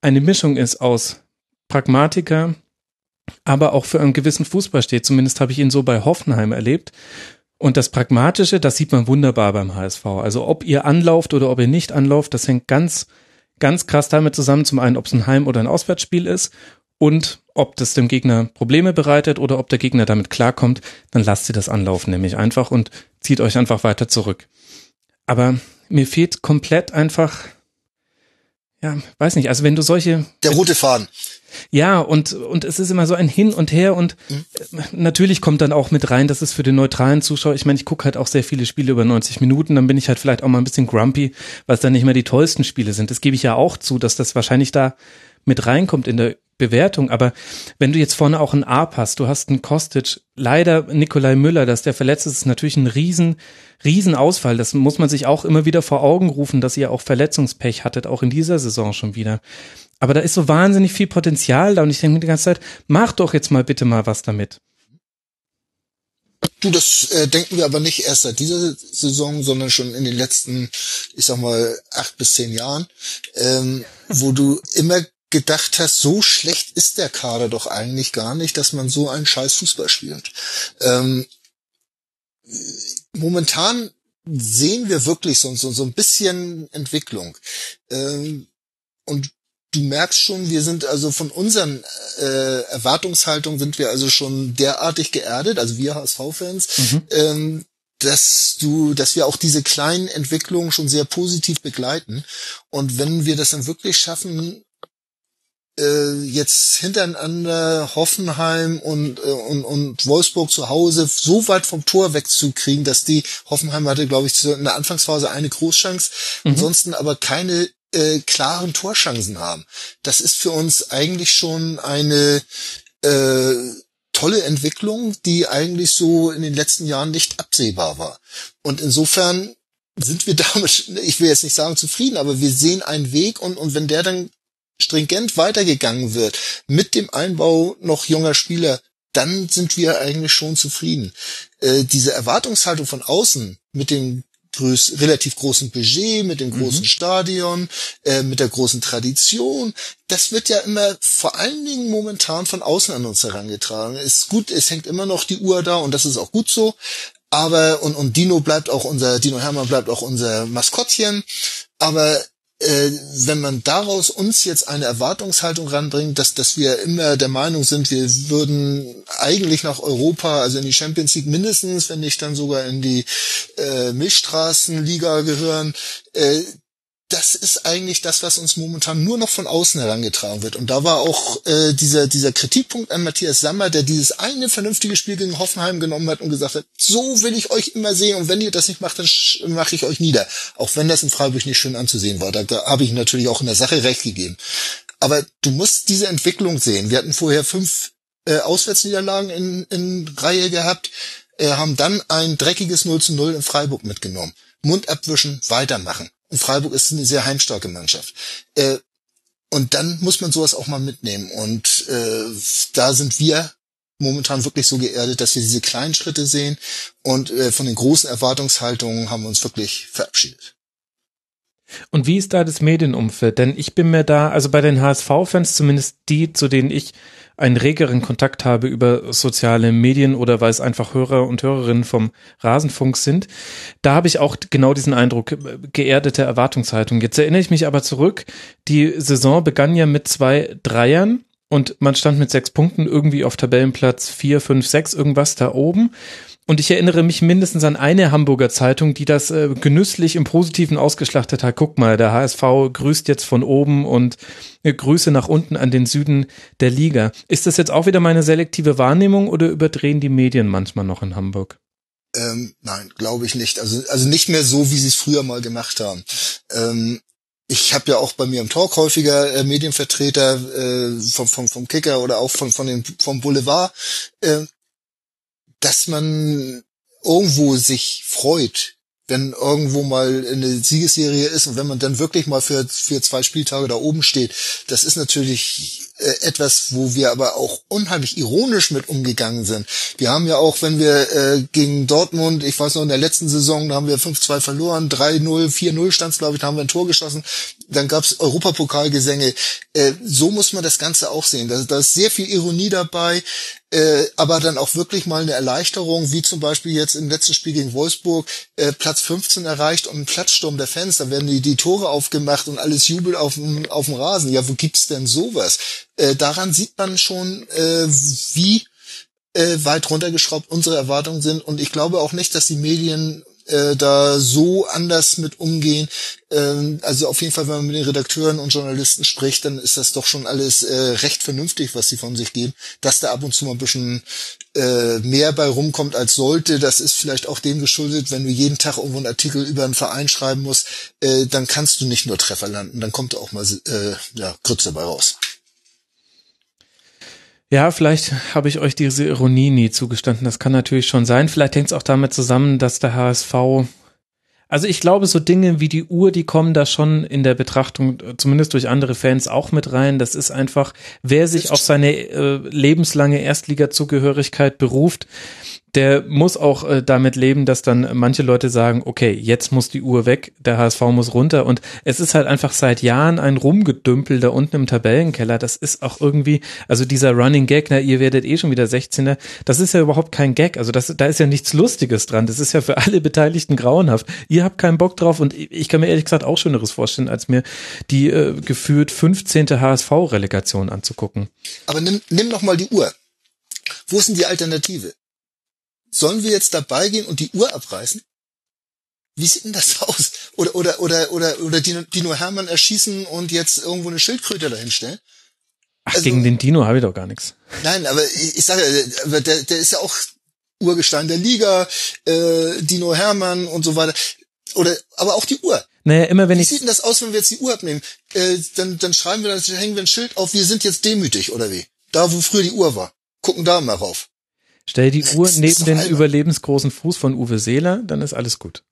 eine Mischung ist aus Pragmatiker, aber auch für einen gewissen Fußball steht. Zumindest habe ich ihn so bei Hoffenheim erlebt. Und das Pragmatische, das sieht man wunderbar beim HSV. Also ob ihr anlauft oder ob ihr nicht anlauft, das hängt ganz, ganz krass damit zusammen. Zum einen, ob es ein Heim- oder ein Auswärtsspiel ist und ob das dem Gegner Probleme bereitet oder ob der Gegner damit klarkommt, dann lasst ihr das anlaufen nämlich einfach und zieht euch einfach weiter zurück. Aber mir fehlt komplett einfach, ja, weiß nicht, also wenn du solche. Der rote Faden. Ja, und, und es ist immer so ein Hin und Her und mhm. natürlich kommt dann auch mit rein, dass es für den neutralen Zuschauer, ich meine, ich gucke halt auch sehr viele Spiele über 90 Minuten, dann bin ich halt vielleicht auch mal ein bisschen grumpy, weil es dann nicht mehr die tollsten Spiele sind. Das gebe ich ja auch zu, dass das wahrscheinlich da mit reinkommt in der Bewertung, aber wenn du jetzt vorne auch einen Arp hast, du hast einen Kostic, leider Nikolai Müller, dass der verletzt ist, ist natürlich ein riesen, riesen Ausfall. Das muss man sich auch immer wieder vor Augen rufen, dass ihr auch Verletzungspech hattet, auch in dieser Saison schon wieder. Aber da ist so wahnsinnig viel Potenzial da und ich denke mir die ganze Zeit, mach doch jetzt mal bitte mal was damit. Du, das äh, denken wir aber nicht erst seit dieser Saison, sondern schon in den letzten, ich sag mal, acht bis zehn Jahren, ähm, wo du immer gedacht hast, so schlecht ist der Kader doch eigentlich gar nicht, dass man so einen scheiß Fußball spielt. Ähm, momentan sehen wir wirklich so, so, so ein bisschen Entwicklung. Ähm, und du merkst schon, wir sind also von unseren äh, Erwartungshaltungen sind wir also schon derartig geerdet, also wir HSV-Fans, mhm. ähm, dass du, dass wir auch diese kleinen Entwicklungen schon sehr positiv begleiten. Und wenn wir das dann wirklich schaffen, äh, jetzt hintereinander Hoffenheim und, äh, und, und Wolfsburg zu Hause so weit vom Tor wegzukriegen, dass die Hoffenheim hatte, glaube ich, in der Anfangsphase eine Großchance, mhm. ansonsten aber keine äh, klaren Torchancen haben. Das ist für uns eigentlich schon eine äh, tolle Entwicklung, die eigentlich so in den letzten Jahren nicht absehbar war. Und insofern sind wir damit, ich will jetzt nicht sagen zufrieden, aber wir sehen einen Weg und, und wenn der dann stringent weitergegangen wird, mit dem Einbau noch junger Spieler, dann sind wir eigentlich schon zufrieden. Äh, diese Erwartungshaltung von außen mit dem größ relativ großen Budget, mit dem großen mhm. Stadion, äh, mit der großen Tradition. Das wird ja immer vor allen Dingen momentan von außen an uns herangetragen. Ist gut, es hängt immer noch die Uhr da und das ist auch gut so. Aber und, und Dino bleibt auch unser, Dino Hermann bleibt auch unser Maskottchen. Aber äh, wenn man daraus uns jetzt eine Erwartungshaltung ranbringt, dass, dass wir immer der Meinung sind, wir würden eigentlich nach Europa, also in die Champions League mindestens, wenn nicht dann sogar in die äh, Milchstraßenliga gehören, äh, das ist eigentlich das, was uns momentan nur noch von außen herangetragen wird. Und da war auch äh, dieser, dieser Kritikpunkt an Matthias Sammer, der dieses eine vernünftige Spiel gegen Hoffenheim genommen hat und gesagt hat, so will ich euch immer sehen und wenn ihr das nicht macht, dann mache ich euch nieder. Auch wenn das in Freiburg nicht schön anzusehen war. Da, da habe ich natürlich auch in der Sache recht gegeben. Aber du musst diese Entwicklung sehen. Wir hatten vorher fünf äh, Auswärtsniederlagen in, in Reihe gehabt, äh, haben dann ein dreckiges 0 zu 0 in Freiburg mitgenommen. Mund abwischen, weitermachen. Freiburg ist eine sehr heimstarke Mannschaft. Äh, und dann muss man sowas auch mal mitnehmen. Und äh, da sind wir momentan wirklich so geerdet, dass wir diese kleinen Schritte sehen und äh, von den großen Erwartungshaltungen haben wir uns wirklich verabschiedet. Und wie ist da das Medienumfeld? Denn ich bin mir da, also bei den HSV-Fans, zumindest die, zu denen ich einen regeren Kontakt habe über soziale Medien oder weil es einfach Hörer und Hörerinnen vom Rasenfunk sind, da habe ich auch genau diesen Eindruck, geerdete Erwartungshaltung. Jetzt erinnere ich mich aber zurück, die Saison begann ja mit zwei Dreiern und man stand mit sechs Punkten irgendwie auf Tabellenplatz vier, fünf, sechs, irgendwas da oben. Und ich erinnere mich mindestens an eine Hamburger Zeitung, die das äh, genüsslich im Positiven ausgeschlachtet hat. Guck mal, der HSV grüßt jetzt von oben und äh, Grüße nach unten an den Süden der Liga. Ist das jetzt auch wieder meine selektive Wahrnehmung oder überdrehen die Medien manchmal noch in Hamburg? Ähm, nein, glaube ich nicht. Also, also nicht mehr so, wie sie es früher mal gemacht haben. Ähm, ich habe ja auch bei mir im Talk häufiger äh, Medienvertreter äh, vom, vom, vom Kicker oder auch von, von dem, vom Boulevard. Äh, dass man irgendwo sich freut, wenn irgendwo mal eine Siegesserie ist und wenn man dann wirklich mal für, für zwei Spieltage da oben steht, das ist natürlich äh, etwas, wo wir aber auch unheimlich ironisch mit umgegangen sind. Wir haben ja auch, wenn wir äh, gegen Dortmund, ich weiß noch, in der letzten Saison, da haben wir 5-2 verloren, 3-0, 4-0 stand glaube ich, da haben wir ein Tor geschossen. Dann gab's Europapokalgesänge. Äh, so muss man das Ganze auch sehen. Da, da ist sehr viel Ironie dabei, äh, aber dann auch wirklich mal eine Erleichterung, wie zum Beispiel jetzt im letzten Spiel gegen Wolfsburg, äh, Platz 15 erreicht und ein Platzsturm der Fans. Da werden die, die Tore aufgemacht und alles Jubel auf dem, Rasen. Ja, wo gibt's denn sowas? äh, daran sieht man schon, äh, wie äh, weit runtergeschraubt unsere Erwartungen sind. Und ich glaube auch nicht, dass die Medien äh, da so anders mit umgehen. Ähm, also auf jeden Fall, wenn man mit den Redakteuren und Journalisten spricht, dann ist das doch schon alles äh, recht vernünftig, was sie von sich geben. Dass da ab und zu mal ein bisschen äh, mehr bei rumkommt als sollte, das ist vielleicht auch dem geschuldet, wenn du jeden Tag irgendwo einen Artikel über einen Verein schreiben musst, äh, dann kannst du nicht nur Treffer landen, dann kommt auch mal äh, ja, Grütze bei raus. Ja, vielleicht habe ich euch diese Ironie nie zugestanden. Das kann natürlich schon sein. Vielleicht hängt es auch damit zusammen, dass der HSV also ich glaube, so Dinge wie die Uhr, die kommen da schon in der Betrachtung, zumindest durch andere Fans, auch mit rein. Das ist einfach, wer sich auf seine äh, lebenslange Erstliga-Zugehörigkeit beruft, der muss auch äh, damit leben, dass dann manche Leute sagen, okay, jetzt muss die Uhr weg, der HSV muss runter und es ist halt einfach seit Jahren ein Rumgedümpel da unten im Tabellenkeller. Das ist auch irgendwie, also dieser Running Gag, na, ihr werdet eh schon wieder 16er, das ist ja überhaupt kein Gag, also das, da ist ja nichts Lustiges dran, das ist ja für alle Beteiligten grauenhaft. Ihr habt keinen Bock drauf und ich kann mir ehrlich gesagt auch Schöneres vorstellen, als mir die äh, gefühlt 15. HSV-Relegation anzugucken. Aber nimm, nimm noch mal die Uhr. Wo ist denn die Alternative? Sollen wir jetzt dabei gehen und die Uhr abreißen? Wie sieht denn das aus? Oder, oder, oder, oder, oder Dino, Dino Hermann erschießen und jetzt irgendwo eine Schildkröte dahinstellen? Ach, also, gegen den Dino habe ich doch gar nichts. Nein, aber ich, ich sage, aber der, der ist ja auch Urgestein der Liga, äh, Dino Hermann und so weiter. Oder, aber auch die Uhr. Naja, immer wenn Wie ich. sieht denn das aus, wenn wir jetzt die Uhr abnehmen? Äh, dann, dann schreiben wir, dann hängen wir ein Schild auf, wir sind jetzt demütig, oder wie? Da, wo früher die Uhr war. Gucken da mal rauf. Stell die Uhr neben den überlebensgroßen Fuß von Uwe Seeler, dann ist alles gut.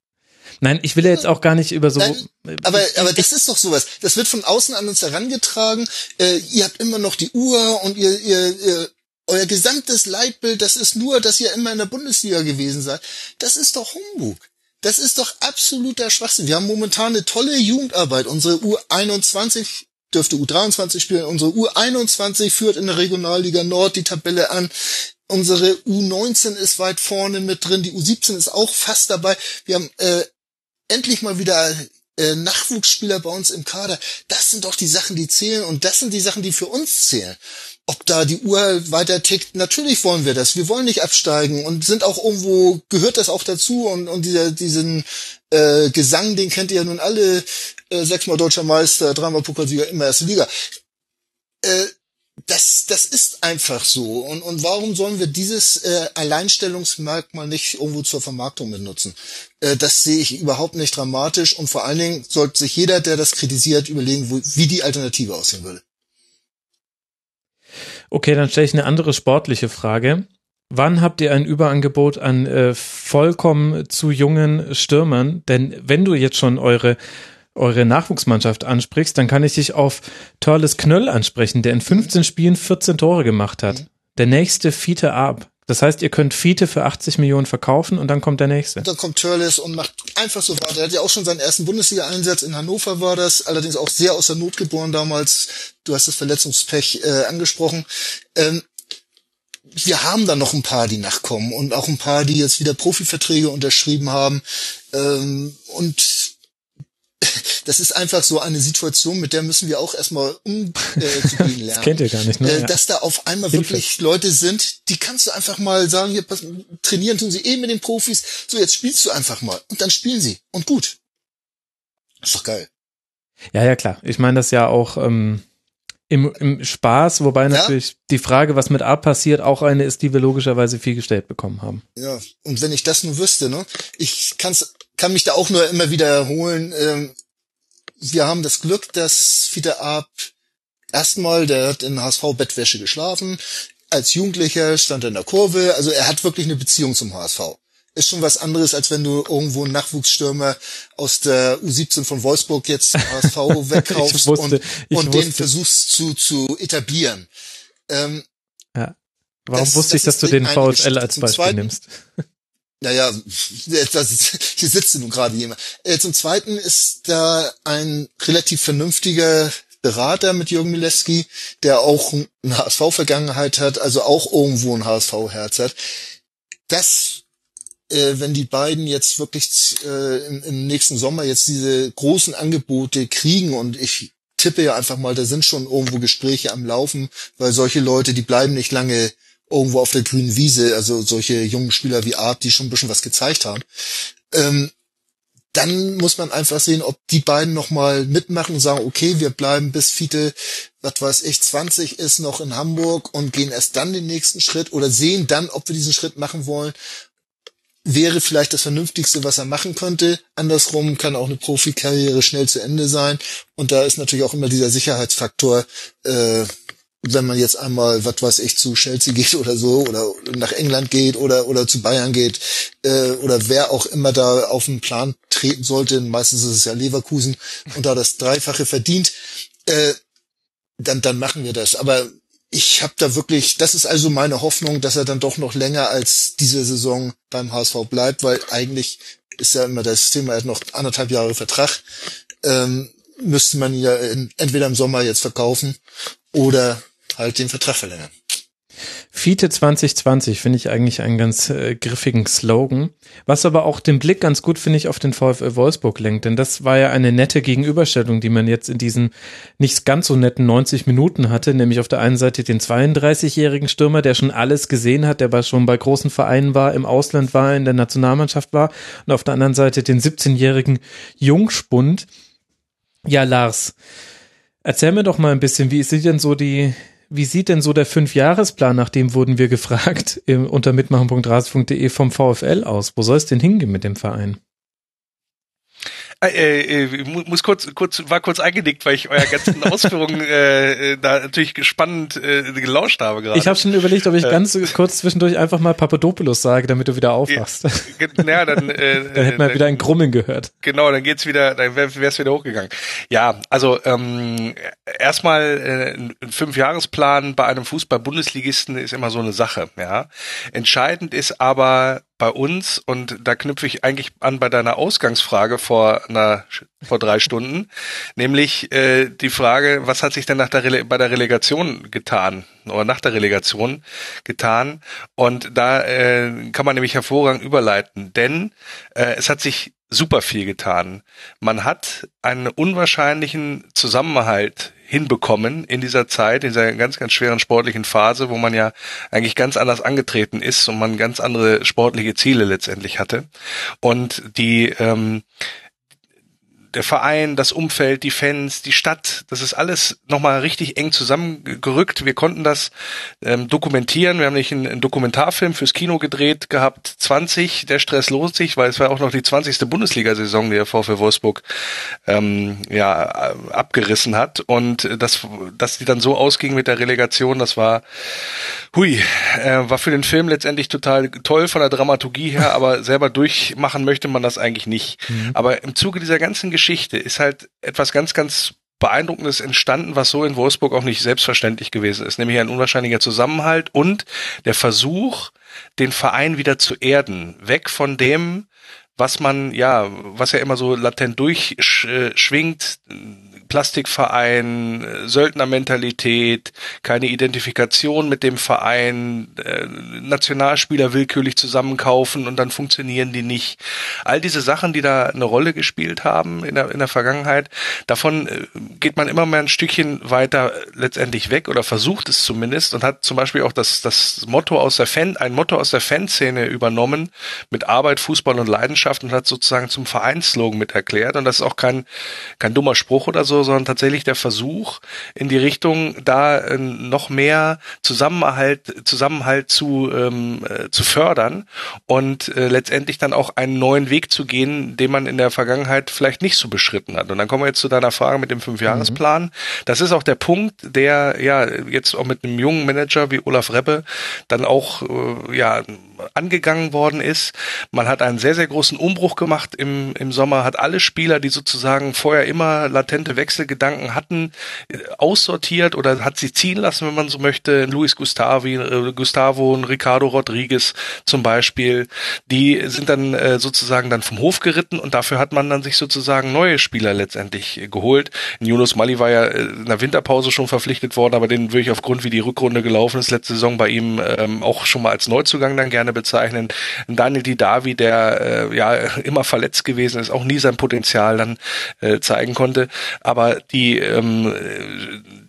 Nein, ich will ja jetzt auch gar nicht über so. Nein, aber aber das ist doch sowas. Das wird von außen an uns herangetragen. Äh, ihr habt immer noch die Uhr und ihr, ihr, ihr euer gesamtes Leitbild, das ist nur, dass ihr immer in der Bundesliga gewesen seid. Das ist doch Humbug. Das ist doch absoluter Schwachsinn. Wir haben momentan eine tolle Jugendarbeit. Unsere U21 dürfte U23 spielen. Unsere U21 führt in der Regionalliga Nord die Tabelle an. Unsere U19 ist weit vorne mit drin. Die U17 ist auch fast dabei. Wir haben äh, endlich mal wieder äh, Nachwuchsspieler bei uns im Kader. Das sind doch die Sachen, die zählen. Und das sind die Sachen, die für uns zählen ob da die Uhr weiter tickt. Natürlich wollen wir das. Wir wollen nicht absteigen und sind auch irgendwo, gehört das auch dazu und, und dieser, diesen äh, Gesang, den kennt ihr ja nun alle, äh, sechsmal deutscher Meister, dreimal Pokalsieger, immer erste Liga. Äh, das, das ist einfach so. Und, und warum sollen wir dieses äh, Alleinstellungsmerkmal nicht irgendwo zur Vermarktung benutzen? Äh, das sehe ich überhaupt nicht dramatisch und vor allen Dingen sollte sich jeder, der das kritisiert, überlegen, wo, wie die Alternative aussehen würde. Okay, dann stelle ich eine andere sportliche Frage. Wann habt ihr ein Überangebot an äh, vollkommen zu jungen Stürmern? Denn wenn du jetzt schon eure eure Nachwuchsmannschaft ansprichst, dann kann ich dich auf Törles Knöll ansprechen, der in 15 Spielen 14 Tore gemacht hat. Mhm. Der nächste Fiete Ab. Das heißt, ihr könnt Fiete für 80 Millionen verkaufen und dann kommt der nächste. Und dann kommt Törles und macht einfach so weiter. Er hat ja auch schon seinen ersten Bundesliga-Einsatz in Hannover war das, allerdings auch sehr aus der Not geboren damals. Du hast das Verletzungspech äh, angesprochen. Ähm, wir haben da noch ein paar, die nachkommen und auch ein paar, die jetzt wieder Profiverträge unterschrieben haben. Ähm, und das ist einfach so eine Situation, mit der müssen wir auch erstmal umzugehen äh, lernen. das kennt ihr gar nicht, ne? Äh, dass da auf einmal Hilfe. wirklich Leute sind, die kannst du einfach mal sagen, hier, pass, trainieren tun sie eh mit den Profis, so jetzt spielst du einfach mal. Und dann spielen sie. Und gut. Ist doch geil. Ja, ja, klar. Ich meine das ja auch ähm, im, im Spaß, wobei natürlich ja? die Frage, was mit A passiert, auch eine ist, die wir logischerweise viel gestellt bekommen haben. Ja, und wenn ich das nur wüsste, ne? Ich kann's, kann mich da auch nur immer wieder erholen. Ähm, wir haben das Glück, dass Fiete Ab erstmal, der hat in HSV-Bettwäsche geschlafen. Als Jugendlicher stand er in der Kurve. Also er hat wirklich eine Beziehung zum HSV. Ist schon was anderes, als wenn du irgendwo einen Nachwuchsstürmer aus der U17 von Wolfsburg jetzt HSV wegkaufst wusste, und, und den versuchst zu, zu etablieren. Ähm, ja. Warum das, wusste ich, dass du den VfL als Beispiel Zweiten, nimmst? Naja, das ist, hier sitzt nun gerade jemand. Äh, zum Zweiten ist da ein relativ vernünftiger Berater mit Jürgen Mileski, der auch eine HSV-Vergangenheit hat, also auch irgendwo ein HSV-Herz hat. Das, äh, wenn die beiden jetzt wirklich äh, im, im nächsten Sommer jetzt diese großen Angebote kriegen und ich tippe ja einfach mal, da sind schon irgendwo Gespräche am Laufen, weil solche Leute, die bleiben nicht lange irgendwo auf der grünen Wiese, also solche jungen Spieler wie Art, die schon ein bisschen was gezeigt haben. Ähm, dann muss man einfach sehen, ob die beiden nochmal mitmachen und sagen, okay, wir bleiben bis Fiete, was weiß ich, 20 ist noch in Hamburg und gehen erst dann den nächsten Schritt oder sehen dann, ob wir diesen Schritt machen wollen. Wäre vielleicht das Vernünftigste, was er machen könnte. Andersrum kann auch eine Profikarriere schnell zu Ende sein. Und da ist natürlich auch immer dieser Sicherheitsfaktor, äh, wenn man jetzt einmal, was weiß ich, zu Chelsea geht oder so, oder nach England geht oder, oder zu Bayern geht, äh, oder wer auch immer da auf den Plan treten sollte, meistens ist es ja Leverkusen, und da das Dreifache verdient, äh, dann, dann machen wir das. Aber ich habe da wirklich, das ist also meine Hoffnung, dass er dann doch noch länger als diese Saison beim HSV bleibt, weil eigentlich ist ja immer das Thema, er hat noch anderthalb Jahre Vertrag, ähm, müsste man ja in, entweder im Sommer jetzt verkaufen oder halt den Vertrag verlängern. Fiete 2020 finde ich eigentlich einen ganz äh, griffigen Slogan, was aber auch den Blick ganz gut, finde ich, auf den VfL Wolfsburg lenkt, denn das war ja eine nette Gegenüberstellung, die man jetzt in diesen nicht ganz so netten 90 Minuten hatte, nämlich auf der einen Seite den 32-jährigen Stürmer, der schon alles gesehen hat, der bei, schon bei großen Vereinen war, im Ausland war, in der Nationalmannschaft war und auf der anderen Seite den 17-jährigen Jungspund. Ja, Lars, erzähl mir doch mal ein bisschen, wie sieht denn so die, wie sieht denn so der Fünfjahresplan, nach dem wurden wir gefragt, im, unter mitmachen.ras.de vom VfL aus? Wo soll es denn hingehen mit dem Verein? Äh, äh, muss kurz, kurz, war kurz eingenickt, weil ich euer ganzen Ausführungen äh, da natürlich gespannt äh, gelauscht habe gerade. Ich habe schon überlegt, ob ich äh, ganz kurz zwischendurch einfach mal Papadopoulos sage, damit du wieder aufwachst. Ja, dann, äh, dann hätten wir wieder ein Grummeln gehört. Genau, dann geht's wieder, dann wäre es wieder hochgegangen. Ja, also ähm, erstmal äh, ein Fünfjahresplan bei einem Fußball-Bundesligisten ist immer so eine Sache. Ja, entscheidend ist aber bei uns und da knüpfe ich eigentlich an bei deiner Ausgangsfrage vor einer vor drei Stunden, nämlich äh, die Frage, was hat sich denn nach der bei der Relegation getan oder nach der Relegation getan? Und da äh, kann man nämlich hervorragend überleiten, denn äh, es hat sich super viel getan. Man hat einen unwahrscheinlichen Zusammenhalt hinbekommen in dieser Zeit, in dieser ganz, ganz schweren sportlichen Phase, wo man ja eigentlich ganz anders angetreten ist und man ganz andere sportliche Ziele letztendlich hatte. Und die ähm, der Verein, das Umfeld, die Fans, die Stadt, das ist alles nochmal richtig eng zusammengerückt. Wir konnten das ähm, dokumentieren. Wir haben nicht einen, einen, Dokumentarfilm fürs Kino gedreht gehabt. 20, der Stress lohnt sich, weil es war auch noch die 20. Bundesliga-Saison, die der VfL Wolfsburg ähm, ja abgerissen hat. Und das, dass die dann so ausging mit der Relegation, das war hui, äh, war für den Film letztendlich total toll von der Dramaturgie her, aber selber durchmachen möchte man das eigentlich nicht. Mhm. Aber im Zuge dieser ganzen Geschichte ist halt etwas ganz, ganz Beeindruckendes entstanden, was so in Wolfsburg auch nicht selbstverständlich gewesen ist, nämlich ein unwahrscheinlicher Zusammenhalt und der Versuch, den Verein wieder zu erden, weg von dem, was man, ja, was ja immer so latent durchschwingt, Plastikverein, Söldnermentalität, keine Identifikation mit dem Verein, äh, Nationalspieler willkürlich zusammenkaufen und dann funktionieren die nicht. All diese Sachen, die da eine Rolle gespielt haben in der, in der Vergangenheit, davon äh, geht man immer mehr ein Stückchen weiter letztendlich weg oder versucht es zumindest und hat zum Beispiel auch das, das Motto aus der Fan, ein Motto aus der Fanszene übernommen mit Arbeit, Fußball und Leidenschaft und hat sozusagen zum Vereinsslogan mit erklärt und das ist auch kein, kein dummer Spruch oder so, sondern tatsächlich der Versuch in die Richtung, da äh, noch mehr Zusammenhalt, Zusammenhalt zu, ähm, äh, zu fördern und äh, letztendlich dann auch einen neuen Weg zu gehen, den man in der Vergangenheit vielleicht nicht so beschritten hat. Und dann kommen wir jetzt zu deiner Frage mit dem Fünfjahresplan. Mhm. Das ist auch der Punkt, der ja jetzt auch mit einem jungen Manager wie Olaf Reppe dann auch äh, ja angegangen worden ist. Man hat einen sehr, sehr großen Umbruch gemacht im, im Sommer, hat alle Spieler, die sozusagen vorher immer latente Wechselgedanken hatten, äh, aussortiert oder hat sie ziehen lassen, wenn man so möchte. Luis Gustavi, äh, Gustavo und Ricardo Rodriguez zum Beispiel, die sind dann äh, sozusagen dann vom Hof geritten und dafür hat man dann sich sozusagen neue Spieler letztendlich geholt. Yunus Mali war ja in der Winterpause schon verpflichtet worden, aber den würde ich aufgrund, wie die Rückrunde gelaufen ist, letzte Saison bei ihm ähm, auch schon mal als Neuzugang dann gerne bezeichnen. Daniel Didavi, der äh, ja immer verletzt gewesen ist, auch nie sein Potenzial dann äh, zeigen konnte. Aber die, ähm,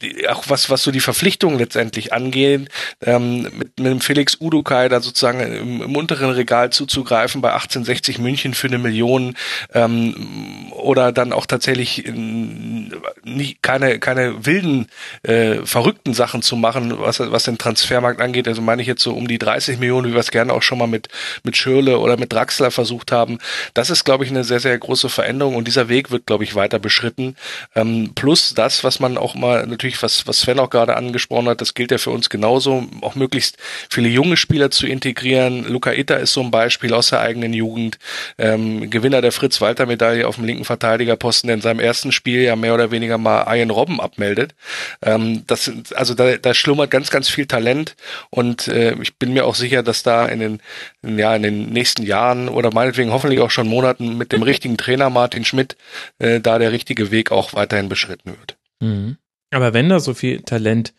die auch was was so die Verpflichtungen letztendlich angeht, ähm, mit, mit dem Felix Udukai da sozusagen im, im unteren Regal zuzugreifen bei 1860 München für eine Million ähm, oder dann auch tatsächlich in, nie, keine keine wilden äh, verrückten Sachen zu machen, was was den Transfermarkt angeht. Also meine ich jetzt so um die 30 Millionen, wie wir es gerne gerne auch schon mal mit, mit Schürle oder mit Draxler versucht haben. Das ist, glaube ich, eine sehr, sehr große Veränderung und dieser Weg wird, glaube ich, weiter beschritten. Ähm, plus das, was man auch mal natürlich, was, was Sven auch gerade angesprochen hat, das gilt ja für uns genauso, auch möglichst viele junge Spieler zu integrieren. Luca Itter ist so ein Beispiel aus der eigenen Jugend, ähm, Gewinner der Fritz-Walter-Medaille auf dem linken Verteidigerposten, der in seinem ersten Spiel ja mehr oder weniger mal Ian Robben abmeldet. Ähm, das sind, also da, da schlummert ganz, ganz viel Talent und äh, ich bin mir auch sicher, dass da in den, ja, in den nächsten Jahren oder meinetwegen hoffentlich auch schon Monaten mit dem richtigen Trainer Martin Schmidt äh, da der richtige Weg auch weiterhin beschritten wird. Mhm. Aber wenn da so viel Talent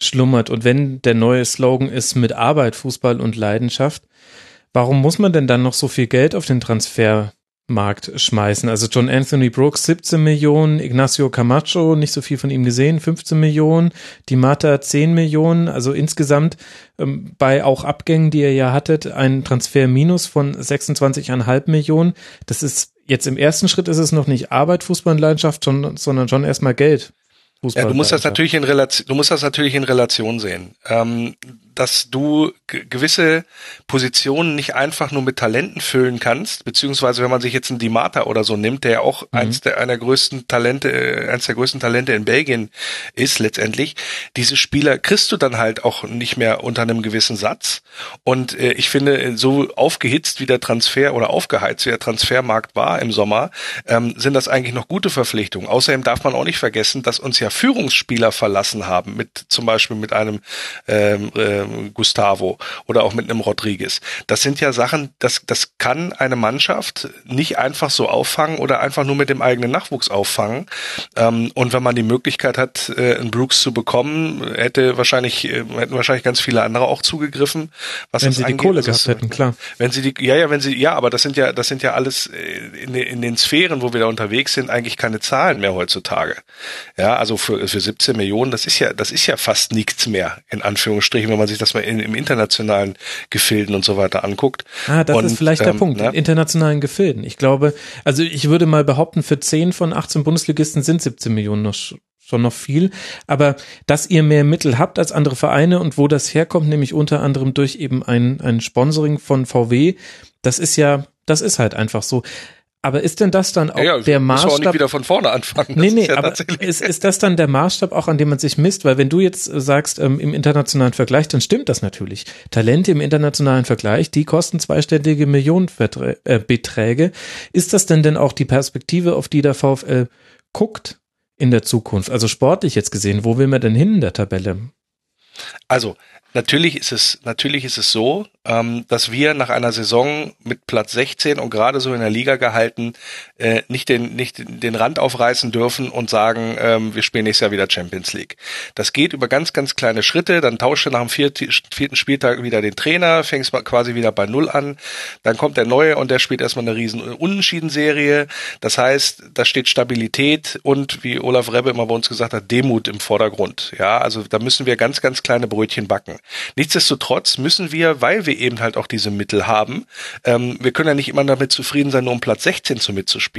schlummert und wenn der neue Slogan ist mit Arbeit, Fußball und Leidenschaft, warum muss man denn dann noch so viel Geld auf den Transfer Markt schmeißen. Also John Anthony Brooks 17 Millionen, Ignacio Camacho, nicht so viel von ihm gesehen, 15 Millionen, Di Mata 10 Millionen, also insgesamt ähm, bei auch Abgängen, die ihr ja hattet, ein Transferminus von 26,5 Millionen. Das ist jetzt im ersten Schritt ist es noch nicht Arbeit, Fußball und Leidenschaft, schon, sondern schon erstmal Geld. Ja, du musst das natürlich in Relation, du musst das natürlich in Relation sehen. Ähm, dass du gewisse Positionen nicht einfach nur mit Talenten füllen kannst, beziehungsweise wenn man sich jetzt einen Dimata oder so nimmt, der ja auch mhm. eins der einer größten Talente, äh, eins der größten Talente in Belgien ist letztendlich, diese Spieler kriegst du dann halt auch nicht mehr unter einem gewissen Satz. Und äh, ich finde, so aufgehitzt wie der Transfer oder aufgeheizt wie der Transfermarkt war im Sommer, ähm, sind das eigentlich noch gute Verpflichtungen. Außerdem darf man auch nicht vergessen, dass uns ja Führungsspieler verlassen haben, mit zum Beispiel mit einem ähm, äh, Gustavo oder auch mit einem Rodriguez. Das sind ja Sachen, das, das kann eine Mannschaft nicht einfach so auffangen oder einfach nur mit dem eigenen Nachwuchs auffangen. Ähm, und wenn man die Möglichkeit hat, äh, einen Brooks zu bekommen, hätte wahrscheinlich, äh, hätten wahrscheinlich ganz viele andere auch zugegriffen. Was wenn sie angeht. die Kohle gehabt hätten, klar. Wenn sie die, ja, ja, wenn sie, ja, aber das sind ja, das sind ja alles äh, in, in den Sphären, wo wir da unterwegs sind, eigentlich keine Zahlen mehr heutzutage. Ja, also für, für 17 Millionen, das ist ja, das ist ja fast nichts mehr, in Anführungsstrichen, wenn man sich das mal in, im internationalen Gefilden und so weiter anguckt. Ah, das und, ist vielleicht der ähm, Punkt, ne? in internationalen Gefilden. Ich glaube, also ich würde mal behaupten, für 10 von 18 Bundesligisten sind 17 Millionen noch schon noch viel, aber dass ihr mehr Mittel habt als andere Vereine und wo das herkommt, nämlich unter anderem durch eben ein, ein Sponsoring von VW, das ist ja, das ist halt einfach so. Aber ist denn das dann auch ja, ja, der Maßstab? Auch nicht wieder von vorne anfangen. Nee, nee, ja aber ist, ist das dann der Maßstab auch, an dem man sich misst? Weil wenn du jetzt sagst, ähm, im internationalen Vergleich, dann stimmt das natürlich. Talente im internationalen Vergleich, die kosten zweistellige Millionenbeträge. Äh, ist das denn denn auch die Perspektive, auf die der VfL guckt in der Zukunft? Also sportlich jetzt gesehen, wo will man denn hin in der Tabelle? Also, Natürlich ist es, natürlich ist es so, ähm, dass wir nach einer Saison mit Platz 16 und gerade so in der Liga gehalten äh, nicht den, nicht den Rand aufreißen dürfen und sagen, ähm, wir spielen nächstes Jahr wieder Champions League. Das geht über ganz, ganz kleine Schritte. Dann tauscht du nach dem vierten, Spieltag wieder den Trainer, fängst mal quasi wieder bei Null an. Dann kommt der Neue und der spielt erstmal eine riesen Unentschieden-Serie. Das heißt, da steht Stabilität und, wie Olaf Rebbe immer bei uns gesagt hat, Demut im Vordergrund. Ja, also da müssen wir ganz, ganz kleine Brötchen backen. Nichtsdestotrotz müssen wir, weil wir eben halt auch diese Mittel haben, ähm, wir können ja nicht immer damit zufrieden sein, nur um Platz 16 zu mitzuspielen.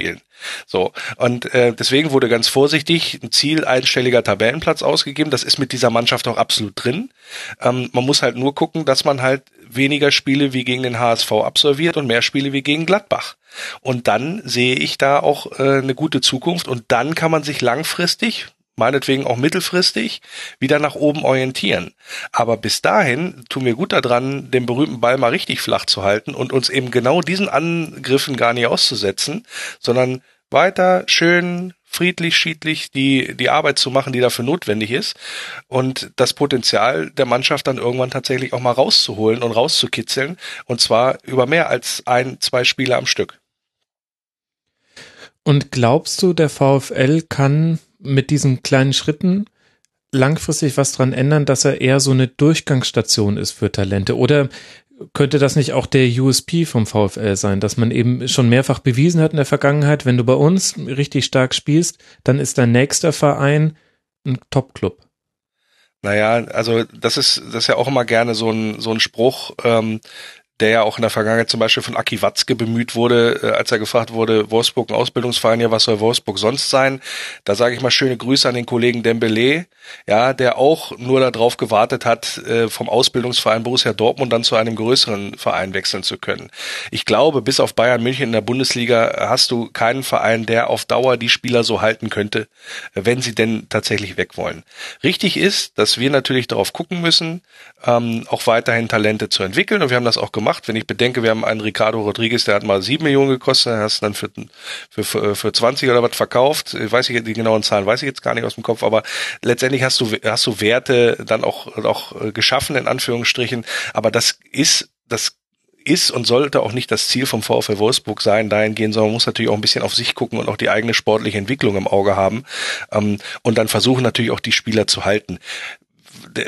So, und äh, deswegen wurde ganz vorsichtig ein Ziel einstelliger Tabellenplatz ausgegeben. Das ist mit dieser Mannschaft auch absolut drin. Ähm, man muss halt nur gucken, dass man halt weniger Spiele wie gegen den HSV absolviert und mehr Spiele wie gegen Gladbach. Und dann sehe ich da auch äh, eine gute Zukunft und dann kann man sich langfristig, meinetwegen auch mittelfristig, wieder nach oben orientieren. Aber bis dahin tun wir gut daran, den berühmten Ball mal richtig flach zu halten und uns eben genau diesen Angriffen gar nicht auszusetzen, sondern weiter schön friedlich, schiedlich die, die Arbeit zu machen, die dafür notwendig ist und das Potenzial der Mannschaft dann irgendwann tatsächlich auch mal rauszuholen und rauszukitzeln und zwar über mehr als ein, zwei Spiele am Stück. Und glaubst du, der VfL kann mit diesen kleinen Schritten langfristig was dran ändern, dass er eher so eine Durchgangsstation ist für Talente? Oder könnte das nicht auch der USP vom VfL sein, dass man eben schon mehrfach bewiesen hat in der Vergangenheit, wenn du bei uns richtig stark spielst, dann ist dein nächster Verein ein Top-Club? Naja, also das ist das ist ja auch immer gerne so ein so ein Spruch. Ähm, der ja auch in der Vergangenheit zum Beispiel von Aki Watzke bemüht wurde, äh, als er gefragt wurde, Wolfsburg ein Ausbildungsverein, ja, was soll Wolfsburg sonst sein? Da sage ich mal schöne Grüße an den Kollegen Dembele, ja, der auch nur darauf gewartet hat, äh, vom Ausbildungsverein Borussia Dortmund dann zu einem größeren Verein wechseln zu können. Ich glaube, bis auf Bayern München in der Bundesliga hast du keinen Verein, der auf Dauer die Spieler so halten könnte, wenn sie denn tatsächlich weg wollen. Richtig ist, dass wir natürlich darauf gucken müssen, ähm, auch weiterhin Talente zu entwickeln und wir haben das auch gemacht. Wenn ich bedenke, wir haben einen Ricardo Rodriguez, der hat mal sieben Millionen gekostet, hast dann für, für, für 20 oder was verkauft. Ich weiß ich die genauen Zahlen, weiß ich jetzt gar nicht aus dem Kopf, aber letztendlich hast du, hast du Werte dann auch, auch äh, geschaffen, in Anführungsstrichen. Aber das ist, das ist und sollte auch nicht das Ziel vom VfL Wolfsburg sein, dahingehend, sondern man muss natürlich auch ein bisschen auf sich gucken und auch die eigene sportliche Entwicklung im Auge haben ähm, und dann versuchen natürlich auch die Spieler zu halten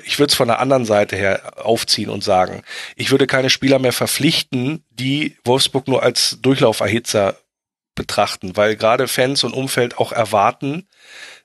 ich würde es von der anderen Seite her aufziehen und sagen, ich würde keine Spieler mehr verpflichten, die Wolfsburg nur als Durchlauferhitzer betrachten, weil gerade Fans und Umfeld auch erwarten,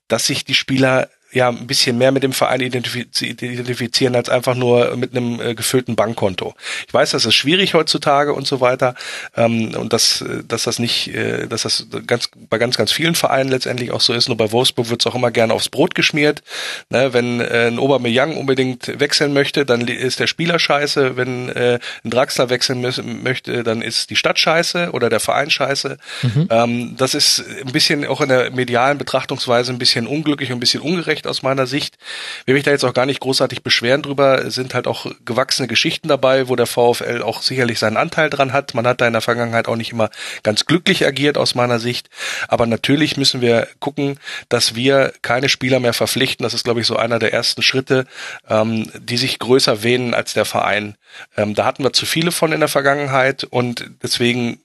dass sich die Spieler ja ein bisschen mehr mit dem Verein identifizieren als einfach nur mit einem äh, gefüllten Bankkonto. Ich weiß, das ist schwierig heutzutage und so weiter ähm, und dass, äh, dass das nicht, äh, dass das ganz bei ganz ganz vielen Vereinen letztendlich auch so ist. Nur bei Wolfsburg wird es auch immer gerne aufs Brot geschmiert. Ne, wenn äh, ein Aubameyang unbedingt wechseln möchte, dann ist der Spieler scheiße. Wenn äh, ein Draxler wechseln möchte, dann ist die Stadt scheiße oder der Verein scheiße. Mhm. Ähm, das ist ein bisschen auch in der medialen Betrachtungsweise ein bisschen unglücklich und ein bisschen ungerecht schlecht aus meiner Sicht. Will mich da jetzt auch gar nicht großartig beschweren drüber. Es sind halt auch gewachsene Geschichten dabei, wo der VfL auch sicherlich seinen Anteil dran hat. Man hat da in der Vergangenheit auch nicht immer ganz glücklich agiert aus meiner Sicht. Aber natürlich müssen wir gucken, dass wir keine Spieler mehr verpflichten. Das ist, glaube ich, so einer der ersten Schritte, ähm, die sich größer wähnen als der Verein. Ähm, da hatten wir zu viele von in der Vergangenheit und deswegen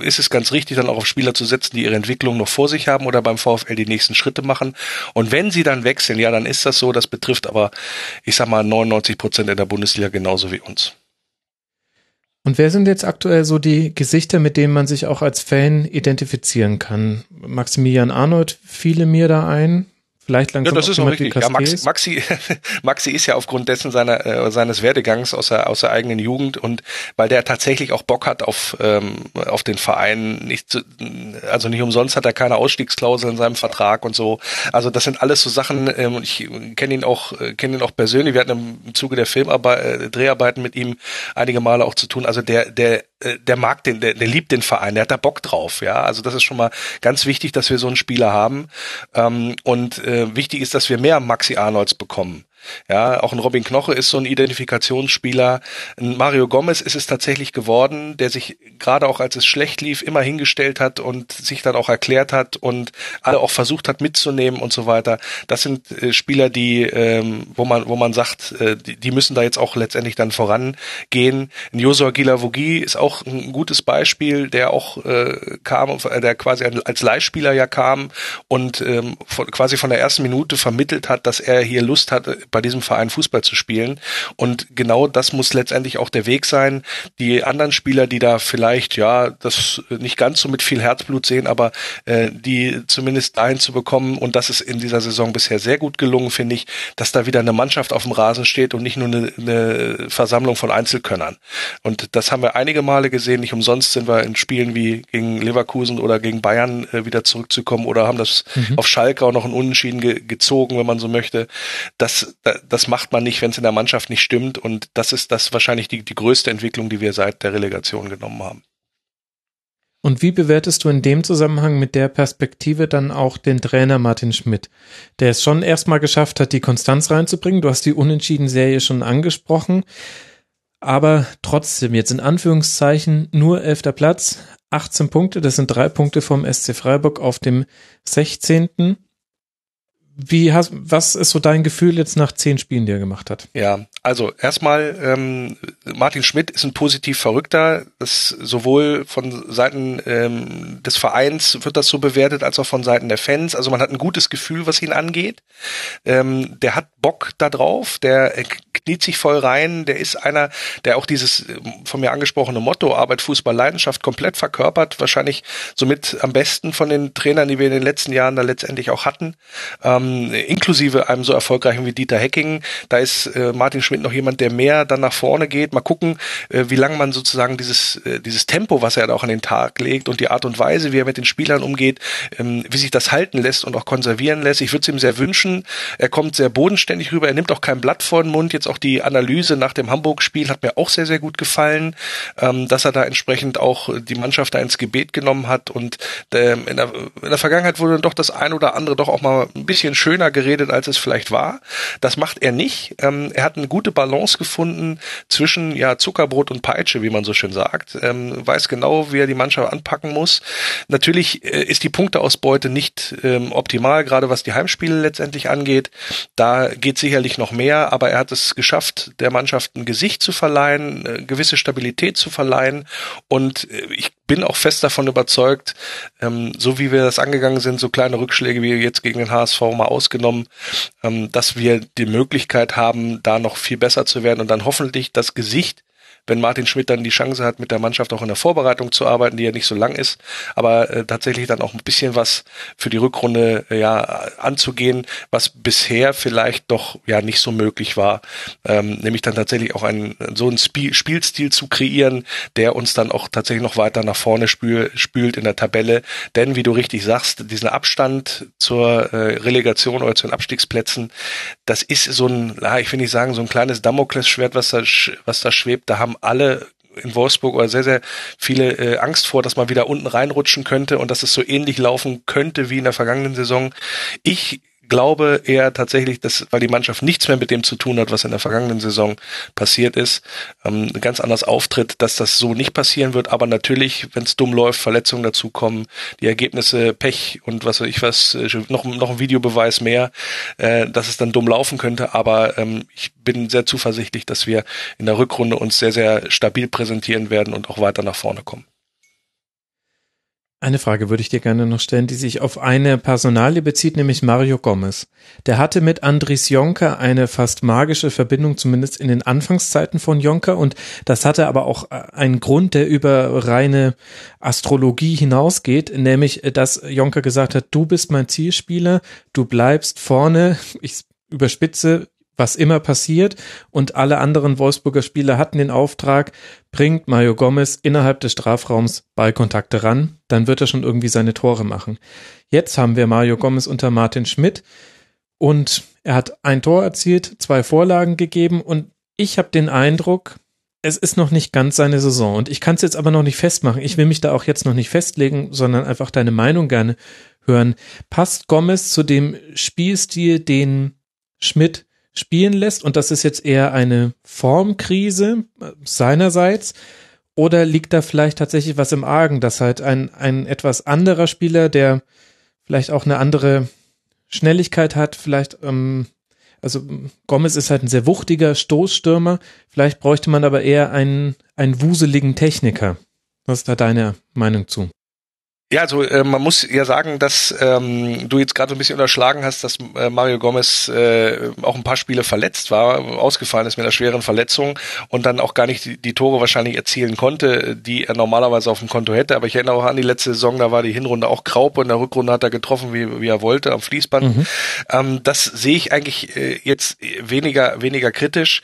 ist es ganz richtig, dann auch auf Spieler zu setzen, die ihre Entwicklung noch vor sich haben oder beim VfL die nächsten Schritte machen. Und wenn sie dann wechseln, ja, dann ist das so. Das betrifft aber, ich sag mal, 99 Prozent in der Bundesliga genauso wie uns. Und wer sind jetzt aktuell so die Gesichter, mit denen man sich auch als Fan identifizieren kann? Maximilian Arnold fiele mir da ein. Vielleicht langsam ja, das ist auch richtig. Ja, Maxi, Maxi, Maxi ist ja aufgrund dessen seiner, äh, seines Werdegangs aus der, aus der eigenen Jugend und weil der tatsächlich auch Bock hat auf, ähm, auf den Verein. Nicht zu, also nicht umsonst hat er keine Ausstiegsklausel in seinem Vertrag und so. Also das sind alles so Sachen, ähm, ich kenne ihn auch, äh, kenne ihn auch persönlich. Wir hatten im Zuge der Filmarbeit, äh, Dreharbeiten mit ihm einige Male auch zu tun. Also der, der der mag den, der, der liebt den Verein, der hat da Bock drauf, ja. Also das ist schon mal ganz wichtig, dass wir so einen Spieler haben. Ähm, und äh, wichtig ist, dass wir mehr Maxi Arnolds bekommen. Ja, auch ein Robin Knoche ist so ein Identifikationsspieler. Ein Mario Gomez ist es tatsächlich geworden, der sich gerade auch als es schlecht lief, immer hingestellt hat und sich dann auch erklärt hat und alle auch versucht hat mitzunehmen und so weiter. Das sind äh, Spieler, die, ähm, wo man, wo man sagt, äh, die, die, müssen da jetzt auch letztendlich dann vorangehen. Ein Josua Gilavogi ist auch ein gutes Beispiel, der auch äh, kam, der quasi als Leihspieler ja kam und ähm, von, quasi von der ersten Minute vermittelt hat, dass er hier Lust hat, bei diesem Verein Fußball zu spielen. Und genau das muss letztendlich auch der Weg sein. Die anderen Spieler, die da vielleicht, ja, das nicht ganz so mit viel Herzblut sehen, aber äh, die zumindest dahin zu bekommen, und das ist in dieser Saison bisher sehr gut gelungen, finde ich, dass da wieder eine Mannschaft auf dem Rasen steht und nicht nur eine, eine Versammlung von Einzelkönnern. Und das haben wir einige Male gesehen. Nicht umsonst sind wir in Spielen wie gegen Leverkusen oder gegen Bayern äh, wieder zurückzukommen oder haben das mhm. auf Schalke auch noch einen Unentschieden ge gezogen, wenn man so möchte. Das, das macht man nicht, wenn es in der Mannschaft nicht stimmt. Und das ist das wahrscheinlich die, die größte Entwicklung, die wir seit der Relegation genommen haben. Und wie bewertest du in dem Zusammenhang mit der Perspektive dann auch den Trainer Martin Schmidt, der es schon erstmal geschafft hat, die Konstanz reinzubringen? Du hast die Unentschieden-Serie schon angesprochen. Aber trotzdem, jetzt in Anführungszeichen nur elfter Platz, 18 Punkte, das sind drei Punkte vom SC Freiburg auf dem 16. Wie hast, was ist so dein Gefühl jetzt nach zehn Spielen, die er gemacht hat? Ja, also erstmal, ähm, Martin Schmidt ist ein positiv Verrückter. Das sowohl von Seiten ähm, des Vereins wird das so bewertet, als auch von Seiten der Fans. Also man hat ein gutes Gefühl, was ihn angeht. Ähm, der hat Bock da drauf, der kniet sich voll rein. Der ist einer, der auch dieses ähm, von mir angesprochene Motto Arbeit, Fußball, Leidenschaft komplett verkörpert. Wahrscheinlich somit am besten von den Trainern, die wir in den letzten Jahren da letztendlich auch hatten. Ähm, ähm, inklusive einem so erfolgreichen wie Dieter Hecking. Da ist äh, Martin Schmidt noch jemand, der mehr dann nach vorne geht. Mal gucken, äh, wie lange man sozusagen dieses, äh, dieses Tempo, was er da auch an den Tag legt und die Art und Weise, wie er mit den Spielern umgeht, ähm, wie sich das halten lässt und auch konservieren lässt. Ich würde es ihm sehr wünschen. Er kommt sehr bodenständig rüber. Er nimmt auch kein Blatt vor den Mund. Jetzt auch die Analyse nach dem Hamburg-Spiel hat mir auch sehr, sehr gut gefallen, ähm, dass er da entsprechend auch die Mannschaft da ins Gebet genommen hat und ähm, in, der, in der Vergangenheit wurde dann doch das ein oder andere doch auch mal ein bisschen schöner geredet, als es vielleicht war. Das macht er nicht. Ähm, er hat eine gute Balance gefunden zwischen ja Zuckerbrot und Peitsche, wie man so schön sagt. Ähm, weiß genau, wie er die Mannschaft anpacken muss. Natürlich äh, ist die Punkteausbeute nicht ähm, optimal, gerade was die Heimspiele letztendlich angeht. Da geht sicherlich noch mehr, aber er hat es geschafft, der Mannschaft ein Gesicht zu verleihen, eine gewisse Stabilität zu verleihen und äh, ich bin auch fest davon überzeugt, ähm, so wie wir das angegangen sind, so kleine Rückschläge wie jetzt gegen den HSV mal ausgenommen, ähm, dass wir die Möglichkeit haben, da noch viel besser zu werden und dann hoffentlich das Gesicht wenn Martin Schmidt dann die Chance hat, mit der Mannschaft auch in der Vorbereitung zu arbeiten, die ja nicht so lang ist, aber äh, tatsächlich dann auch ein bisschen was für die Rückrunde äh, ja anzugehen, was bisher vielleicht doch ja nicht so möglich war, ähm, nämlich dann tatsächlich auch einen so einen Spiel, Spielstil zu kreieren, der uns dann auch tatsächlich noch weiter nach vorne spül, spült in der Tabelle, denn wie du richtig sagst, diesen Abstand zur äh, Relegation oder zu den Abstiegsplätzen, das ist so ein, ich will nicht sagen, so ein kleines Damoklesschwert, was da, was da schwebt, da haben haben alle in Wolfsburg oder sehr, sehr viele äh, Angst vor, dass man wieder unten reinrutschen könnte und dass es so ähnlich laufen könnte wie in der vergangenen Saison. Ich glaube eher tatsächlich, dass, weil die Mannschaft nichts mehr mit dem zu tun hat, was in der vergangenen Saison passiert ist, ähm, ganz anders auftritt, dass das so nicht passieren wird. Aber natürlich, wenn es dumm läuft, Verletzungen dazukommen, die Ergebnisse, Pech und was weiß ich was, äh, noch, noch ein Videobeweis mehr, äh, dass es dann dumm laufen könnte. Aber ähm, ich bin sehr zuversichtlich, dass wir in der Rückrunde uns sehr, sehr stabil präsentieren werden und auch weiter nach vorne kommen. Eine Frage würde ich dir gerne noch stellen, die sich auf eine Personalie bezieht, nämlich Mario Gomez. Der hatte mit Andries Jonker eine fast magische Verbindung, zumindest in den Anfangszeiten von Jonker. Und das hatte aber auch einen Grund, der über reine Astrologie hinausgeht, nämlich, dass Jonker gesagt hat, du bist mein Zielspieler, du bleibst vorne. Ich überspitze, was immer passiert und alle anderen Wolfsburger Spieler hatten den Auftrag, bringt Mario Gomez innerhalb des Strafraums Ballkontakte ran, dann wird er schon irgendwie seine Tore machen. Jetzt haben wir Mario Gomez unter Martin Schmidt und er hat ein Tor erzielt, zwei Vorlagen gegeben und ich habe den Eindruck, es ist noch nicht ganz seine Saison und ich kann es jetzt aber noch nicht festmachen. Ich will mich da auch jetzt noch nicht festlegen, sondern einfach deine Meinung gerne hören. Passt Gomez zu dem Spielstil, den Schmidt spielen lässt und das ist jetzt eher eine Formkrise seinerseits oder liegt da vielleicht tatsächlich was im Argen, dass halt ein, ein etwas anderer Spieler, der vielleicht auch eine andere Schnelligkeit hat, vielleicht, ähm, also Gomez ist halt ein sehr wuchtiger Stoßstürmer, vielleicht bräuchte man aber eher einen, einen wuseligen Techniker. Was ist da deine Meinung zu? Ja, also äh, man muss ja sagen, dass ähm, du jetzt gerade so ein bisschen unterschlagen hast, dass äh, Mario Gomez äh, auch ein paar Spiele verletzt war, ausgefallen ist mit einer schweren Verletzung und dann auch gar nicht die, die Tore wahrscheinlich erzielen konnte, die er normalerweise auf dem Konto hätte. Aber ich erinnere auch an die letzte Saison, da war die Hinrunde auch Graupe, in der Rückrunde hat er getroffen, wie, wie er wollte, am Fließband. Mhm. Ähm, das sehe ich eigentlich äh, jetzt weniger weniger kritisch,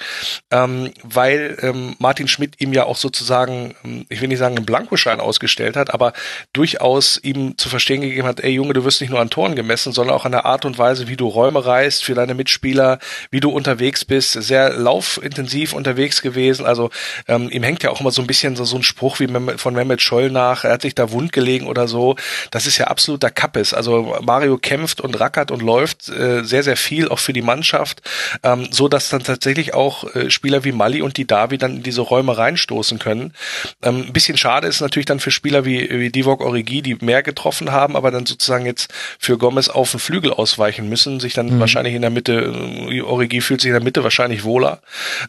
ähm, weil ähm, Martin Schmidt ihm ja auch sozusagen, ähm, ich will nicht sagen, einen Blankoschein ausgestellt hat, aber durchaus durchaus ihm zu verstehen gegeben hat, ey Junge, du wirst nicht nur an Toren gemessen, sondern auch an der Art und Weise, wie du Räume reißt für deine Mitspieler, wie du unterwegs bist, sehr laufintensiv unterwegs gewesen. Also ähm, ihm hängt ja auch immer so ein bisschen so, so ein Spruch wie von Mehmet Scholl nach, er hat sich da wund gelegen oder so. Das ist ja absoluter Kappes. Also Mario kämpft und rackert und läuft äh, sehr, sehr viel, auch für die Mannschaft, ähm, so dass dann tatsächlich auch äh, Spieler wie Mali und die Davi dann in diese Räume reinstoßen können. Ähm, ein bisschen schade ist natürlich dann für Spieler wie, wie Divok Origi, die mehr getroffen haben, aber dann sozusagen jetzt für Gomez auf den Flügel ausweichen müssen, sich dann mhm. wahrscheinlich in der Mitte, äh, Origi fühlt sich in der Mitte wahrscheinlich wohler.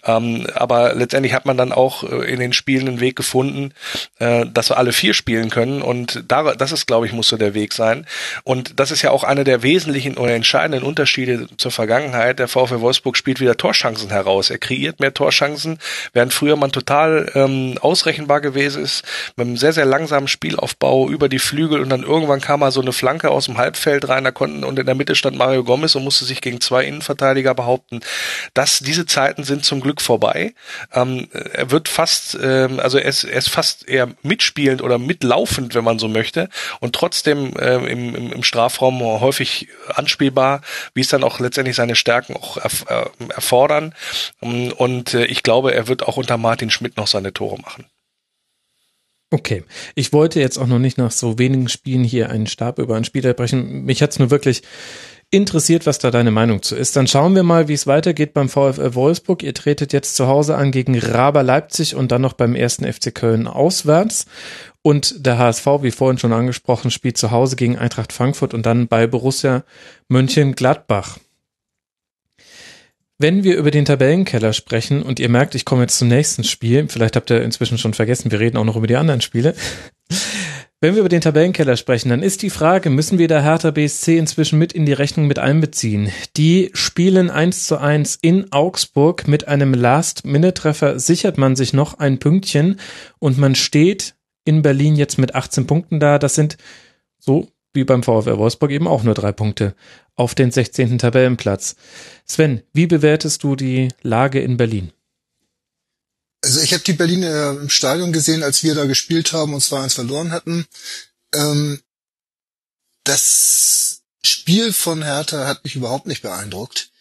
Ähm, aber letztendlich hat man dann auch äh, in den Spielen einen Weg gefunden, äh, dass wir alle vier spielen können und da, das ist, glaube ich, muss so der Weg sein. Und das ist ja auch einer der wesentlichen oder entscheidenden Unterschiede zur Vergangenheit. Der VfL Wolfsburg spielt wieder Torchancen heraus. Er kreiert mehr Torchancen, während früher man total ähm, ausrechenbar gewesen ist, mit einem sehr, sehr langsamen Spielaufbau über die Flügel und dann irgendwann kam mal so eine Flanke aus dem Halbfeld rein, da konnten und in der Mitte stand Mario Gomez und musste sich gegen zwei Innenverteidiger behaupten. Das, diese Zeiten sind zum Glück vorbei. Ähm, er wird fast, ähm, also er ist, er ist fast eher mitspielend oder mitlaufend, wenn man so möchte und trotzdem ähm, im, im, Strafraum häufig anspielbar, wie es dann auch letztendlich seine Stärken auch erf äh, erfordern. Und äh, ich glaube, er wird auch unter Martin Schmidt noch seine Tore machen. Okay, ich wollte jetzt auch noch nicht nach so wenigen Spielen hier einen Stab über ein Spiel erbrechen. Mich hat's nur wirklich interessiert, was da deine Meinung zu ist. Dann schauen wir mal, wie es weitergeht beim VfL Wolfsburg. Ihr tretet jetzt zu Hause an gegen Raber Leipzig und dann noch beim ersten FC Köln auswärts. Und der HSV, wie vorhin schon angesprochen, spielt zu Hause gegen Eintracht Frankfurt und dann bei Borussia Mönchengladbach. Wenn wir über den Tabellenkeller sprechen und ihr merkt, ich komme jetzt zum nächsten Spiel, vielleicht habt ihr inzwischen schon vergessen, wir reden auch noch über die anderen Spiele. Wenn wir über den Tabellenkeller sprechen, dann ist die Frage, müssen wir da Hertha BSC inzwischen mit in die Rechnung mit einbeziehen? Die spielen eins zu eins in Augsburg mit einem Last-Minute-Treffer sichert man sich noch ein Pünktchen und man steht in Berlin jetzt mit 18 Punkten da. Das sind so wie beim VfR Wolfsburg eben auch nur drei Punkte auf den 16. Tabellenplatz. Sven, wie bewertest du die Lage in Berlin? Also ich habe die Berliner im Stadion gesehen, als wir da gespielt haben und zwar eins verloren hatten. Ähm, das Spiel von Hertha hat mich überhaupt nicht beeindruckt.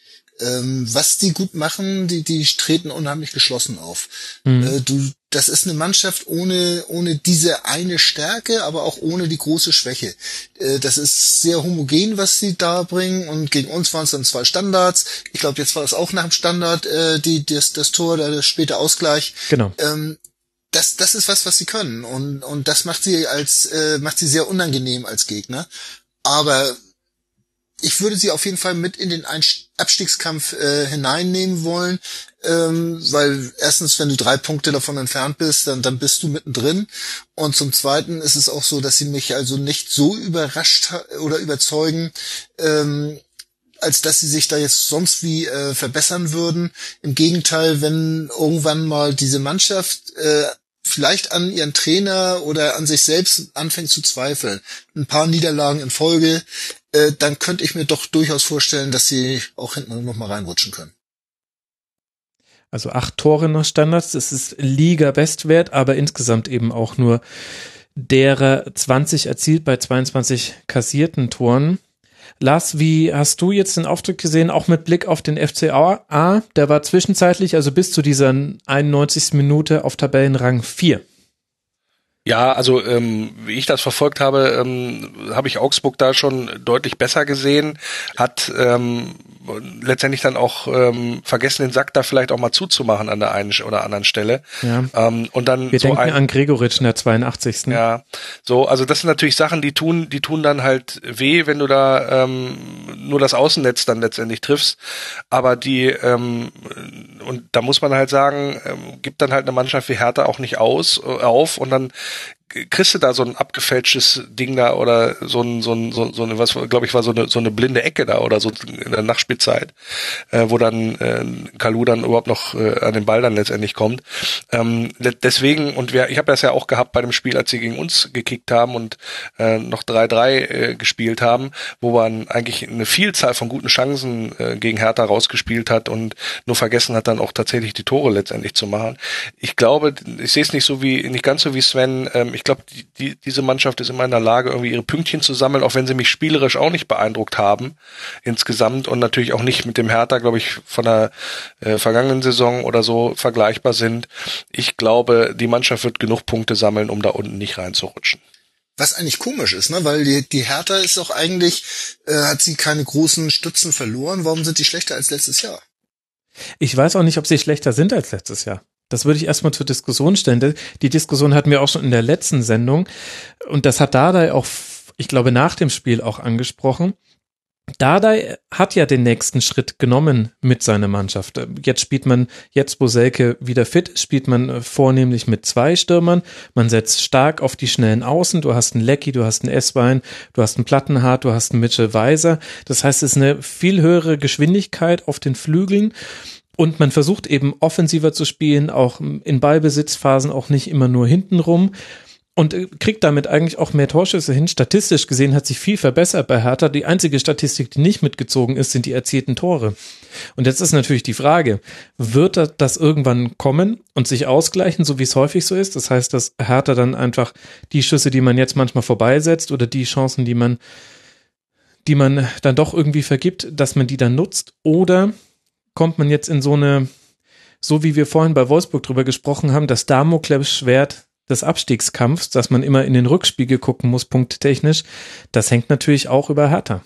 Ähm, was die gut machen, die, die treten unheimlich geschlossen auf. Mhm. Äh, du, das ist eine Mannschaft ohne, ohne diese eine Stärke, aber auch ohne die große Schwäche. Äh, das ist sehr homogen, was sie da bringen und gegen uns waren es dann zwei Standards. Ich glaube, jetzt war es auch nach dem Standard äh, die, das, das Tor, der späte Ausgleich. Genau. Ähm, das, das ist was, was sie können und, und das macht sie als, äh, macht sie sehr unangenehm als Gegner. Aber ich würde sie auf jeden Fall mit in den Abstiegskampf äh, hineinnehmen wollen, ähm, weil erstens, wenn du drei Punkte davon entfernt bist, dann, dann bist du mittendrin. Und zum Zweiten ist es auch so, dass sie mich also nicht so überrascht oder überzeugen, ähm, als dass sie sich da jetzt sonst wie äh, verbessern würden. Im Gegenteil, wenn irgendwann mal diese Mannschaft äh, vielleicht an ihren Trainer oder an sich selbst anfängt zu zweifeln, ein paar Niederlagen in Folge, äh, dann könnte ich mir doch durchaus vorstellen, dass sie auch hinten noch mal reinrutschen können. Also acht Tore nach Standards, das ist Liga-Bestwert, aber insgesamt eben auch nur derer 20 erzielt bei 22 kassierten Toren. Lars, wie hast du jetzt den Auftritt gesehen, auch mit Blick auf den FCA? Der war zwischenzeitlich, also bis zu dieser 91. Minute auf Tabellenrang 4. Ja, also ähm, wie ich das verfolgt habe, ähm, habe ich Augsburg da schon deutlich besser gesehen, hat ähm, letztendlich dann auch ähm, vergessen, den Sack da vielleicht auch mal zuzumachen an der einen oder anderen Stelle. Ja. Ähm, und dann Wir so denken ein, an Gregoritsch in der 82. Ja, so, also das sind natürlich Sachen, die tun, die tun dann halt weh, wenn du da ähm, nur das Außennetz dann letztendlich triffst. Aber die, ähm, und da muss man halt sagen, ähm, gibt dann halt eine Mannschaft wie Hertha auch nicht aus, äh, auf und dann kriegst du da so ein abgefälschtes Ding da oder so ein, so ein, so, so eine, was glaube ich war so eine, so eine blinde Ecke da oder so in der Nachspielzeit, äh, wo dann äh, Kalu dann überhaupt noch äh, an den Ball dann letztendlich kommt. Ähm, deswegen, und wir, ich habe das ja auch gehabt bei dem Spiel, als sie gegen uns gekickt haben und äh, noch 3-3 äh, gespielt haben, wo man eigentlich eine Vielzahl von guten Chancen äh, gegen Hertha rausgespielt hat und nur vergessen hat, dann auch tatsächlich die Tore letztendlich zu machen. Ich glaube, ich sehe es nicht so wie, nicht ganz so wie Sven, ähm, ich glaube, die, die, diese Mannschaft ist immer in der Lage, irgendwie ihre Pünktchen zu sammeln, auch wenn sie mich spielerisch auch nicht beeindruckt haben insgesamt und natürlich auch nicht mit dem Hertha, glaube ich, von der äh, vergangenen Saison oder so vergleichbar sind. Ich glaube, die Mannschaft wird genug Punkte sammeln, um da unten nicht reinzurutschen. Was eigentlich komisch ist, ne? Weil die, die Hertha ist auch eigentlich, äh, hat sie keine großen Stützen verloren. Warum sind die schlechter als letztes Jahr? Ich weiß auch nicht, ob sie schlechter sind als letztes Jahr. Das würde ich erstmal zur Diskussion stellen. Die Diskussion hatten wir auch schon in der letzten Sendung. Und das hat Dardai auch, ich glaube, nach dem Spiel auch angesprochen. Dardai hat ja den nächsten Schritt genommen mit seiner Mannschaft. Jetzt spielt man, jetzt wo Selke wieder fit spielt man vornehmlich mit zwei Stürmern. Man setzt stark auf die schnellen Außen. Du hast einen Lecky, du hast einen Esswein, du hast einen Plattenhardt, du hast einen Mitchell Weiser. Das heißt, es ist eine viel höhere Geschwindigkeit auf den Flügeln. Und man versucht eben offensiver zu spielen, auch in Ballbesitzphasen, auch nicht immer nur hintenrum. und äh, kriegt damit eigentlich auch mehr Torschüsse hin. Statistisch gesehen hat sich viel verbessert bei Hertha. Die einzige Statistik, die nicht mitgezogen ist, sind die erzielten Tore. Und jetzt ist natürlich die Frage, wird das irgendwann kommen und sich ausgleichen, so wie es häufig so ist? Das heißt, dass Hertha dann einfach die Schüsse, die man jetzt manchmal vorbeisetzt oder die Chancen, die man, die man dann doch irgendwie vergibt, dass man die dann nutzt? Oder kommt man jetzt in so eine, so wie wir vorhin bei Wolfsburg drüber gesprochen haben, das Damoklebs-Schwert des Abstiegskampfs, dass man immer in den Rückspiegel gucken muss, punkttechnisch, das hängt natürlich auch über Hertha.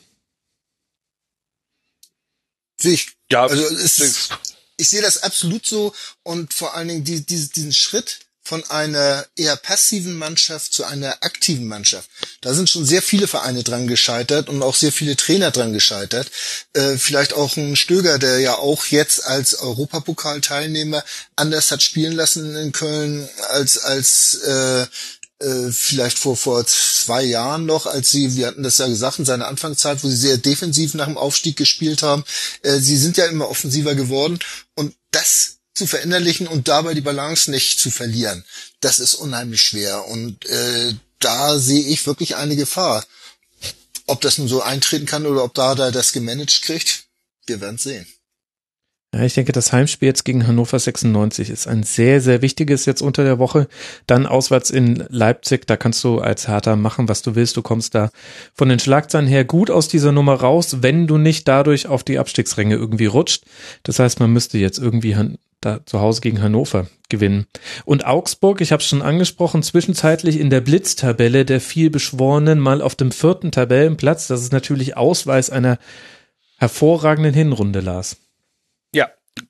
Sehe ich. Ja, also es, ich sehe das absolut so und vor allen Dingen die, die, diesen Schritt von einer eher passiven Mannschaft zu einer aktiven Mannschaft. Da sind schon sehr viele Vereine dran gescheitert und auch sehr viele Trainer dran gescheitert. Äh, vielleicht auch ein Stöger, der ja auch jetzt als Europapokalteilnehmer anders hat spielen lassen in Köln als als äh, äh, vielleicht vor vor zwei Jahren noch, als sie, wir hatten das ja gesagt, in seiner Anfangszeit, wo sie sehr defensiv nach dem Aufstieg gespielt haben. Äh, sie sind ja immer offensiver geworden und das zu verinnerlichen und dabei die Balance nicht zu verlieren. Das ist unheimlich schwer und äh, da sehe ich wirklich eine Gefahr. Ob das nun so eintreten kann oder ob da da das gemanagt kriegt, wir werden sehen. Ja, ich denke, das Heimspiel jetzt gegen Hannover 96 ist ein sehr, sehr wichtiges jetzt unter der Woche. Dann auswärts in Leipzig, da kannst du als Hertha machen, was du willst. Du kommst da von den Schlagzeilen her gut aus dieser Nummer raus, wenn du nicht dadurch auf die Abstiegsränge irgendwie rutscht. Das heißt, man müsste jetzt irgendwie da zu Hause gegen Hannover gewinnen. Und Augsburg, ich habe es schon angesprochen, zwischenzeitlich in der Blitztabelle der vielbeschworenen mal auf dem vierten Tabellenplatz. Das ist natürlich Ausweis einer hervorragenden Hinrunde, Lars.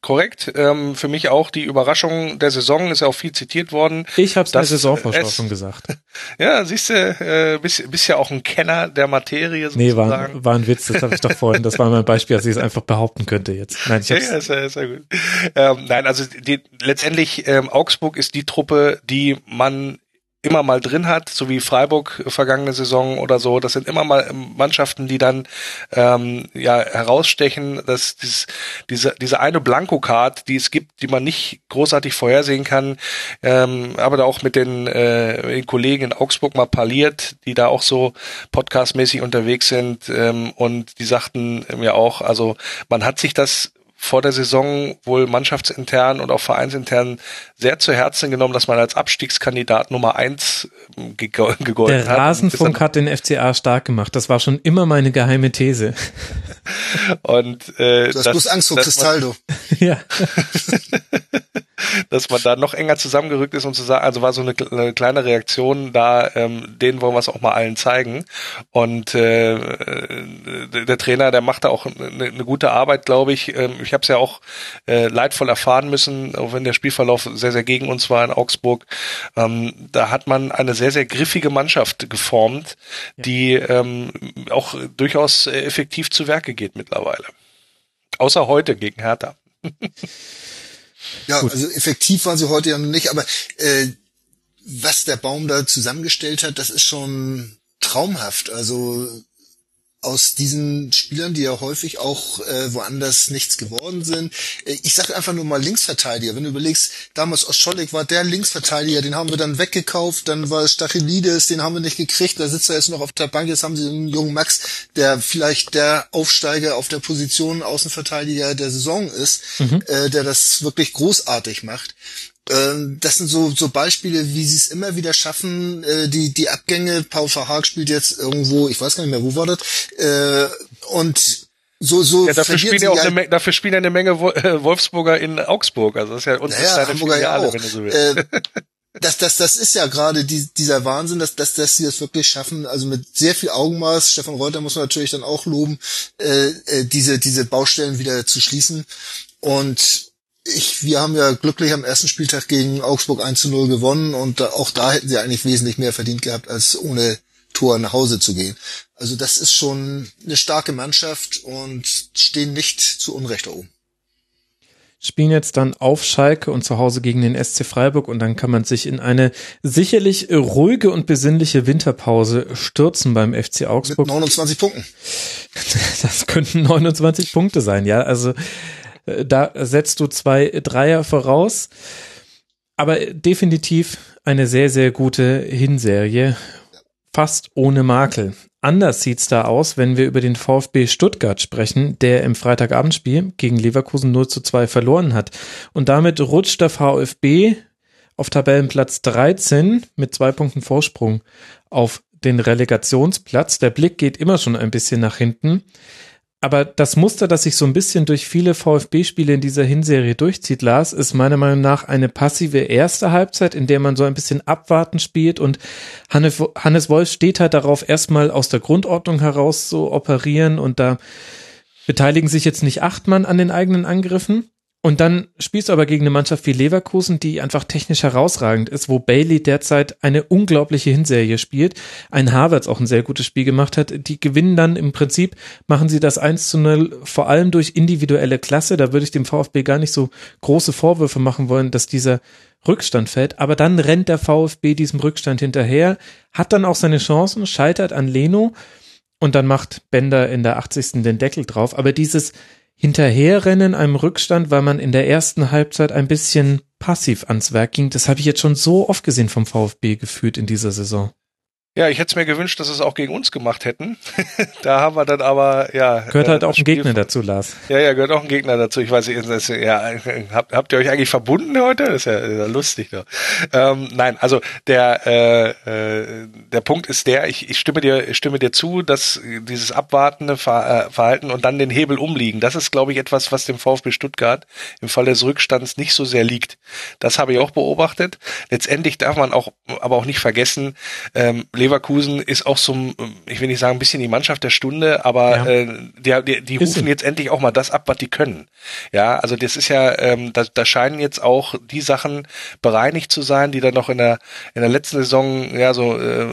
Korrekt. Ähm, für mich auch die Überraschung der Saison ist ja auch viel zitiert worden. Ich habe es der Saisonvorschau schon gesagt. Ja, siehst du, äh, bist, bist ja auch ein Kenner der Materie sozusagen. Nee, war, war ein Witz, das habe ich doch vorhin, das war mein Beispiel, dass ich es einfach behaupten könnte jetzt. Nein, ich hab's ja, ist ja, ist ja gut. Ähm, nein, also die, letztendlich ähm, Augsburg ist die Truppe, die man immer mal drin hat, so wie Freiburg vergangene Saison oder so. Das sind immer mal Mannschaften, die dann ähm, ja herausstechen, dass dieses, diese, diese eine Blankocard, die es gibt, die man nicht großartig vorhersehen kann, ähm, aber da auch mit den, äh, den Kollegen in Augsburg mal parliert, die da auch so podcastmäßig unterwegs sind ähm, und die sagten mir auch, also man hat sich das vor der Saison wohl mannschaftsintern und auch vereinsintern sehr zu Herzen genommen, dass man als Abstiegskandidat Nummer eins ähm, gegolten hat. Der Rasenfunk hat den FCA stark gemacht. Das war schon immer meine geheime These. Und äh, du hast das, bloß Angst vor Cristaldo. ja. dass man da noch enger zusammengerückt ist und zu sagen, also war so eine, eine kleine Reaktion da, ähm, denen wollen wir es auch mal allen zeigen. Und äh, der Trainer, der macht da auch eine, eine gute Arbeit, glaube ich. Ähm, ich habe es ja auch äh, leidvoll erfahren müssen, auch wenn der Spielverlauf sehr, sehr gegen uns war in Augsburg. Ähm, da hat man eine sehr, sehr griffige Mannschaft geformt, ja. die ähm, auch durchaus effektiv zu Werke geht mittlerweile. Außer heute gegen Hertha. Ja, Gut. also effektiv waren sie heute ja noch nicht, aber äh, was der Baum da zusammengestellt hat, das ist schon traumhaft. Also aus diesen Spielern, die ja häufig auch äh, woanders nichts geworden sind. Äh, ich sage einfach nur mal Linksverteidiger. Wenn du überlegst, damals Oscholik war der Linksverteidiger, den haben wir dann weggekauft, dann war es Stachelides, den haben wir nicht gekriegt, da sitzt er jetzt noch auf der Bank, jetzt haben sie einen jungen Max, der vielleicht der Aufsteiger auf der Position Außenverteidiger der Saison ist, mhm. äh, der das wirklich großartig macht. Ähm, das sind so, so Beispiele, wie sie es immer wieder schaffen, äh, die, die Abgänge, Paul Verhaag spielt jetzt irgendwo, ich weiß gar nicht mehr, wo war das, äh, und so, so ja, dafür spielen ja auch eine, dafür spielen ja eine Menge äh, Wolfsburger in Augsburg, also das ist ja unsere naja, Hamburger ja auch. wenn du so willst. Äh, das, das, das ist ja gerade die, dieser Wahnsinn, dass, dass, dass sie das wirklich schaffen, also mit sehr viel Augenmaß, Stefan Reuter muss man natürlich dann auch loben, äh, äh, diese, diese Baustellen wieder zu schließen. Und ich, wir haben ja glücklich am ersten Spieltag gegen Augsburg 1 zu 0 gewonnen und auch da hätten sie eigentlich wesentlich mehr verdient gehabt, als ohne Tor nach Hause zu gehen. Also das ist schon eine starke Mannschaft und stehen nicht zu Unrecht da oben. Spielen jetzt dann auf Schalke und zu Hause gegen den SC Freiburg und dann kann man sich in eine sicherlich ruhige und besinnliche Winterpause stürzen beim FC Augsburg. Mit 29 Punkten. Das könnten 29 Punkte sein, ja. Also da setzt du zwei Dreier voraus. Aber definitiv eine sehr, sehr gute Hinserie. Fast ohne Makel. Anders sieht's da aus, wenn wir über den VfB Stuttgart sprechen, der im Freitagabendspiel gegen Leverkusen 0 zu 2 verloren hat. Und damit rutscht der VfB auf Tabellenplatz 13 mit zwei Punkten Vorsprung auf den Relegationsplatz. Der Blick geht immer schon ein bisschen nach hinten. Aber das Muster, das sich so ein bisschen durch viele VfB-Spiele in dieser Hinserie durchzieht, Lars, ist meiner Meinung nach eine passive erste Halbzeit, in der man so ein bisschen abwarten spielt und Hannes Wolf steht halt darauf, erstmal aus der Grundordnung heraus so operieren und da beteiligen sich jetzt nicht acht Mann an den eigenen Angriffen, und dann spielst du aber gegen eine Mannschaft wie Leverkusen, die einfach technisch herausragend ist, wo Bailey derzeit eine unglaubliche Hinserie spielt. Ein Harvards auch ein sehr gutes Spiel gemacht hat. Die gewinnen dann im Prinzip, machen sie das 1 zu 0 vor allem durch individuelle Klasse. Da würde ich dem VfB gar nicht so große Vorwürfe machen wollen, dass dieser Rückstand fällt. Aber dann rennt der VfB diesem Rückstand hinterher, hat dann auch seine Chancen, scheitert an Leno und dann macht Bender in der 80. den Deckel drauf. Aber dieses Hinterherrennen einem Rückstand, weil man in der ersten Halbzeit ein bisschen passiv ans Werk ging. Das habe ich jetzt schon so oft gesehen vom VfB gefühlt in dieser Saison. Ja, ich hätte es mir gewünscht, dass es auch gegen uns gemacht hätten. da haben wir dann aber, ja. Gehört halt äh, auch ein Gegner dazu, Lars. Ja, ja, gehört auch ein Gegner dazu. Ich weiß nicht, das, ja, habt, habt ihr euch eigentlich verbunden heute? Das ist ja, das ist ja lustig. Ja. Ähm, nein, also der, äh, äh, der Punkt ist der, ich, ich stimme dir, ich stimme dir zu, dass dieses abwartende Ver, äh, Verhalten und dann den Hebel umliegen, das ist, glaube ich, etwas, was dem VfB Stuttgart im Fall des Rückstands nicht so sehr liegt. Das habe ich auch beobachtet. Letztendlich darf man auch, aber auch nicht vergessen, ähm, Leverkusen ist auch so, ich will nicht sagen, ein bisschen die Mannschaft der Stunde, aber ja. äh, die, die, die rufen jetzt endlich auch mal das ab, was die können. Ja, also das ist ja, ähm, da, da scheinen jetzt auch die Sachen bereinigt zu sein, die dann noch in der in der letzten Saison ja so äh,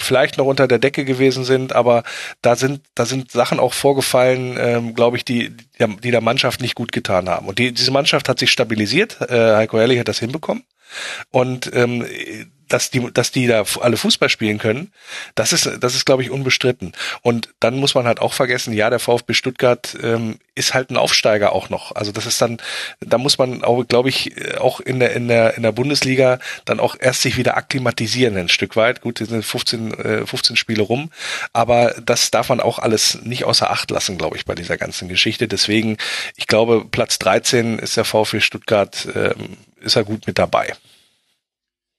vielleicht noch unter der Decke gewesen sind, aber da sind da sind Sachen auch vorgefallen, ähm, glaube ich, die die der Mannschaft nicht gut getan haben. Und die, diese Mannschaft hat sich stabilisiert. Äh, Heiko Ehrlich hat das hinbekommen. Und ähm, dass die, dass die da alle Fußball spielen können, das ist, das ist, glaube ich, unbestritten. Und dann muss man halt auch vergessen, ja, der VfB Stuttgart ähm, ist halt ein Aufsteiger auch noch. Also das ist dann, da muss man auch, glaube ich, auch in der, in der, in der Bundesliga dann auch erst sich wieder akklimatisieren ein Stück weit. Gut, sind 15, äh, 15 Spiele rum, aber das darf man auch alles nicht außer Acht lassen, glaube ich, bei dieser ganzen Geschichte. Deswegen, ich glaube, Platz 13 ist der VfB Stuttgart, ähm, ist er gut mit dabei.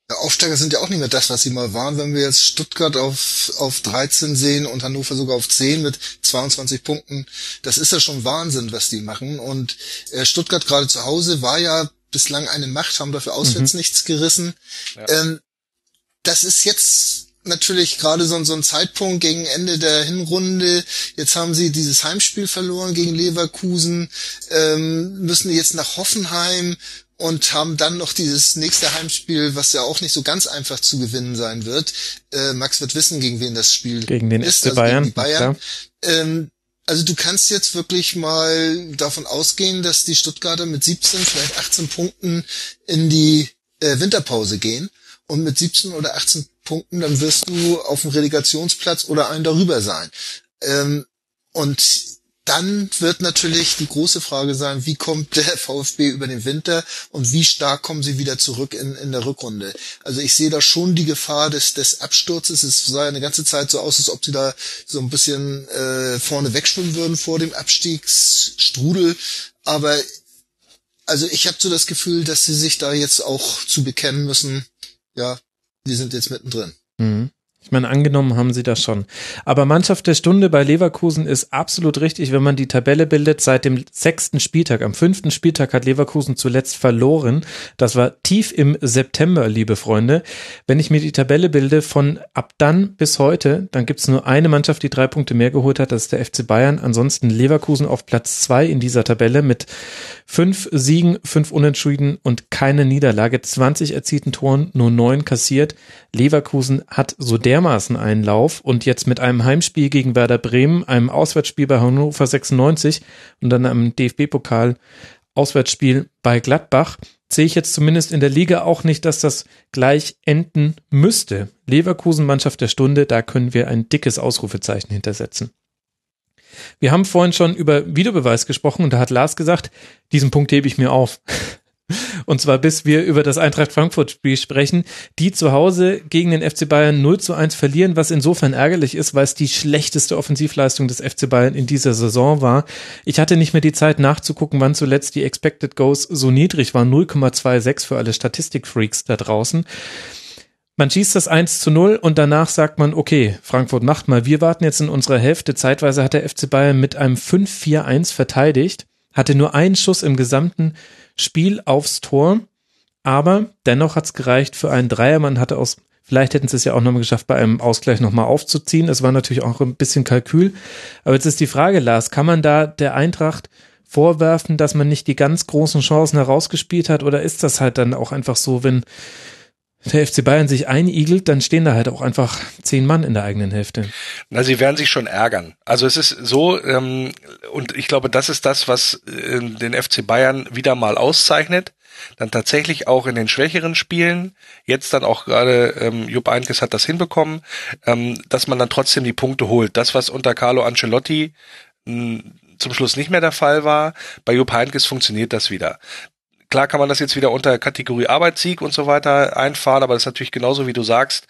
Aufsteiger sind ja auch nicht mehr das, was sie mal waren. Wenn wir jetzt Stuttgart auf, auf 13 sehen und Hannover sogar auf 10 mit 22 Punkten, das ist ja schon Wahnsinn, was die machen. Und äh, Stuttgart gerade zu Hause war ja bislang eine Macht, haben dafür auswärts mhm. nichts gerissen. Ja. Ähm, das ist jetzt natürlich gerade so, so ein Zeitpunkt gegen Ende der Hinrunde. Jetzt haben sie dieses Heimspiel verloren gegen Leverkusen, ähm, müssen jetzt nach Hoffenheim und haben dann noch dieses nächste Heimspiel, was ja auch nicht so ganz einfach zu gewinnen sein wird. Äh, Max wird wissen, gegen wen das Spiel gegen den ist, also Bayern. Gegen die Bayern. Ähm, also du kannst jetzt wirklich mal davon ausgehen, dass die Stuttgarter mit 17, vielleicht 18 Punkten in die äh, Winterpause gehen und mit 17 oder 18 Punkten, dann wirst du auf dem Relegationsplatz oder einen darüber sein. Ähm, und dann wird natürlich die große Frage sein, wie kommt der VfB über den Winter und wie stark kommen sie wieder zurück in, in der Rückrunde. Also ich sehe da schon die Gefahr des, des Absturzes. Es sah ja eine ganze Zeit so aus, als ob sie da so ein bisschen äh, vorne wegschwimmen würden vor dem Abstiegsstrudel. Aber also ich habe so das Gefühl, dass sie sich da jetzt auch zu bekennen müssen, ja, wir sind jetzt mittendrin. Mhm. Ich meine, angenommen haben sie das schon. Aber Mannschaft der Stunde bei Leverkusen ist absolut richtig, wenn man die Tabelle bildet. Seit dem sechsten Spieltag, am fünften Spieltag hat Leverkusen zuletzt verloren. Das war tief im September, liebe Freunde. Wenn ich mir die Tabelle bilde von ab dann bis heute, dann gibt es nur eine Mannschaft, die drei Punkte mehr geholt hat, das ist der FC Bayern. Ansonsten Leverkusen auf Platz zwei in dieser Tabelle mit fünf Siegen, fünf Unentschieden und keine Niederlage. 20 erzielten Toren, nur neun kassiert. Leverkusen hat so der dermaßen einen Lauf und jetzt mit einem Heimspiel gegen Werder Bremen, einem Auswärtsspiel bei Hannover 96 und dann einem DFB-Pokal Auswärtsspiel bei Gladbach, sehe ich jetzt zumindest in der Liga auch nicht, dass das gleich enden müsste. Leverkusen Mannschaft der Stunde, da können wir ein dickes Ausrufezeichen hintersetzen. Wir haben vorhin schon über Videobeweis gesprochen und da hat Lars gesagt, diesen Punkt hebe ich mir auf. Und zwar bis wir über das Eintracht Frankfurt Spiel sprechen, die zu Hause gegen den FC Bayern 0 zu 1 verlieren, was insofern ärgerlich ist, weil es die schlechteste Offensivleistung des FC Bayern in dieser Saison war. Ich hatte nicht mehr die Zeit nachzugucken, wann zuletzt die Expected Goals so niedrig waren, 0,26 für alle Statistikfreaks da draußen. Man schießt das 1 zu 0 und danach sagt man, okay, Frankfurt macht mal, wir warten jetzt in unserer Hälfte. Zeitweise hat der FC Bayern mit einem 5-4-1 verteidigt, hatte nur einen Schuss im gesamten Spiel aufs Tor, aber dennoch hat es gereicht für einen Dreier. Man hatte aus, vielleicht hätten sie es ja auch nochmal geschafft, bei einem Ausgleich nochmal aufzuziehen. Es war natürlich auch ein bisschen Kalkül. Aber jetzt ist die Frage, Lars, kann man da der Eintracht vorwerfen, dass man nicht die ganz großen Chancen herausgespielt hat? Oder ist das halt dann auch einfach so, wenn der FC Bayern sich einigelt, dann stehen da halt auch einfach zehn Mann in der eigenen Hälfte. Na, sie werden sich schon ärgern. Also es ist so, ähm, und ich glaube, das ist das, was äh, den FC Bayern wieder mal auszeichnet. Dann tatsächlich auch in den schwächeren Spielen, jetzt dann auch gerade ähm, Jupp Einkes hat das hinbekommen, ähm, dass man dann trotzdem die Punkte holt. Das, was unter Carlo Ancelotti mh, zum Schluss nicht mehr der Fall war, bei Jupp Heynckes funktioniert das wieder. Klar kann man das jetzt wieder unter Kategorie Arbeitssieg und so weiter einfahren, aber das ist natürlich genauso wie du sagst,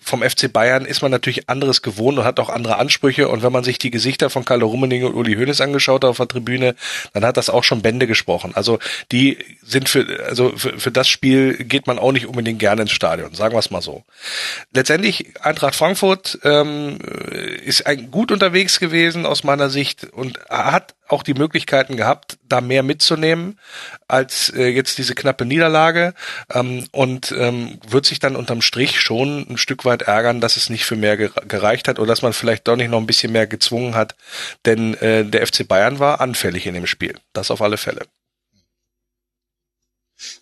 vom FC Bayern ist man natürlich anderes gewohnt und hat auch andere Ansprüche und wenn man sich die Gesichter von Carlo Rummenigge und Uli Hoeneß angeschaut hat auf der Tribüne, dann hat das auch schon Bände gesprochen. Also die sind für, also für, für das Spiel geht man auch nicht unbedingt gerne ins Stadion, sagen wir es mal so. Letztendlich Eintracht Frankfurt ähm, ist ein, gut unterwegs gewesen aus meiner Sicht und hat auch die Möglichkeiten gehabt, da mehr mitzunehmen als äh, jetzt diese knappe Niederlage ähm, und ähm, wird sich dann unterm Strich schon ein Stück weit ärgern, dass es nicht für mehr gereicht hat oder dass man vielleicht doch nicht noch ein bisschen mehr gezwungen hat, denn äh, der FC Bayern war anfällig in dem Spiel. Das auf alle Fälle.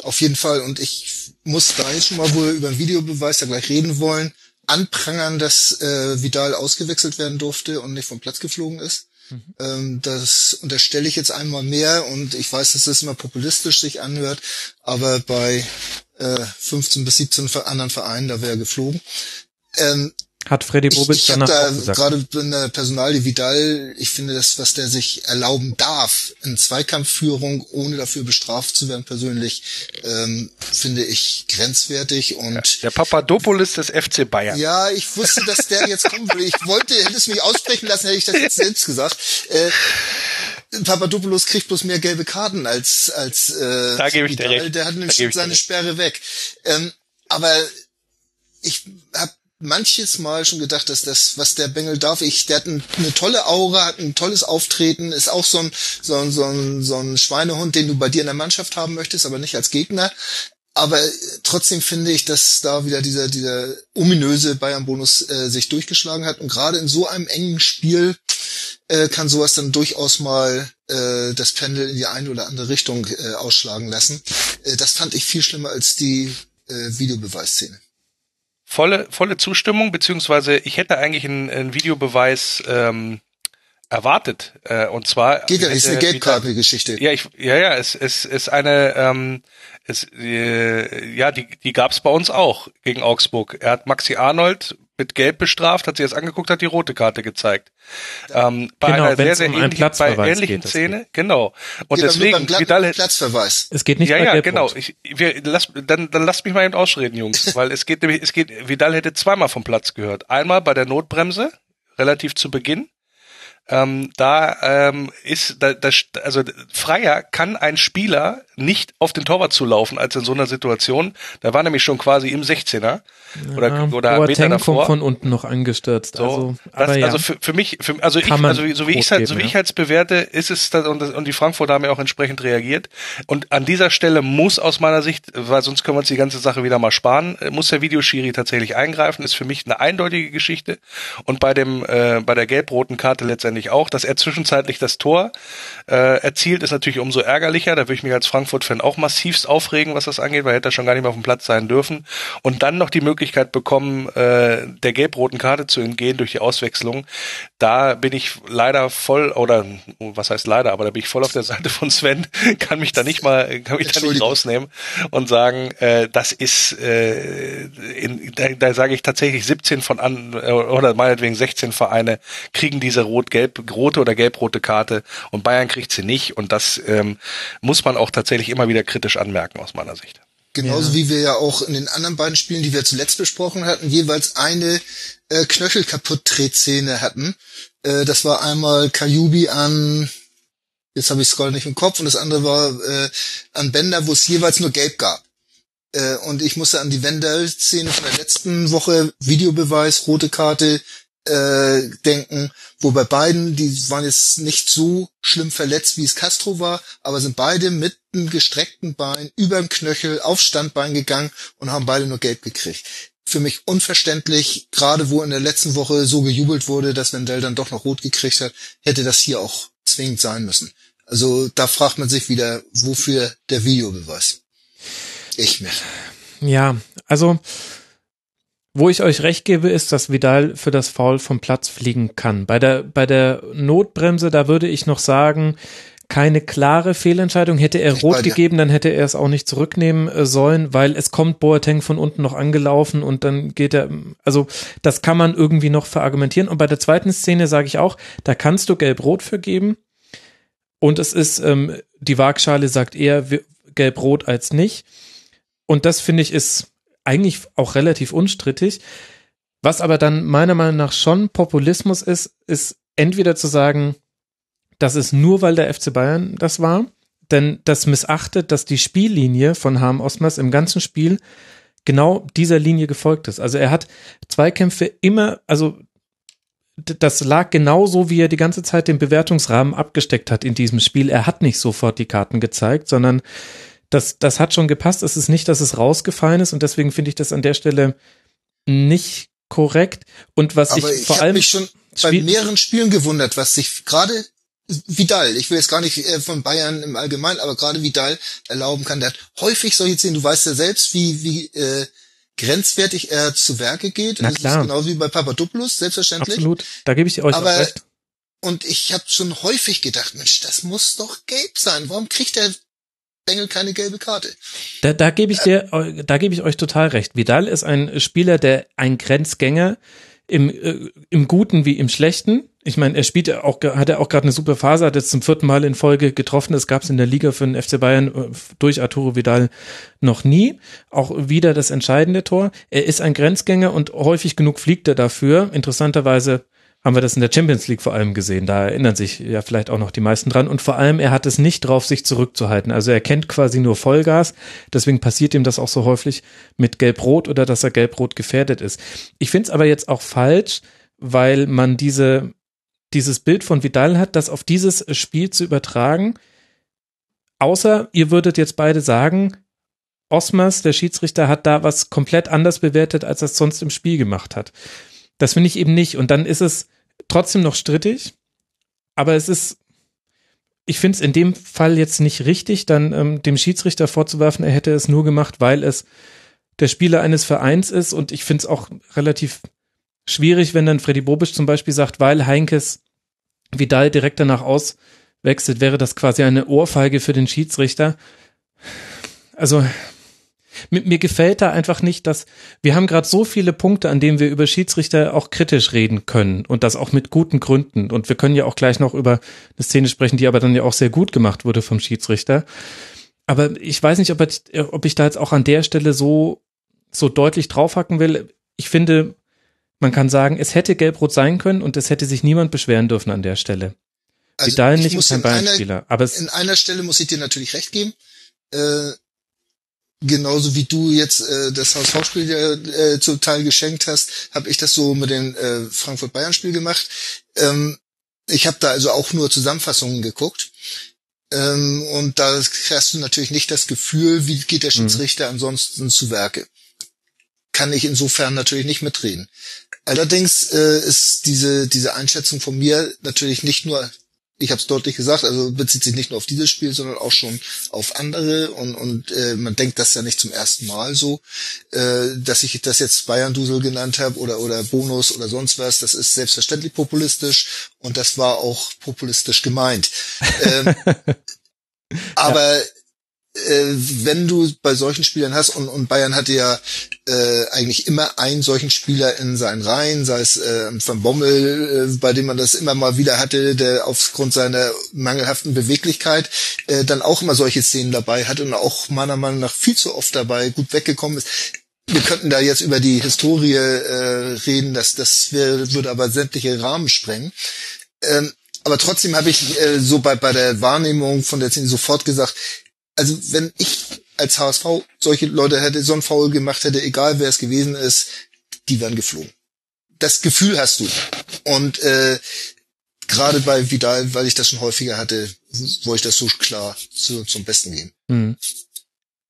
Auf jeden Fall und ich muss da jetzt schon mal, wo wir über den Videobeweis ja gleich reden wollen, anprangern, dass äh, Vidal ausgewechselt werden durfte und nicht vom Platz geflogen ist. Mhm. Ähm, das unterstelle ich jetzt einmal mehr und ich weiß, dass das immer populistisch sich anhört, aber bei äh, 15 bis 17 anderen Vereinen, da wäre geflogen. Ähm, hat Freddy Bobic ich, ich habe da gerade in der Personalie Vidal, ich finde das, was der sich erlauben darf, in Zweikampfführung, ohne dafür bestraft zu werden, persönlich, ähm, finde ich grenzwertig und ja, der Papadopoulos des FC Bayern. Ja, ich wusste, dass der jetzt kommen würde. Ich wollte, hätte es mich aussprechen lassen, hätte ich das jetzt selbst gesagt. Äh, Papadopoulos kriegt bloß mehr gelbe Karten als als äh, da gebe ich Vidal. dir recht. Der hat nämlich seine Sperre weg. Ähm, aber ich habe manches Mal schon gedacht, dass das, was der Bengel darf, ich, der hat ein, eine tolle Aura, hat ein tolles Auftreten, ist auch so ein, so ein, so ein, so ein Schweinehund, den du bei dir in der Mannschaft haben möchtest, aber nicht als Gegner. Aber trotzdem finde ich, dass da wieder dieser, dieser ominöse Bayern-Bonus äh, sich durchgeschlagen hat. Und gerade in so einem engen Spiel äh, kann sowas dann durchaus mal äh, das Pendel in die eine oder andere Richtung äh, ausschlagen lassen. Äh, das fand ich viel schlimmer als die äh, Videobeweisszene volle, volle Zustimmung, beziehungsweise ich hätte eigentlich einen, einen Videobeweis ähm, erwartet. Äh, und zwar geht ja ist eine Gelbkartengeschichte. Ja, ich, ja, ja, es, es ist eine, ähm, es, äh, ja, die, die gab es bei uns auch gegen Augsburg. Er hat Maxi Arnold mit Gelb bestraft, hat sie jetzt angeguckt, hat die rote Karte gezeigt. Ähm, bei genau, einer sehr, sehr um ähnlichen, bei ähnlichen Szene, genau. Und Geht deswegen, beim Vidal, Platzverweis. Es geht nicht ja, bei ja, Gelb genau. Ich, wir, lass, dann, dann lasst mich mal eben ausreden, Jungs, weil es geht nämlich, es geht, Vidal hätte zweimal vom Platz gehört. Einmal bei der Notbremse, relativ zu Beginn, ähm, da ähm, ist da, da, also freier kann ein Spieler nicht auf den Torwart zulaufen als in so einer Situation. Da war nämlich schon quasi im 16er oder ja, oder Meter davor. von unten noch angestürzt. So, also, das, ja. also für, für mich, für, also ich, also so wie ich halt, so wie ich halt bewerte, ist es das, und, und die Frankfurter haben ja auch entsprechend reagiert. Und an dieser Stelle muss aus meiner Sicht, weil sonst können wir uns die ganze Sache wieder mal sparen, muss der Videoschiri tatsächlich eingreifen. Ist für mich eine eindeutige Geschichte. Und bei dem, äh, bei der gelb-roten Karte letztendlich auch, dass er zwischenzeitlich das Tor äh, erzielt, ist natürlich umso ärgerlicher. Da würde ich mich als Frankfurt-Fan auch massivst aufregen, was das angeht, weil er hätte schon gar nicht mehr auf dem Platz sein dürfen. Und dann noch die Möglichkeit bekommen, äh, der gelb-roten Karte zu entgehen durch die Auswechslung. Da bin ich leider voll, oder was heißt leider, aber da bin ich voll auf der Seite von Sven, kann mich da nicht mal, kann mich da nicht rausnehmen und sagen, äh, das ist, äh, in, da, da sage ich tatsächlich 17 von an, oder meinetwegen 16 Vereine kriegen diese rot-gelb gelb, rote oder gelb-rote Karte und Bayern kriegt sie nicht und das ähm, muss man auch tatsächlich tatsächlich immer wieder kritisch anmerken aus meiner Sicht. Genauso Ja. wie wir ja auch in den anderen beiden Spielen, die wir zuletzt besprochen hatten, jeweils eine äh, knöchel kaputt Tretszene hatten. Äh, das war einmal Kajubi an, jetzt habe ich es gerade nicht im Kopf, und das andere war äh, an Bender, wo es jeweils nur Gelb gab. Äh, und ich musste an die Wendell-Szene von der letzten Woche, Videobeweis, rote Karte, äh, denken, wo bei beiden, die waren jetzt nicht so schlimm verletzt, wie es Castro war, aber sind beide mit einem gestreckten Bein über dem Knöchel auf Standbein gegangen und haben beide nur gelb gekriegt. Für mich unverständlich, gerade wo in der letzten Woche so gejubelt wurde, dass Wendell dann doch noch rot gekriegt hat, hätte das hier auch zwingend sein müssen. Also da fragt man sich wieder, wofür der Videobeweis? Ich mich. Ja, also wo ich euch recht gebe, ist, dass Vidal für das Foul vom Platz fliegen kann. Bei der, bei der Notbremse, da würde ich noch sagen, keine klare Fehlentscheidung. Hätte er rot gegeben, dann hätte er es auch nicht zurücknehmen äh, sollen, weil es kommt Boateng von unten noch angelaufen und dann geht er, also das kann man irgendwie noch verargumentieren. Und bei der zweiten Szene sage ich auch, da kannst du gelb-rot für geben. Und es ist, ähm, die Waagschale sagt eher gelb-rot als nicht. Und das finde ich ist eigentlich auch relativ unstrittig. Was aber dann meiner Meinung nach schon Populismus ist, ist entweder zu sagen, das ist nur, weil der FC Bayern das war, denn das missachtet, dass die Spiellinie von Harm Osmers im ganzen Spiel genau dieser Linie gefolgt ist. Also er hat Zweikämpfe immer, also das lag genauso, wie er die ganze Zeit den Bewertungsrahmen abgesteckt hat in diesem Spiel. Er hat nicht sofort die Karten gezeigt, sondern das, das hat schon gepasst. Es ist nicht, dass es rausgefallen ist und deswegen finde ich das an der Stelle nicht korrekt. Und was Aber ich ich, vor habe allem mich schon bei mehreren Spielen gewundert, was sich gerade Vidal, ich will jetzt gar nicht äh, von Bayern im Allgemeinen, aber gerade Vidal erlauben kann. Der hat häufig solche Szenen, du weißt ja selbst, wie, wie äh, grenzwertig er zu Werke geht. Na Das klar. ist genauso wie bei Papadopoulos, selbstverständlich. absolut, da gebe ich euch Aber- recht. Und ich habe schon häufig gedacht, Mensch, das muss doch gelb sein. Warum kriegt der Bengel keine gelbe Karte? Da, da gebe ich dir, da gebe ich euch total recht. Vidal ist ein Spieler, der ein Grenzgänger im, äh, im Guten wie im Schlechten. Ich meine, er spielt auch, hat er auch gerade eine super Phase, hat jetzt zum vierten Mal in Folge getroffen. Das gab es in der Liga für den FC Bayern äh, durch Arturo Vidal noch nie. Auch wieder das entscheidende Tor. Er ist ein Grenzgänger und häufig genug fliegt er dafür. Interessanterweise haben wir das in der Champions League vor allem gesehen. Da erinnern sich ja vielleicht auch noch die meisten dran. Und vor allem, er hat es nicht drauf, sich zurückzuhalten. Also er kennt quasi nur Vollgas. Deswegen passiert ihm das auch so häufig mit Gelb-Rot oder dass er Gelb-Rot gefährdet ist. Ich finde es aber jetzt auch falsch, weil man diese, dieses Bild von Vidal hat, das auf dieses Spiel zu übertragen. Außer ihr würdet jetzt beide sagen, Osmers, der Schiedsrichter, hat da was komplett anders bewertet, als er es sonst im Spiel gemacht hat. Das finde ich eben nicht. Und dann ist es trotzdem noch strittig, aber es ist, ich finde es in dem Fall jetzt nicht richtig, dann ähm, dem Schiedsrichter vorzuwerfen, er hätte es nur gemacht, weil es der Spieler eines Vereins ist. Und ich finde es auch relativ schwierig, wenn dann Freddy Bobisch zum Beispiel sagt, weil Heinkes Vidal direkt danach auswechselt, wäre das quasi eine Ohrfeige für den Schiedsrichter. Also mir, mir gefällt da einfach nicht, dass wir haben gerade so viele Punkte, an denen wir über Schiedsrichter auch kritisch reden können und das auch mit guten Gründen. Und wir können ja auch gleich noch über eine Szene sprechen, die aber dann ja auch sehr gut gemacht wurde vom Schiedsrichter. Aber ich weiß nicht, ob, er, ob ich da jetzt auch an der Stelle so, so deutlich draufhacken will. Ich finde, man kann sagen, es hätte gelb-rot sein können und es hätte sich niemand beschweren dürfen an der Stelle. Also Vidal ich nicht und muss kein in einer- Bayern-Spieler. Aber es, In einer Stelle muss ich dir natürlich recht geben. Äh, genauso wie du jetzt äh, das HSV-Spiel äh, zum Teil geschenkt hast, habe ich das so mit dem äh, Frankfurt-Bayern-Spiel gemacht. Ähm, ich habe da also auch nur Zusammenfassungen geguckt. Ähm, und da hast du natürlich nicht das Gefühl, wie geht der Schiedsrichter ansonsten zu Werke. Kann ich insofern natürlich nicht mitreden. Allerdings äh, ist diese, diese Einschätzung von mir natürlich nicht nur ich habe es deutlich gesagt, also bezieht sich nicht nur auf dieses Spiel, sondern auch schon auf andere. Und, und äh, man denkt das ja nicht zum ersten Mal so, äh, dass ich das jetzt Bayern-Dusel genannt habe oder oder Bonus oder sonst was, das ist selbstverständlich populistisch und das war auch populistisch gemeint. Ähm, aber äh, wenn du bei solchen Spielern hast, und, und Bayern hatte ja äh, eigentlich immer einen solchen Spieler in seinen Reihen, sei es äh, Van Bommel, äh, bei dem man das immer mal wieder hatte, der aufgrund seiner mangelhaften Beweglichkeit äh, dann auch immer solche Szenen dabei hatte und auch meiner Meinung nach viel zu oft dabei gut weggekommen ist. Wir könnten da jetzt über die Historie äh, reden, das, das wär, würde aber sämtliche Rahmen sprengen. Ähm, aber trotzdem habe ich äh, so bei, bei der Wahrnehmung von der Szene sofort gesagt, also wenn ich als HSV solche Leute hätte, so ein Foul gemacht hätte, egal wer es gewesen ist, die wären geflogen. Das Gefühl hast du. Und äh, gerade bei Vidal, weil ich das schon häufiger hatte, wollte ich das so klar zu, zum Besten geben. Mhm.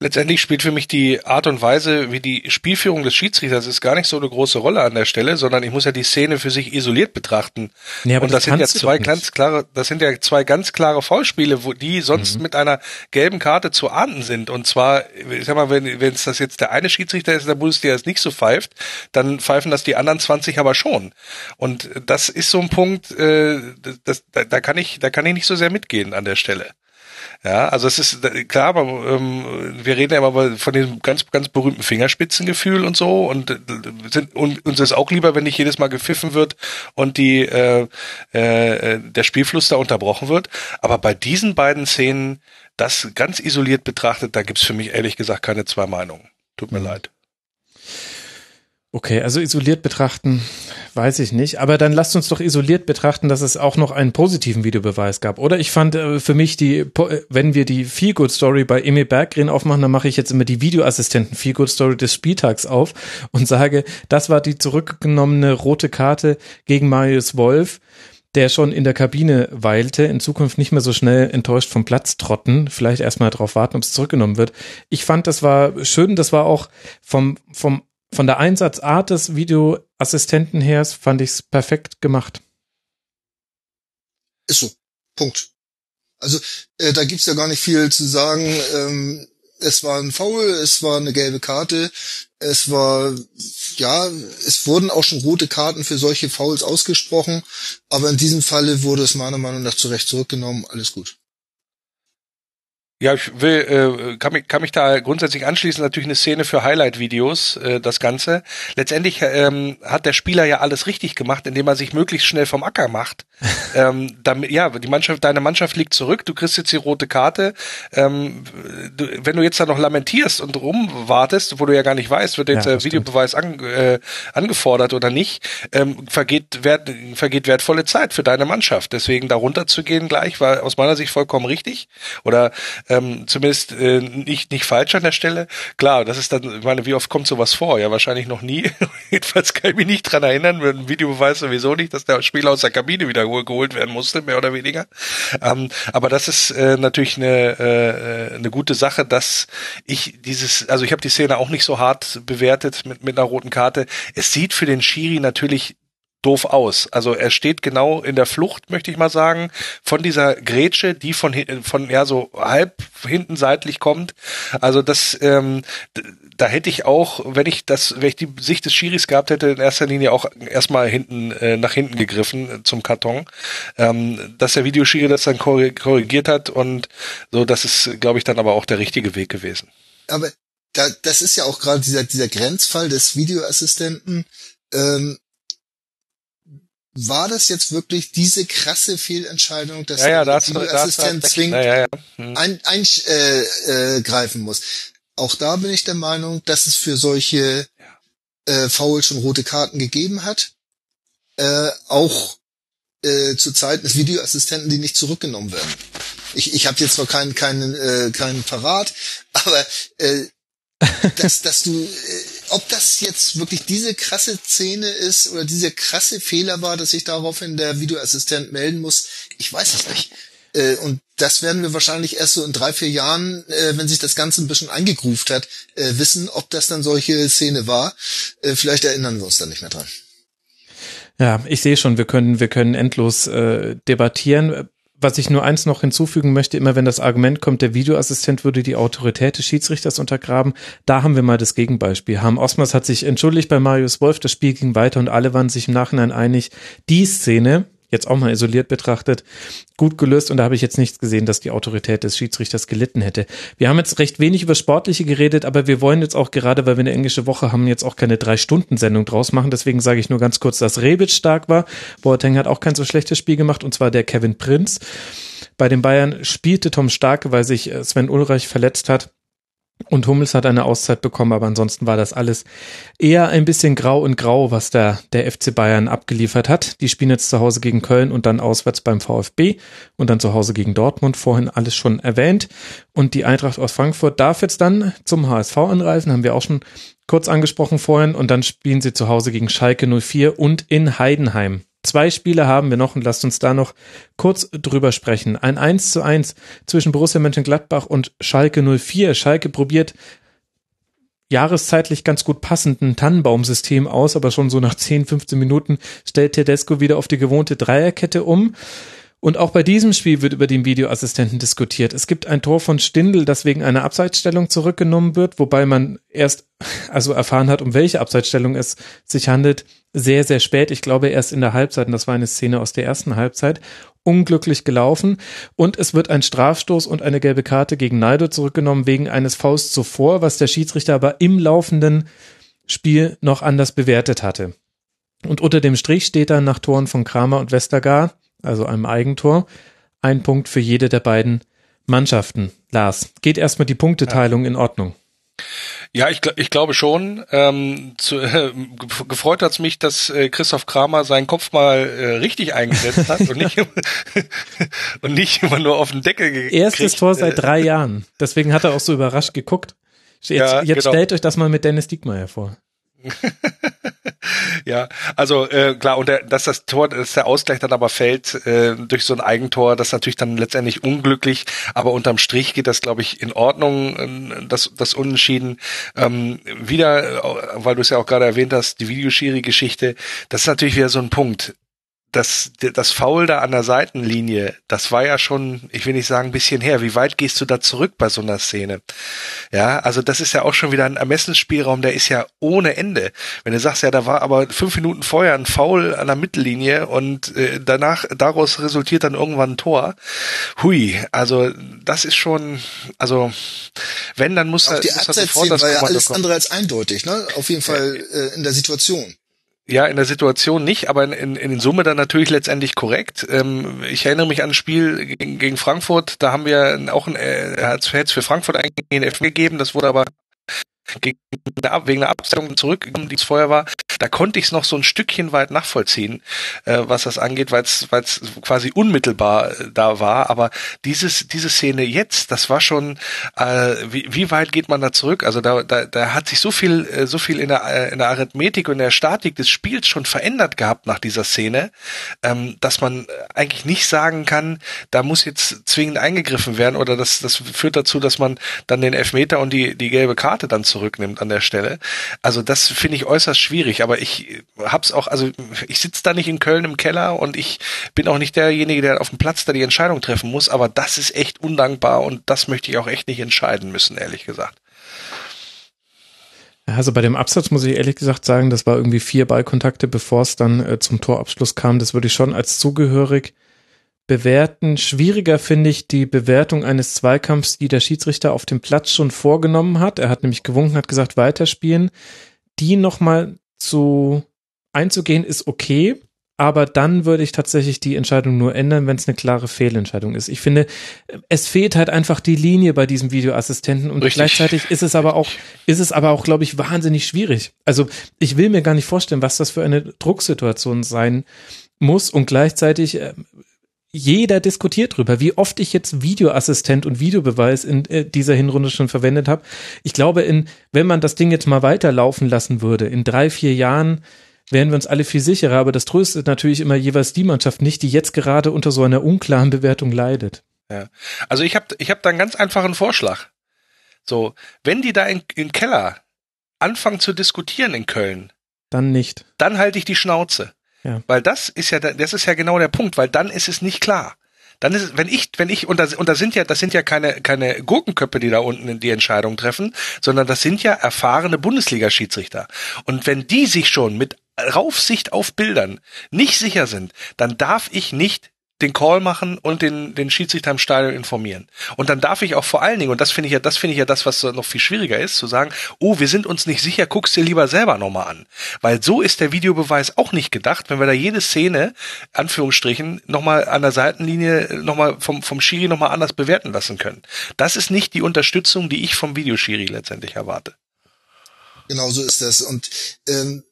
Letztendlich spielt für mich die Art und Weise, wie die Spielführung des Schiedsrichters ist gar nicht so eine große Rolle an der Stelle, sondern ich muss ja die Szene für sich isoliert betrachten. Nee, und das, das sind ja zwei ganz klare, das sind ja zwei ganz klare Foulspiele, wo die sonst mhm. mit einer gelben Karte zu ahnden sind. Und zwar, ich sag mal, wenn es das jetzt der eine Schiedsrichter ist in der Bundesliga, das nicht so pfeift, dann pfeifen das die anderen 20 aber schon. Und das ist so ein Punkt, äh, das, da, da kann ich, da kann ich nicht so sehr mitgehen an der Stelle. Ja, also es ist klar, aber ähm, wir reden ja immer von dem ganz, ganz berühmten Fingerspitzengefühl und so und, äh, sind, und uns ist auch lieber, wenn nicht jedes Mal gepfiffen wird und die äh, äh, der Spielfluss da unterbrochen wird. Aber bei diesen beiden Szenen, das ganz isoliert betrachtet, da gibt's für mich ehrlich gesagt keine zwei Meinungen. Tut mir mhm. leid. Okay, also isoliert betrachten, weiß ich nicht. Aber dann lasst uns doch isoliert betrachten, dass es auch noch einen positiven Videobeweis gab. Oder ich fand äh, für mich die, äh, wenn wir die Feel Good Story bei Emil Berggren aufmachen, dann mache ich jetzt immer die Videoassistenten Feel Good Story des Spieltags auf und sage, das war die zurückgenommene rote Karte gegen Marius Wolf der schon in der Kabine weilte, in Zukunft nicht mehr so schnell enttäuscht vom Platz trotten, vielleicht erstmal darauf warten, ob es zurückgenommen wird. Ich fand, das war schön, das war auch vom, vom von der Einsatzart des Videoassistenten her fand ich es perfekt gemacht. Ist so. Punkt. Also äh, da gibt's ja gar nicht viel zu sagen. Ähm, es war ein Foul, es war eine gelbe Karte, es war ja, es wurden auch schon rote Karten für solche Fouls ausgesprochen, aber in diesem Falle wurde es meiner Meinung nach zurecht zurückgenommen. Alles gut. Ja, ich will, äh, kann, mich, kann mich da grundsätzlich anschließen, natürlich eine Szene für Highlight-Videos, äh, das Ganze. Letztendlich ähm, hat der Spieler ja alles richtig gemacht, indem er sich möglichst schnell vom Acker macht. ähm, damit, ja, die Mannschaft, deine Mannschaft liegt zurück, du kriegst jetzt die rote Karte. Ähm, du, wenn du jetzt da noch lamentierst und rumwartest, wo du ja gar nicht weißt, wird jetzt der ja, Videobeweis an, äh, angefordert oder nicht, ähm, vergeht, wert, vergeht wertvolle Zeit für deine Mannschaft. Deswegen da runterzugehen gleich war aus meiner Sicht vollkommen richtig. Oder ähm, zumindest äh, nicht nicht falsch an der Stelle. Klar, das ist dann, ich meine, wie oft kommt sowas vor? Ja, wahrscheinlich noch nie. Jedenfalls kann ich mich nicht dran erinnern, mit einem Videobeweis sowieso nicht, dass der Spieler aus der Kabine wieder geholt werden musste, mehr oder weniger. Ähm, aber das ist äh, natürlich eine äh, eine gute Sache, dass ich dieses, also ich habe die Szene auch nicht so hart bewertet mit mit einer roten Karte. Es sieht für den Schiri natürlich doof aus. Also er steht genau in der Flucht, möchte ich mal sagen, von dieser Grätsche, die von von ja so halb hinten seitlich kommt. Also das ähm, da hätte ich auch, wenn ich das, wenn ich die Sicht des Schiris gehabt hätte, in erster Linie auch erstmal hinten äh, nach hinten gegriffen äh, zum Karton. Ähm, dass der Videoschiri das dann korrigiert hat und so, das ist, glaube ich, dann aber auch der richtige Weg gewesen. Aber da, das ist ja auch gerade dieser, dieser Grenzfall des Videoassistenten. Ähm, war das jetzt wirklich diese krasse Fehlentscheidung, dass ja, ja, der Assistent zwingend ja, hm. eingreifen äh, äh, muss? Auch da bin ich der Meinung, dass es für solche äh, Fouls schon rote Karten gegeben hat. Äh, auch äh, zu Zeiten des Videoassistenten, die nicht zurückgenommen werden. Ich, ich habe jetzt noch keinen keinen äh, keinen Parat, aber äh, dass, dass du, äh, ob das jetzt wirklich diese krasse Szene ist oder dieser krasse Fehler war, dass sich daraufhin der Videoassistent melden muss, ich weiß es nicht. Äh, und das werden wir wahrscheinlich erst so in drei, vier Jahren, äh, wenn sich das Ganze ein bisschen eingegruft hat, äh, wissen, ob das dann solche Szene war. Vielleicht erinnern wir uns dann nicht mehr dran. Ja, ich sehe schon, wir können, wir können endlos äh, debattieren was ich nur eins noch hinzufügen möchte, immer wenn das Argument kommt, der Videoassistent würde die Autorität des Schiedsrichters untergraben, da haben wir mal das Gegenbeispiel. Harm Osmers hat sich entschuldigt bei Marius Wolf, das Spiel ging weiter und alle waren sich im Nachhinein einig, die Szene, jetzt auch mal isoliert betrachtet, gut gelöst und da habe ich jetzt nichts gesehen, dass die Autorität des Schiedsrichters gelitten hätte. Wir haben jetzt recht wenig über Sportliche geredet, aber wir wollen jetzt auch gerade, weil wir eine englische Woche haben, jetzt auch keine Drei-Stunden-Sendung draus machen. Deswegen sage ich nur ganz kurz, dass Rebic stark war. Boateng hat auch kein so schlechtes Spiel gemacht und zwar der Kevin Prinz. Bei den Bayern spielte Tom Starke, weil sich äh, Sven Ulreich verletzt hat. Und Hummels hat eine Auszeit bekommen, aber ansonsten war das alles eher ein bisschen grau und grau, was der, der FC Bayern abgeliefert hat. Die spielen jetzt zu Hause gegen Köln und dann auswärts beim VfB und dann zu Hause gegen Dortmund. Vorhin alles schon erwähnt. Und die Eintracht aus Frankfurt darf jetzt dann zum HSV anreisen, haben wir auch schon kurz angesprochen vorhin. Und dann spielen sie zu Hause gegen Schalke 04 und in Heidenheim. Zwei Spiele haben wir noch und lasst uns da noch kurz drüber sprechen. Ein 1 zu 1 zwischen Borussia Mönchengladbach und Schalke 04. Schalke probiert jahreszeitlich ganz gut passenden Tannenbaumsystem aus, aber schon so nach 10, 15 Minuten stellt Tedesco wieder auf die gewohnte Dreierkette um. Und auch bei diesem Spiel wird über den Videoassistenten diskutiert. Es gibt ein Tor von Stindl, das wegen einer Abseitsstellung zurückgenommen wird, wobei man erst also erfahren hat, um welche Abseitsstellung es sich handelt, sehr, sehr spät. Ich glaube erst in der Halbzeit, und das war eine Szene aus der ersten Halbzeit, unglücklich gelaufen. Und es wird ein Strafstoß und eine gelbe Karte gegen Naldo zurückgenommen wegen eines Faust zuvor, was der Schiedsrichter aber im laufenden Spiel noch anders bewertet hatte. Und unter dem Strich steht dann nach Toren von Kramer und Westergaard, also einem Eigentor, ein Punkt für jede der beiden Mannschaften. Lars, geht erstmal die Punkteteilung in Ordnung? Ja, ich, ich glaube schon. Ähm, zu, äh, gefreut hat's mich, dass äh, Christoph Kramer seinen Kopf mal äh, richtig eingesetzt hat und nicht, und nicht immer nur auf den Deckel gekriegt. Erstes Tor seit drei Jahren. Deswegen hat er auch so überrascht geguckt. Jetzt, ja, jetzt genau. stellt euch das mal mit Dennis Diekmeyer vor. ja, also äh, klar, und der, dass das Tor, dass der Ausgleich dann aber fällt äh, durch so ein Eigentor, das ist natürlich dann letztendlich unglücklich, aber unterm Strich geht das, glaube ich, in Ordnung, äh, das, das Unentschieden. Ähm, wieder, äh, weil du es ja auch gerade erwähnt hast, die Videoschiri-Geschichte, das ist natürlich wieder so ein Punkt das, das Foul da an der Seitenlinie, das war ja schon, ich will nicht sagen, ein bisschen her. Wie weit gehst du da zurück bei so einer Szene? Ja, also das ist ja auch schon wieder ein Ermessensspielraum, der ist ja ohne Ende. Wenn du sagst, ja, da war aber fünf Minuten vorher ein Foul an der Mittellinie und äh, danach, daraus resultiert dann irgendwann ein Tor. Hui, also das ist schon, also wenn, dann muss, Auch die muss sofort das war ja alles kommen. andere als eindeutig, ne? Auf jeden Fall äh, in der Situation ja, in der Situation nicht, aber in, in, in Summe dann natürlich letztendlich korrekt. Ähm, ich erinnere mich an ein Spiel gegen, gegen Frankfurt, da haben wir auch ein, äh, es für Frankfurt F gegeben, das wurde aber wegen einer Abstellung zurückgekommen, die es vorher war, da konnte ich es noch so ein Stückchen weit nachvollziehen, äh, was das angeht, weil es quasi unmittelbar äh, da war. Aber dieses diese Szene jetzt, das war schon, äh, wie, wie weit geht man da zurück? Also da, da, da hat sich so viel äh, so viel in der äh, in der Arithmetik und der Statik des Spiels schon verändert gehabt nach dieser Szene, ähm, dass man eigentlich nicht sagen kann, da muss jetzt zwingend eingegriffen werden oder das das führt dazu, dass man dann den Elfmeter und die die gelbe Karte dann zurücknimmt an der Stelle. Also das finde ich äußerst schwierig, aber ich hab's auch, also ich sitze da nicht in Köln im Keller und ich bin auch nicht derjenige, der auf dem Platz da die Entscheidung treffen muss, aber das ist echt undankbar und das möchte ich auch echt nicht entscheiden müssen, ehrlich gesagt. Also bei dem Absatz muss ich ehrlich gesagt sagen, das war irgendwie vier Ballkontakte, bevor es dann äh, zum Torabschluss kam. Das würde ich schon als zugehörig bewerten. Schwieriger finde ich die Bewertung eines Zweikampfs, die der Schiedsrichter auf dem Platz schon vorgenommen hat. Er hat nämlich gewunken, hat gesagt, weiterspielen. Die nochmal zu einzugehen ist okay, aber dann würde ich tatsächlich die Entscheidung nur ändern, wenn es eine klare Fehlentscheidung ist. Ich finde, es fehlt halt einfach die Linie bei diesem Videoassistenten und Richtig. gleichzeitig ist es aber auch, ist es aber auch, glaube ich, wahnsinnig schwierig. Also ich will mir gar nicht vorstellen, was das für eine Drucksituation sein muss und gleichzeitig äh, jeder diskutiert drüber, wie oft ich jetzt Videoassistent und Videobeweis in äh, dieser Hinrunde schon verwendet habe. Ich glaube, in, wenn man das Ding jetzt mal weiterlaufen lassen würde, in drei, vier Jahren wären wir uns alle viel sicherer, aber das tröstet natürlich immer jeweils die Mannschaft nicht, die jetzt gerade unter so einer unklaren Bewertung leidet. Ja. Also ich habe ich hab da einen ganz einfachen Vorschlag. So, wenn die da in, in Keller anfangen zu diskutieren in Köln, dann nicht. Dann halte ich die Schnauze. Ja. Weil das ist ja, das ist ja genau der Punkt, weil dann ist es nicht klar. Dann ist es, wenn ich, wenn ich, und da, und da sind ja, das sind ja keine, keine Gurkenköpfe, die da unten die Entscheidung treffen, sondern das sind ja erfahrene Bundesliga-Schiedsrichter. Und wenn die sich schon mit Raufsicht auf Bildern nicht sicher sind, dann darf ich nicht den Call machen und den, den Schiedsrichter im Stadion informieren. Und dann darf ich auch vor allen Dingen, und das finde ich ja, das finde ich ja das, was noch viel schwieriger ist, zu sagen, oh, wir sind uns nicht sicher, guck's dir lieber selber nochmal an. Weil so ist der Videobeweis auch nicht gedacht, wenn wir da jede Szene, Anführungsstrichen, nochmal an der Seitenlinie, nochmal vom, vom Schiri nochmal anders bewerten lassen können. Das ist nicht die Unterstützung, die ich vom Videoschiri letztendlich erwarte. Genau so ist das. Und ähm,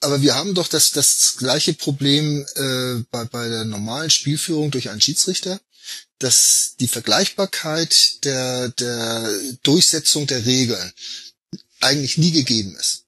aber wir haben doch das, das gleiche Problem äh, bei, bei der normalen Spielführung durch einen Schiedsrichter, dass die Vergleichbarkeit der, der Durchsetzung der Regeln eigentlich nie gegeben ist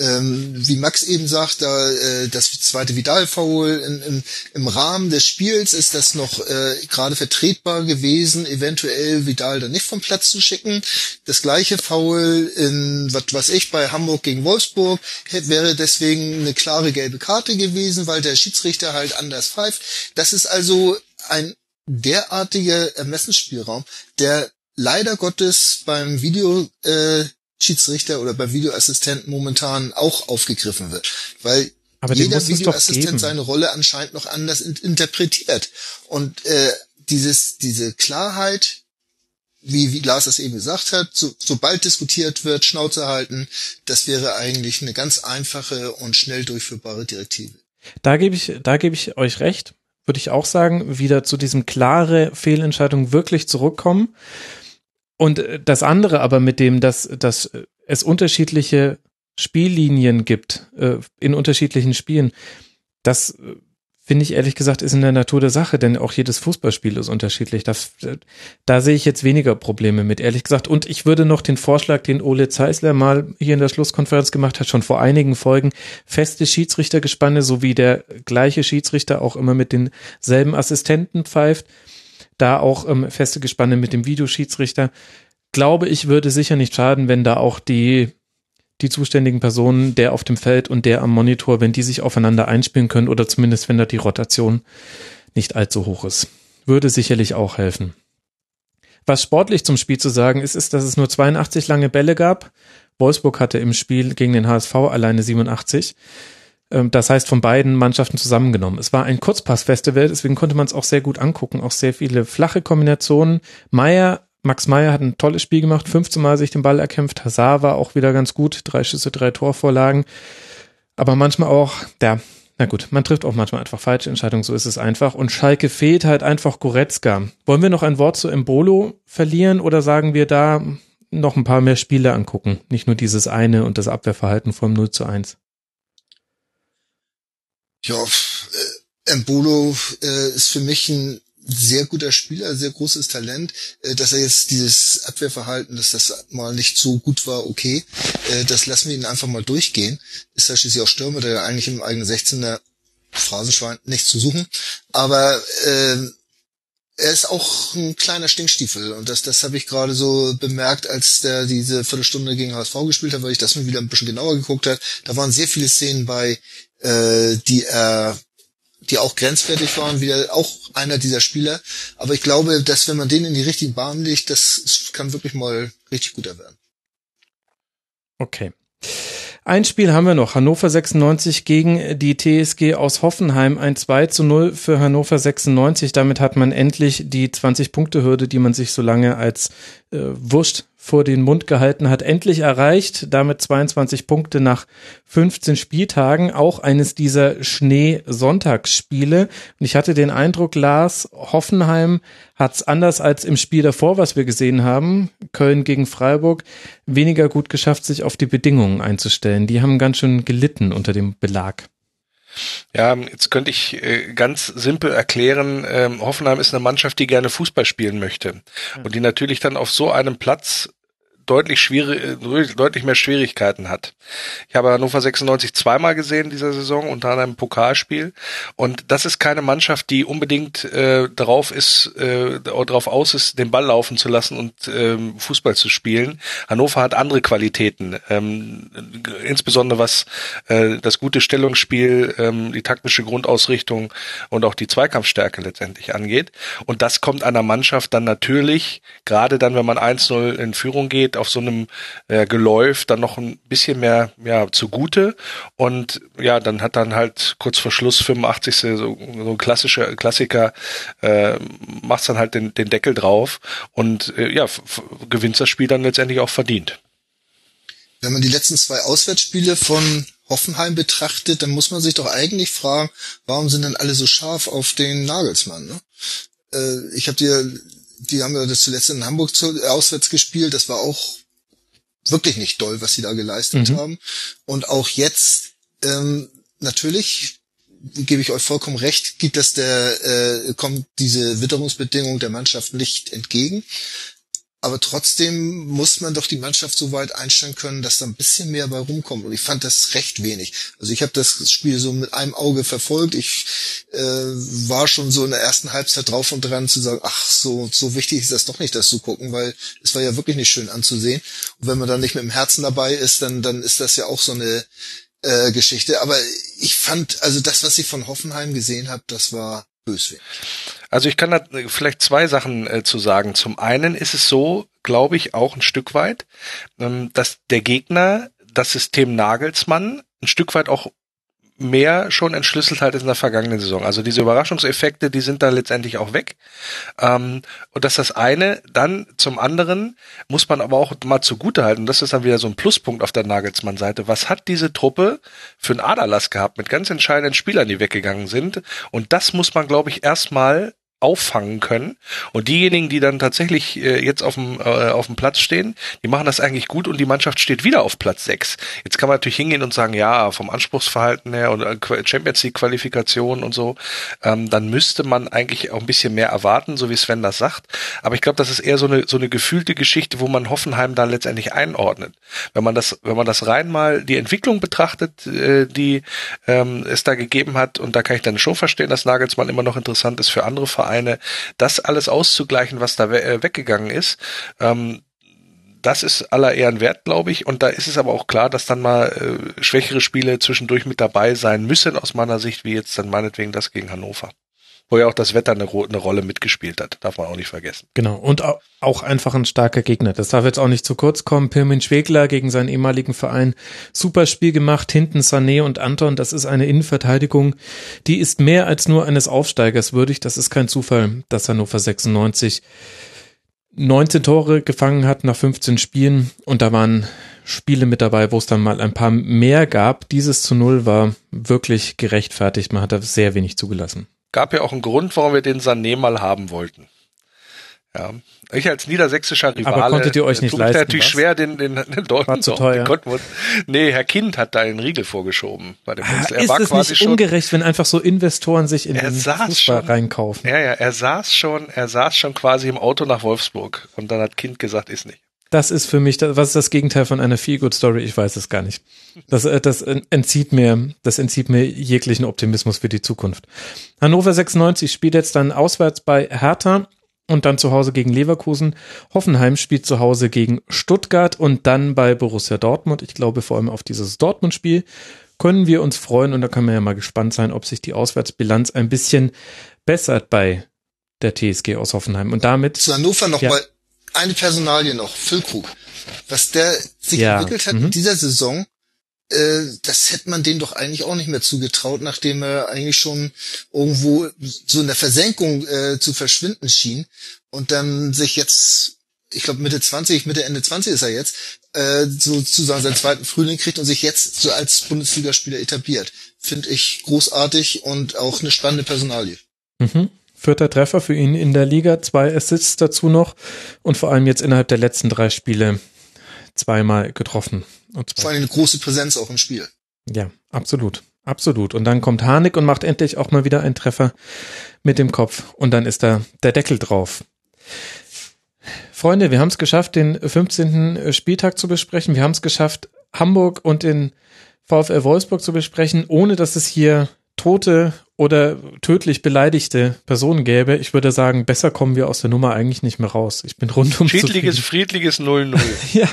ähm, wie Max eben sagt, da äh, das zweite Vidal-Foul im, im, im Rahmen des Spiels ist das noch äh, gerade vertretbar gewesen, eventuell Vidal dann nicht vom Platz zu schicken. Das gleiche Foul in, was was ich, bei Hamburg gegen Wolfsburg, hätte, wäre deswegen eine klare gelbe Karte gewesen, weil der Schiedsrichter halt anders pfeift. Das ist also ein derartiger Ermessensspielraum, der leider Gottes beim Video äh, Schiedsrichter oder bei Videoassistenten momentan auch aufgegriffen wird, weil Aber jeder Videoassistent seine Rolle anscheinend noch anders in interpretiert und äh, dieses diese Klarheit wie, wie Lars das eben gesagt hat, so, sobald diskutiert wird, Schnauze halten, das wäre eigentlich eine ganz einfache und schnell durchführbare Direktive. Da gebe ich, da gebe ich euch recht, würde ich auch sagen, wieder zu diesem klare Fehlentscheidung wirklich zurückkommen. Und äh, das andere aber mit dem, dass, dass es unterschiedliche Spiellinien gibt äh, in unterschiedlichen Spielen, das äh, finde ich ehrlich gesagt ist in der Natur der Sache, denn auch jedes Fußballspiel ist unterschiedlich. Das, äh, da sehe ich jetzt weniger Probleme mit, ehrlich gesagt. Und ich würde noch den Vorschlag, den Ole Zeisler mal hier in der Schlusskonferenz gemacht hat, schon vor einigen Folgen, feste Schiedsrichtergespanne, so wie der gleiche Schiedsrichter auch immer mit denselben Assistenten pfeift da auch ähm, feste Gespanne mit dem Videoschiedsrichter. Glaube ich, würde sicher nicht schaden, wenn da auch die, die zuständigen Personen, der auf dem Feld und der am Monitor, wenn die sich aufeinander einspielen können oder zumindest wenn da die Rotation nicht allzu hoch ist. Würde sicherlich auch helfen. Was sportlich zum Spiel zu sagen ist, ist, dass es nur 82 lange Bälle gab. Wolfsburg hatte im Spiel gegen den HSV alleine 87. Ähm, das heißt, von beiden Mannschaften zusammengenommen. Es war ein Kurzpassfestival, deswegen konnte man es auch sehr gut angucken. Auch sehr viele flache Kombinationen. Meier, Max Meyer hat ein tolles Spiel gemacht, 15 Mal sich den Ball erkämpft. Hazard war auch wieder ganz gut, drei Schüsse, drei Torvorlagen. Aber manchmal auch, ja, na gut, man trifft auch manchmal einfach falsche Entscheidungen, so ist es einfach. Und Schalke fehlt halt einfach Goretzka. Wollen wir noch ein Wort zu Embolo verlieren oder sagen wir da noch ein paar mehr Spiele angucken? Nicht nur dieses eine und das Abwehrverhalten vom 0 zu 1. Ja, äh, Embolo äh, ist für mich ein sehr guter Spieler, sehr großes Talent. Äh, dass er jetzt dieses Abwehrverhalten, dass das mal nicht so gut war, okay. Das lassen wir ihn einfach mal durchgehen. Ist ja schließlich auch Stürmer, der eigentlich im eigenen 16er Phrasenschwein nichts zu suchen. Aber äh, er ist auch ein kleiner Stinkstiefel und das, das habe ich gerade so bemerkt, als der diese Viertelstunde gegen HSV gespielt hat, weil ich das mir wieder ein bisschen genauer geguckt hat. Da waren sehr viele Szenen bei, äh, die er die auch grenzwertig waren, wieder auch einer dieser Spieler. Aber ich glaube, dass wenn man den in die richtigen Bahnen legt, das kann wirklich mal richtig guter werden. Okay. Ein Spiel haben wir noch. Hannover 96 gegen die TSG aus Hoffenheim. Ein 2 zu 0 für Hannover 96. Damit hat man endlich die 20-Punkte-Hürde, die man sich so lange als äh, Wurst vor den Mund gehalten hat, endlich erreicht. Damit 22 Punkte nach 15 Spieltagen. Auch eines dieser Schnee-Sonntagsspiele. Und ich hatte den Eindruck, Lars, Hoffenheim hat es anders als im Spiel davor, was wir gesehen haben, Köln gegen Freiburg, weniger gut geschafft, sich auf die Bedingungen einzustellen. Die haben ganz schön gelitten unter dem Belag. Ja, jetzt könnte ich äh, ganz simpel erklären, ähm, Hoffenheim ist eine Mannschaft, die gerne Fußball spielen möchte. Und die natürlich dann auf so einem Platz deutlich schwierig, äh, deutlich mehr Schwierigkeiten hat. Ich habe Hannover 96 zweimal gesehen dieser Saison, unter anderem im Pokalspiel. Und das ist keine Mannschaft, die unbedingt äh, darauf ist, äh, darauf aus ist, den Ball laufen zu lassen und ähm, Fußball zu spielen. Hannover hat andere Qualitäten, ähm, insbesondere was äh, das gute Stellungsspiel, ähm, die taktische Grundausrichtung und auch die Zweikampfstärke letztendlich angeht. Und das kommt einer Mannschaft dann natürlich, gerade dann, wenn man 1-0 in Führung geht, auf so einem äh, Geläuf dann noch ein bisschen mehr ja zugute und ja, dann hat dann halt kurz vor Schluss 85. so, so ein klassischer Klassiker äh, macht dann halt den, den Deckel drauf und äh, ja, gewinnt das Spiel dann letztendlich auch verdient. Wenn man die letzten zwei Auswärtsspiele von Hoffenheim betrachtet, dann muss man sich doch eigentlich fragen, warum sind denn alle so scharf auf den Nagelsmann? Ne? Äh, ich habe dir, die haben ja das zuletzt in Hamburg zu, äh, auswärts gespielt, das war auch wirklich nicht doll, was sie da geleistet mhm. haben. Und auch jetzt, ähm, natürlich gebe ich euch vollkommen recht, gibt es der, äh, kommt diese Witterungsbedingung der Mannschaft nicht entgegen aber trotzdem muss man doch die Mannschaft so weit einstellen können, dass da ein bisschen mehr bei rumkommt. Und ich fand das recht wenig. Also ich habe das Spiel so mit einem Auge verfolgt. Ich äh, war schon so in der ersten Halbzeit drauf und dran zu sagen, ach, so, so wichtig ist das doch nicht, das zu gucken, weil es war ja wirklich nicht schön anzusehen. Und wenn man dann nicht mit dem Herzen dabei ist, dann, dann ist das ja auch so eine äh, Geschichte. Aber ich fand, also das, was ich von Hoffenheim gesehen habe, das war böswillig. Also ich kann da vielleicht zwei Sachen äh, zu sagen. Zum einen ist es so, glaube ich, auch ein Stück weit, ähm, dass der Gegner das System Nagelsmann ein Stück weit auch mehr schon entschlüsselt halt in der vergangenen Saison. Also diese Überraschungseffekte, die sind da letztendlich auch weg. Ähm, und das ist das eine. Dann zum anderen muss man aber auch mal zugute halten, das ist dann wieder so ein Pluspunkt auf der Nagelsmann-Seite. Was hat diese Truppe für einen Aderlass gehabt mit ganz entscheidenden Spielern, die weggegangen sind? Und das muss man, glaube ich, erstmal auffangen können. Und diejenigen, die dann tatsächlich äh, jetzt auf dem, äh, auf dem Platz stehen, die machen das eigentlich gut und die Mannschaft steht wieder auf Platz 6. Jetzt kann man natürlich hingehen und sagen, ja, vom Anspruchsverhalten her und äh, Champions League Qualifikation und so, ähm, dann müsste man eigentlich auch ein bisschen mehr erwarten, so wie Sven das sagt. Aber ich glaube, das ist eher so eine, so eine gefühlte Geschichte, wo man Hoffenheim da letztendlich einordnet. Wenn man das, wenn man das rein mal die Entwicklung betrachtet, äh, die ähm, es da gegeben hat, und da kann ich dann schon verstehen, dass Nagelsmann immer noch interessant ist für andere Vereine, Vereine, das alles auszugleichen, was da we äh, weggegangen ist. Ähm, das ist aller Ehren wert, glaube ich. Und da ist es aber auch klar, dass dann mal äh, schwächere Spiele zwischendurch mit dabei sein müssen, aus meiner Sicht, wie jetzt dann meinetwegen das gegen Hannover wo ja auch das Wetter eine, eine, Rolle mitgespielt hat. Darf man auch nicht vergessen. Genau. Und auch einfach ein starker Gegner. Das darf jetzt auch nicht zu kurz kommen. Pirmin Schwegler gegen seinen ehemaligen Verein. Super Spiel gemacht. Hinten Sané und Anton. Das ist eine Innenverteidigung. Die ist mehr als nur eines Aufsteigers würdig. Das ist kein Zufall, dass Hannover 96 19 Tore gefangen hat nach 15 Spielen. Und da waren Spiele mit dabei, wo es dann mal ein paar mehr gab. Dieses zu Null war wirklich gerechtfertigt. Man hat da sehr wenig zugelassen gab ja auch einen Grund, warum wir den Sané mal haben wollten. Ja, ich als niedersächsischer Rivale. Aber konntet ihr euch nicht leisten? natürlich was? schwer, den, den, den Dortmund war zu teuer. Wir, nee, Herr Kind hat da den Riegel vorgeschoben bei dem ah, Er ist war es quasi nicht schon, ungerecht, wenn einfach so Investoren sich in den Fußball schon, reinkaufen? Ja, ja, er saß schon, er saß schon quasi im Auto nach Wolfsburg und dann hat Kind gesagt, ist nicht. Das ist für mich, was ist das Gegenteil von einer Feel-Good-Story? Ich weiß es gar nicht. Das, äh, das entzieht mir, das entzieht mir jeglichen Optimismus für die Zukunft. Hannover 96 spielt jetzt dann auswärts bei Hertha und dann zu Hause gegen Leverkusen. Hoffenheim spielt zu Hause gegen Stuttgart und dann bei Borussia Dortmund. Ich glaube vor allem auf dieses Dortmund-Spiel können wir uns freuen und da können wir ja mal gespannt sein, ob sich die Auswärtsbilanz ein bisschen bessert bei der TSG aus Hoffenheim. Und damit. Zu Hannover nochmal. Ja eine Personalie noch, Füllkrug. Was der sich ja. entwickelt hat mhm. in dieser Saison, äh, das hätte man denen doch eigentlich auch nicht mehr zugetraut, nachdem er eigentlich schon irgendwo so in der Versenkung äh, zu verschwinden schien und dann sich jetzt, ich glaube Mitte 20, Mitte Ende 20 ist er jetzt, äh, sozusagen seinen zweiten Frühling kriegt und sich jetzt so als Bundesligaspieler etabliert. Finde ich großartig und auch eine spannende Personalie. Mhm. Vierter Treffer für ihn in der Liga, zwei Assists dazu noch und vor allem jetzt innerhalb der letzten drei Spiele zweimal getroffen. Und vor allem eine große Präsenz auch im Spiel. Ja, absolut. Absolut. Und dann kommt Harnik und macht endlich auch mal wieder einen Treffer mit dem Kopf. Und dann ist da der Deckel drauf. Freunde, wir haben es geschafft, den 15. Spieltag zu besprechen. Wir haben es geschafft, Hamburg und den VfL Wolfsburg zu besprechen, ohne dass es hier tote oder tödlich beleidigte Personen gäbe, ich würde sagen, besser kommen wir aus der Nummer eigentlich nicht mehr raus. Ich bin rundum Friedliches, friedliches 0-0. ja,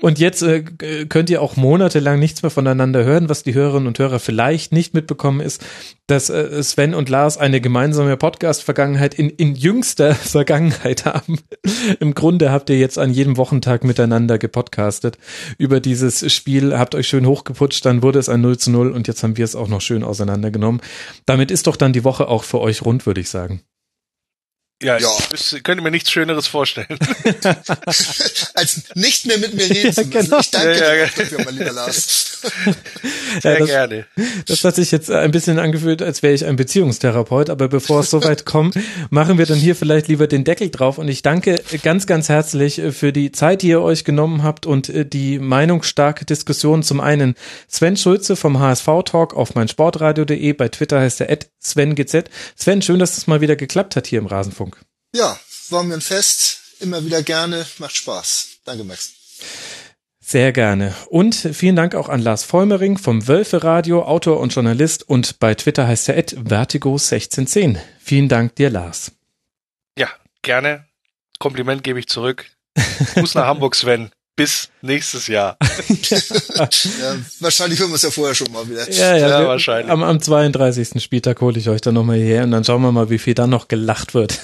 und jetzt äh, könnt ihr auch monatelang nichts mehr voneinander hören, was die Hörerinnen und Hörer vielleicht nicht mitbekommen ist, dass äh, Sven und Lars eine gemeinsame Podcast-Vergangenheit in, in jüngster Vergangenheit haben. Im Grunde habt ihr jetzt an jedem Wochentag miteinander gepodcastet über dieses Spiel, habt euch schön hochgeputscht, dann wurde es ein 0 zu 0 und jetzt haben wir es auch noch schön auseinandergenommen. Damit ist doch dann die Woche auch für euch rund, würde ich sagen. Ja, ja. ich könnte mir nichts Schöneres vorstellen. Als nicht mehr mit mir reden zu müssen. Genau. Ich danke ja, ja, dir dafür, mein lieber Lars. Sehr ja, das, gerne. Das hat sich jetzt ein bisschen angefühlt, als wäre ich ein Beziehungstherapeut, aber bevor es soweit kommt, machen wir dann hier vielleicht lieber den Deckel drauf und ich danke ganz, ganz herzlich für die Zeit, die ihr euch genommen habt und die meinungsstarke Diskussion. Zum einen Sven Schulze vom HSV Talk auf meinsportradio.de, bei Twitter heißt er SvenGZ. Sven, schön, dass es das mal wieder geklappt hat hier im Rasenfunk. Ja, war mir ein Fest, immer wieder gerne, macht Spaß. Danke, Max. Sehr gerne. Und vielen Dank auch an Lars Vollmering vom Wölfe Radio, Autor und Journalist und bei Twitter heißt er Vertigo1610. Vielen Dank dir, Lars. Ja, gerne. Kompliment gebe ich zurück. Gruß nach Hamburg, Sven. Bis nächstes Jahr. ja, wahrscheinlich hören wir es ja vorher schon mal wieder. Ja, ja, ja wahrscheinlich. Am, am 32. Spieltag hole ich euch dann nochmal hierher und dann schauen wir mal, wie viel dann noch gelacht wird.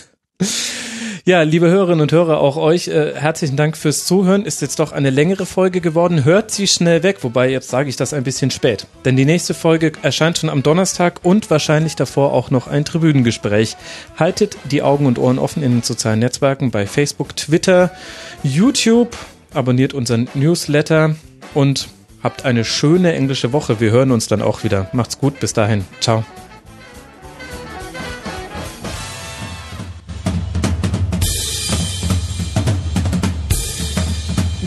Ja, liebe Hörerinnen und Hörer, auch euch äh, herzlichen Dank fürs Zuhören. Ist jetzt doch eine längere Folge geworden. Hört sie schnell weg, wobei jetzt sage ich das ein bisschen spät. Denn die nächste Folge erscheint schon am Donnerstag und wahrscheinlich davor auch noch ein Tribünengespräch. Haltet die Augen und Ohren offen in den sozialen Netzwerken bei Facebook, Twitter, YouTube. Abonniert unseren Newsletter und habt eine schöne englische Woche. Wir hören uns dann auch wieder. Macht's gut. Bis dahin. Ciao.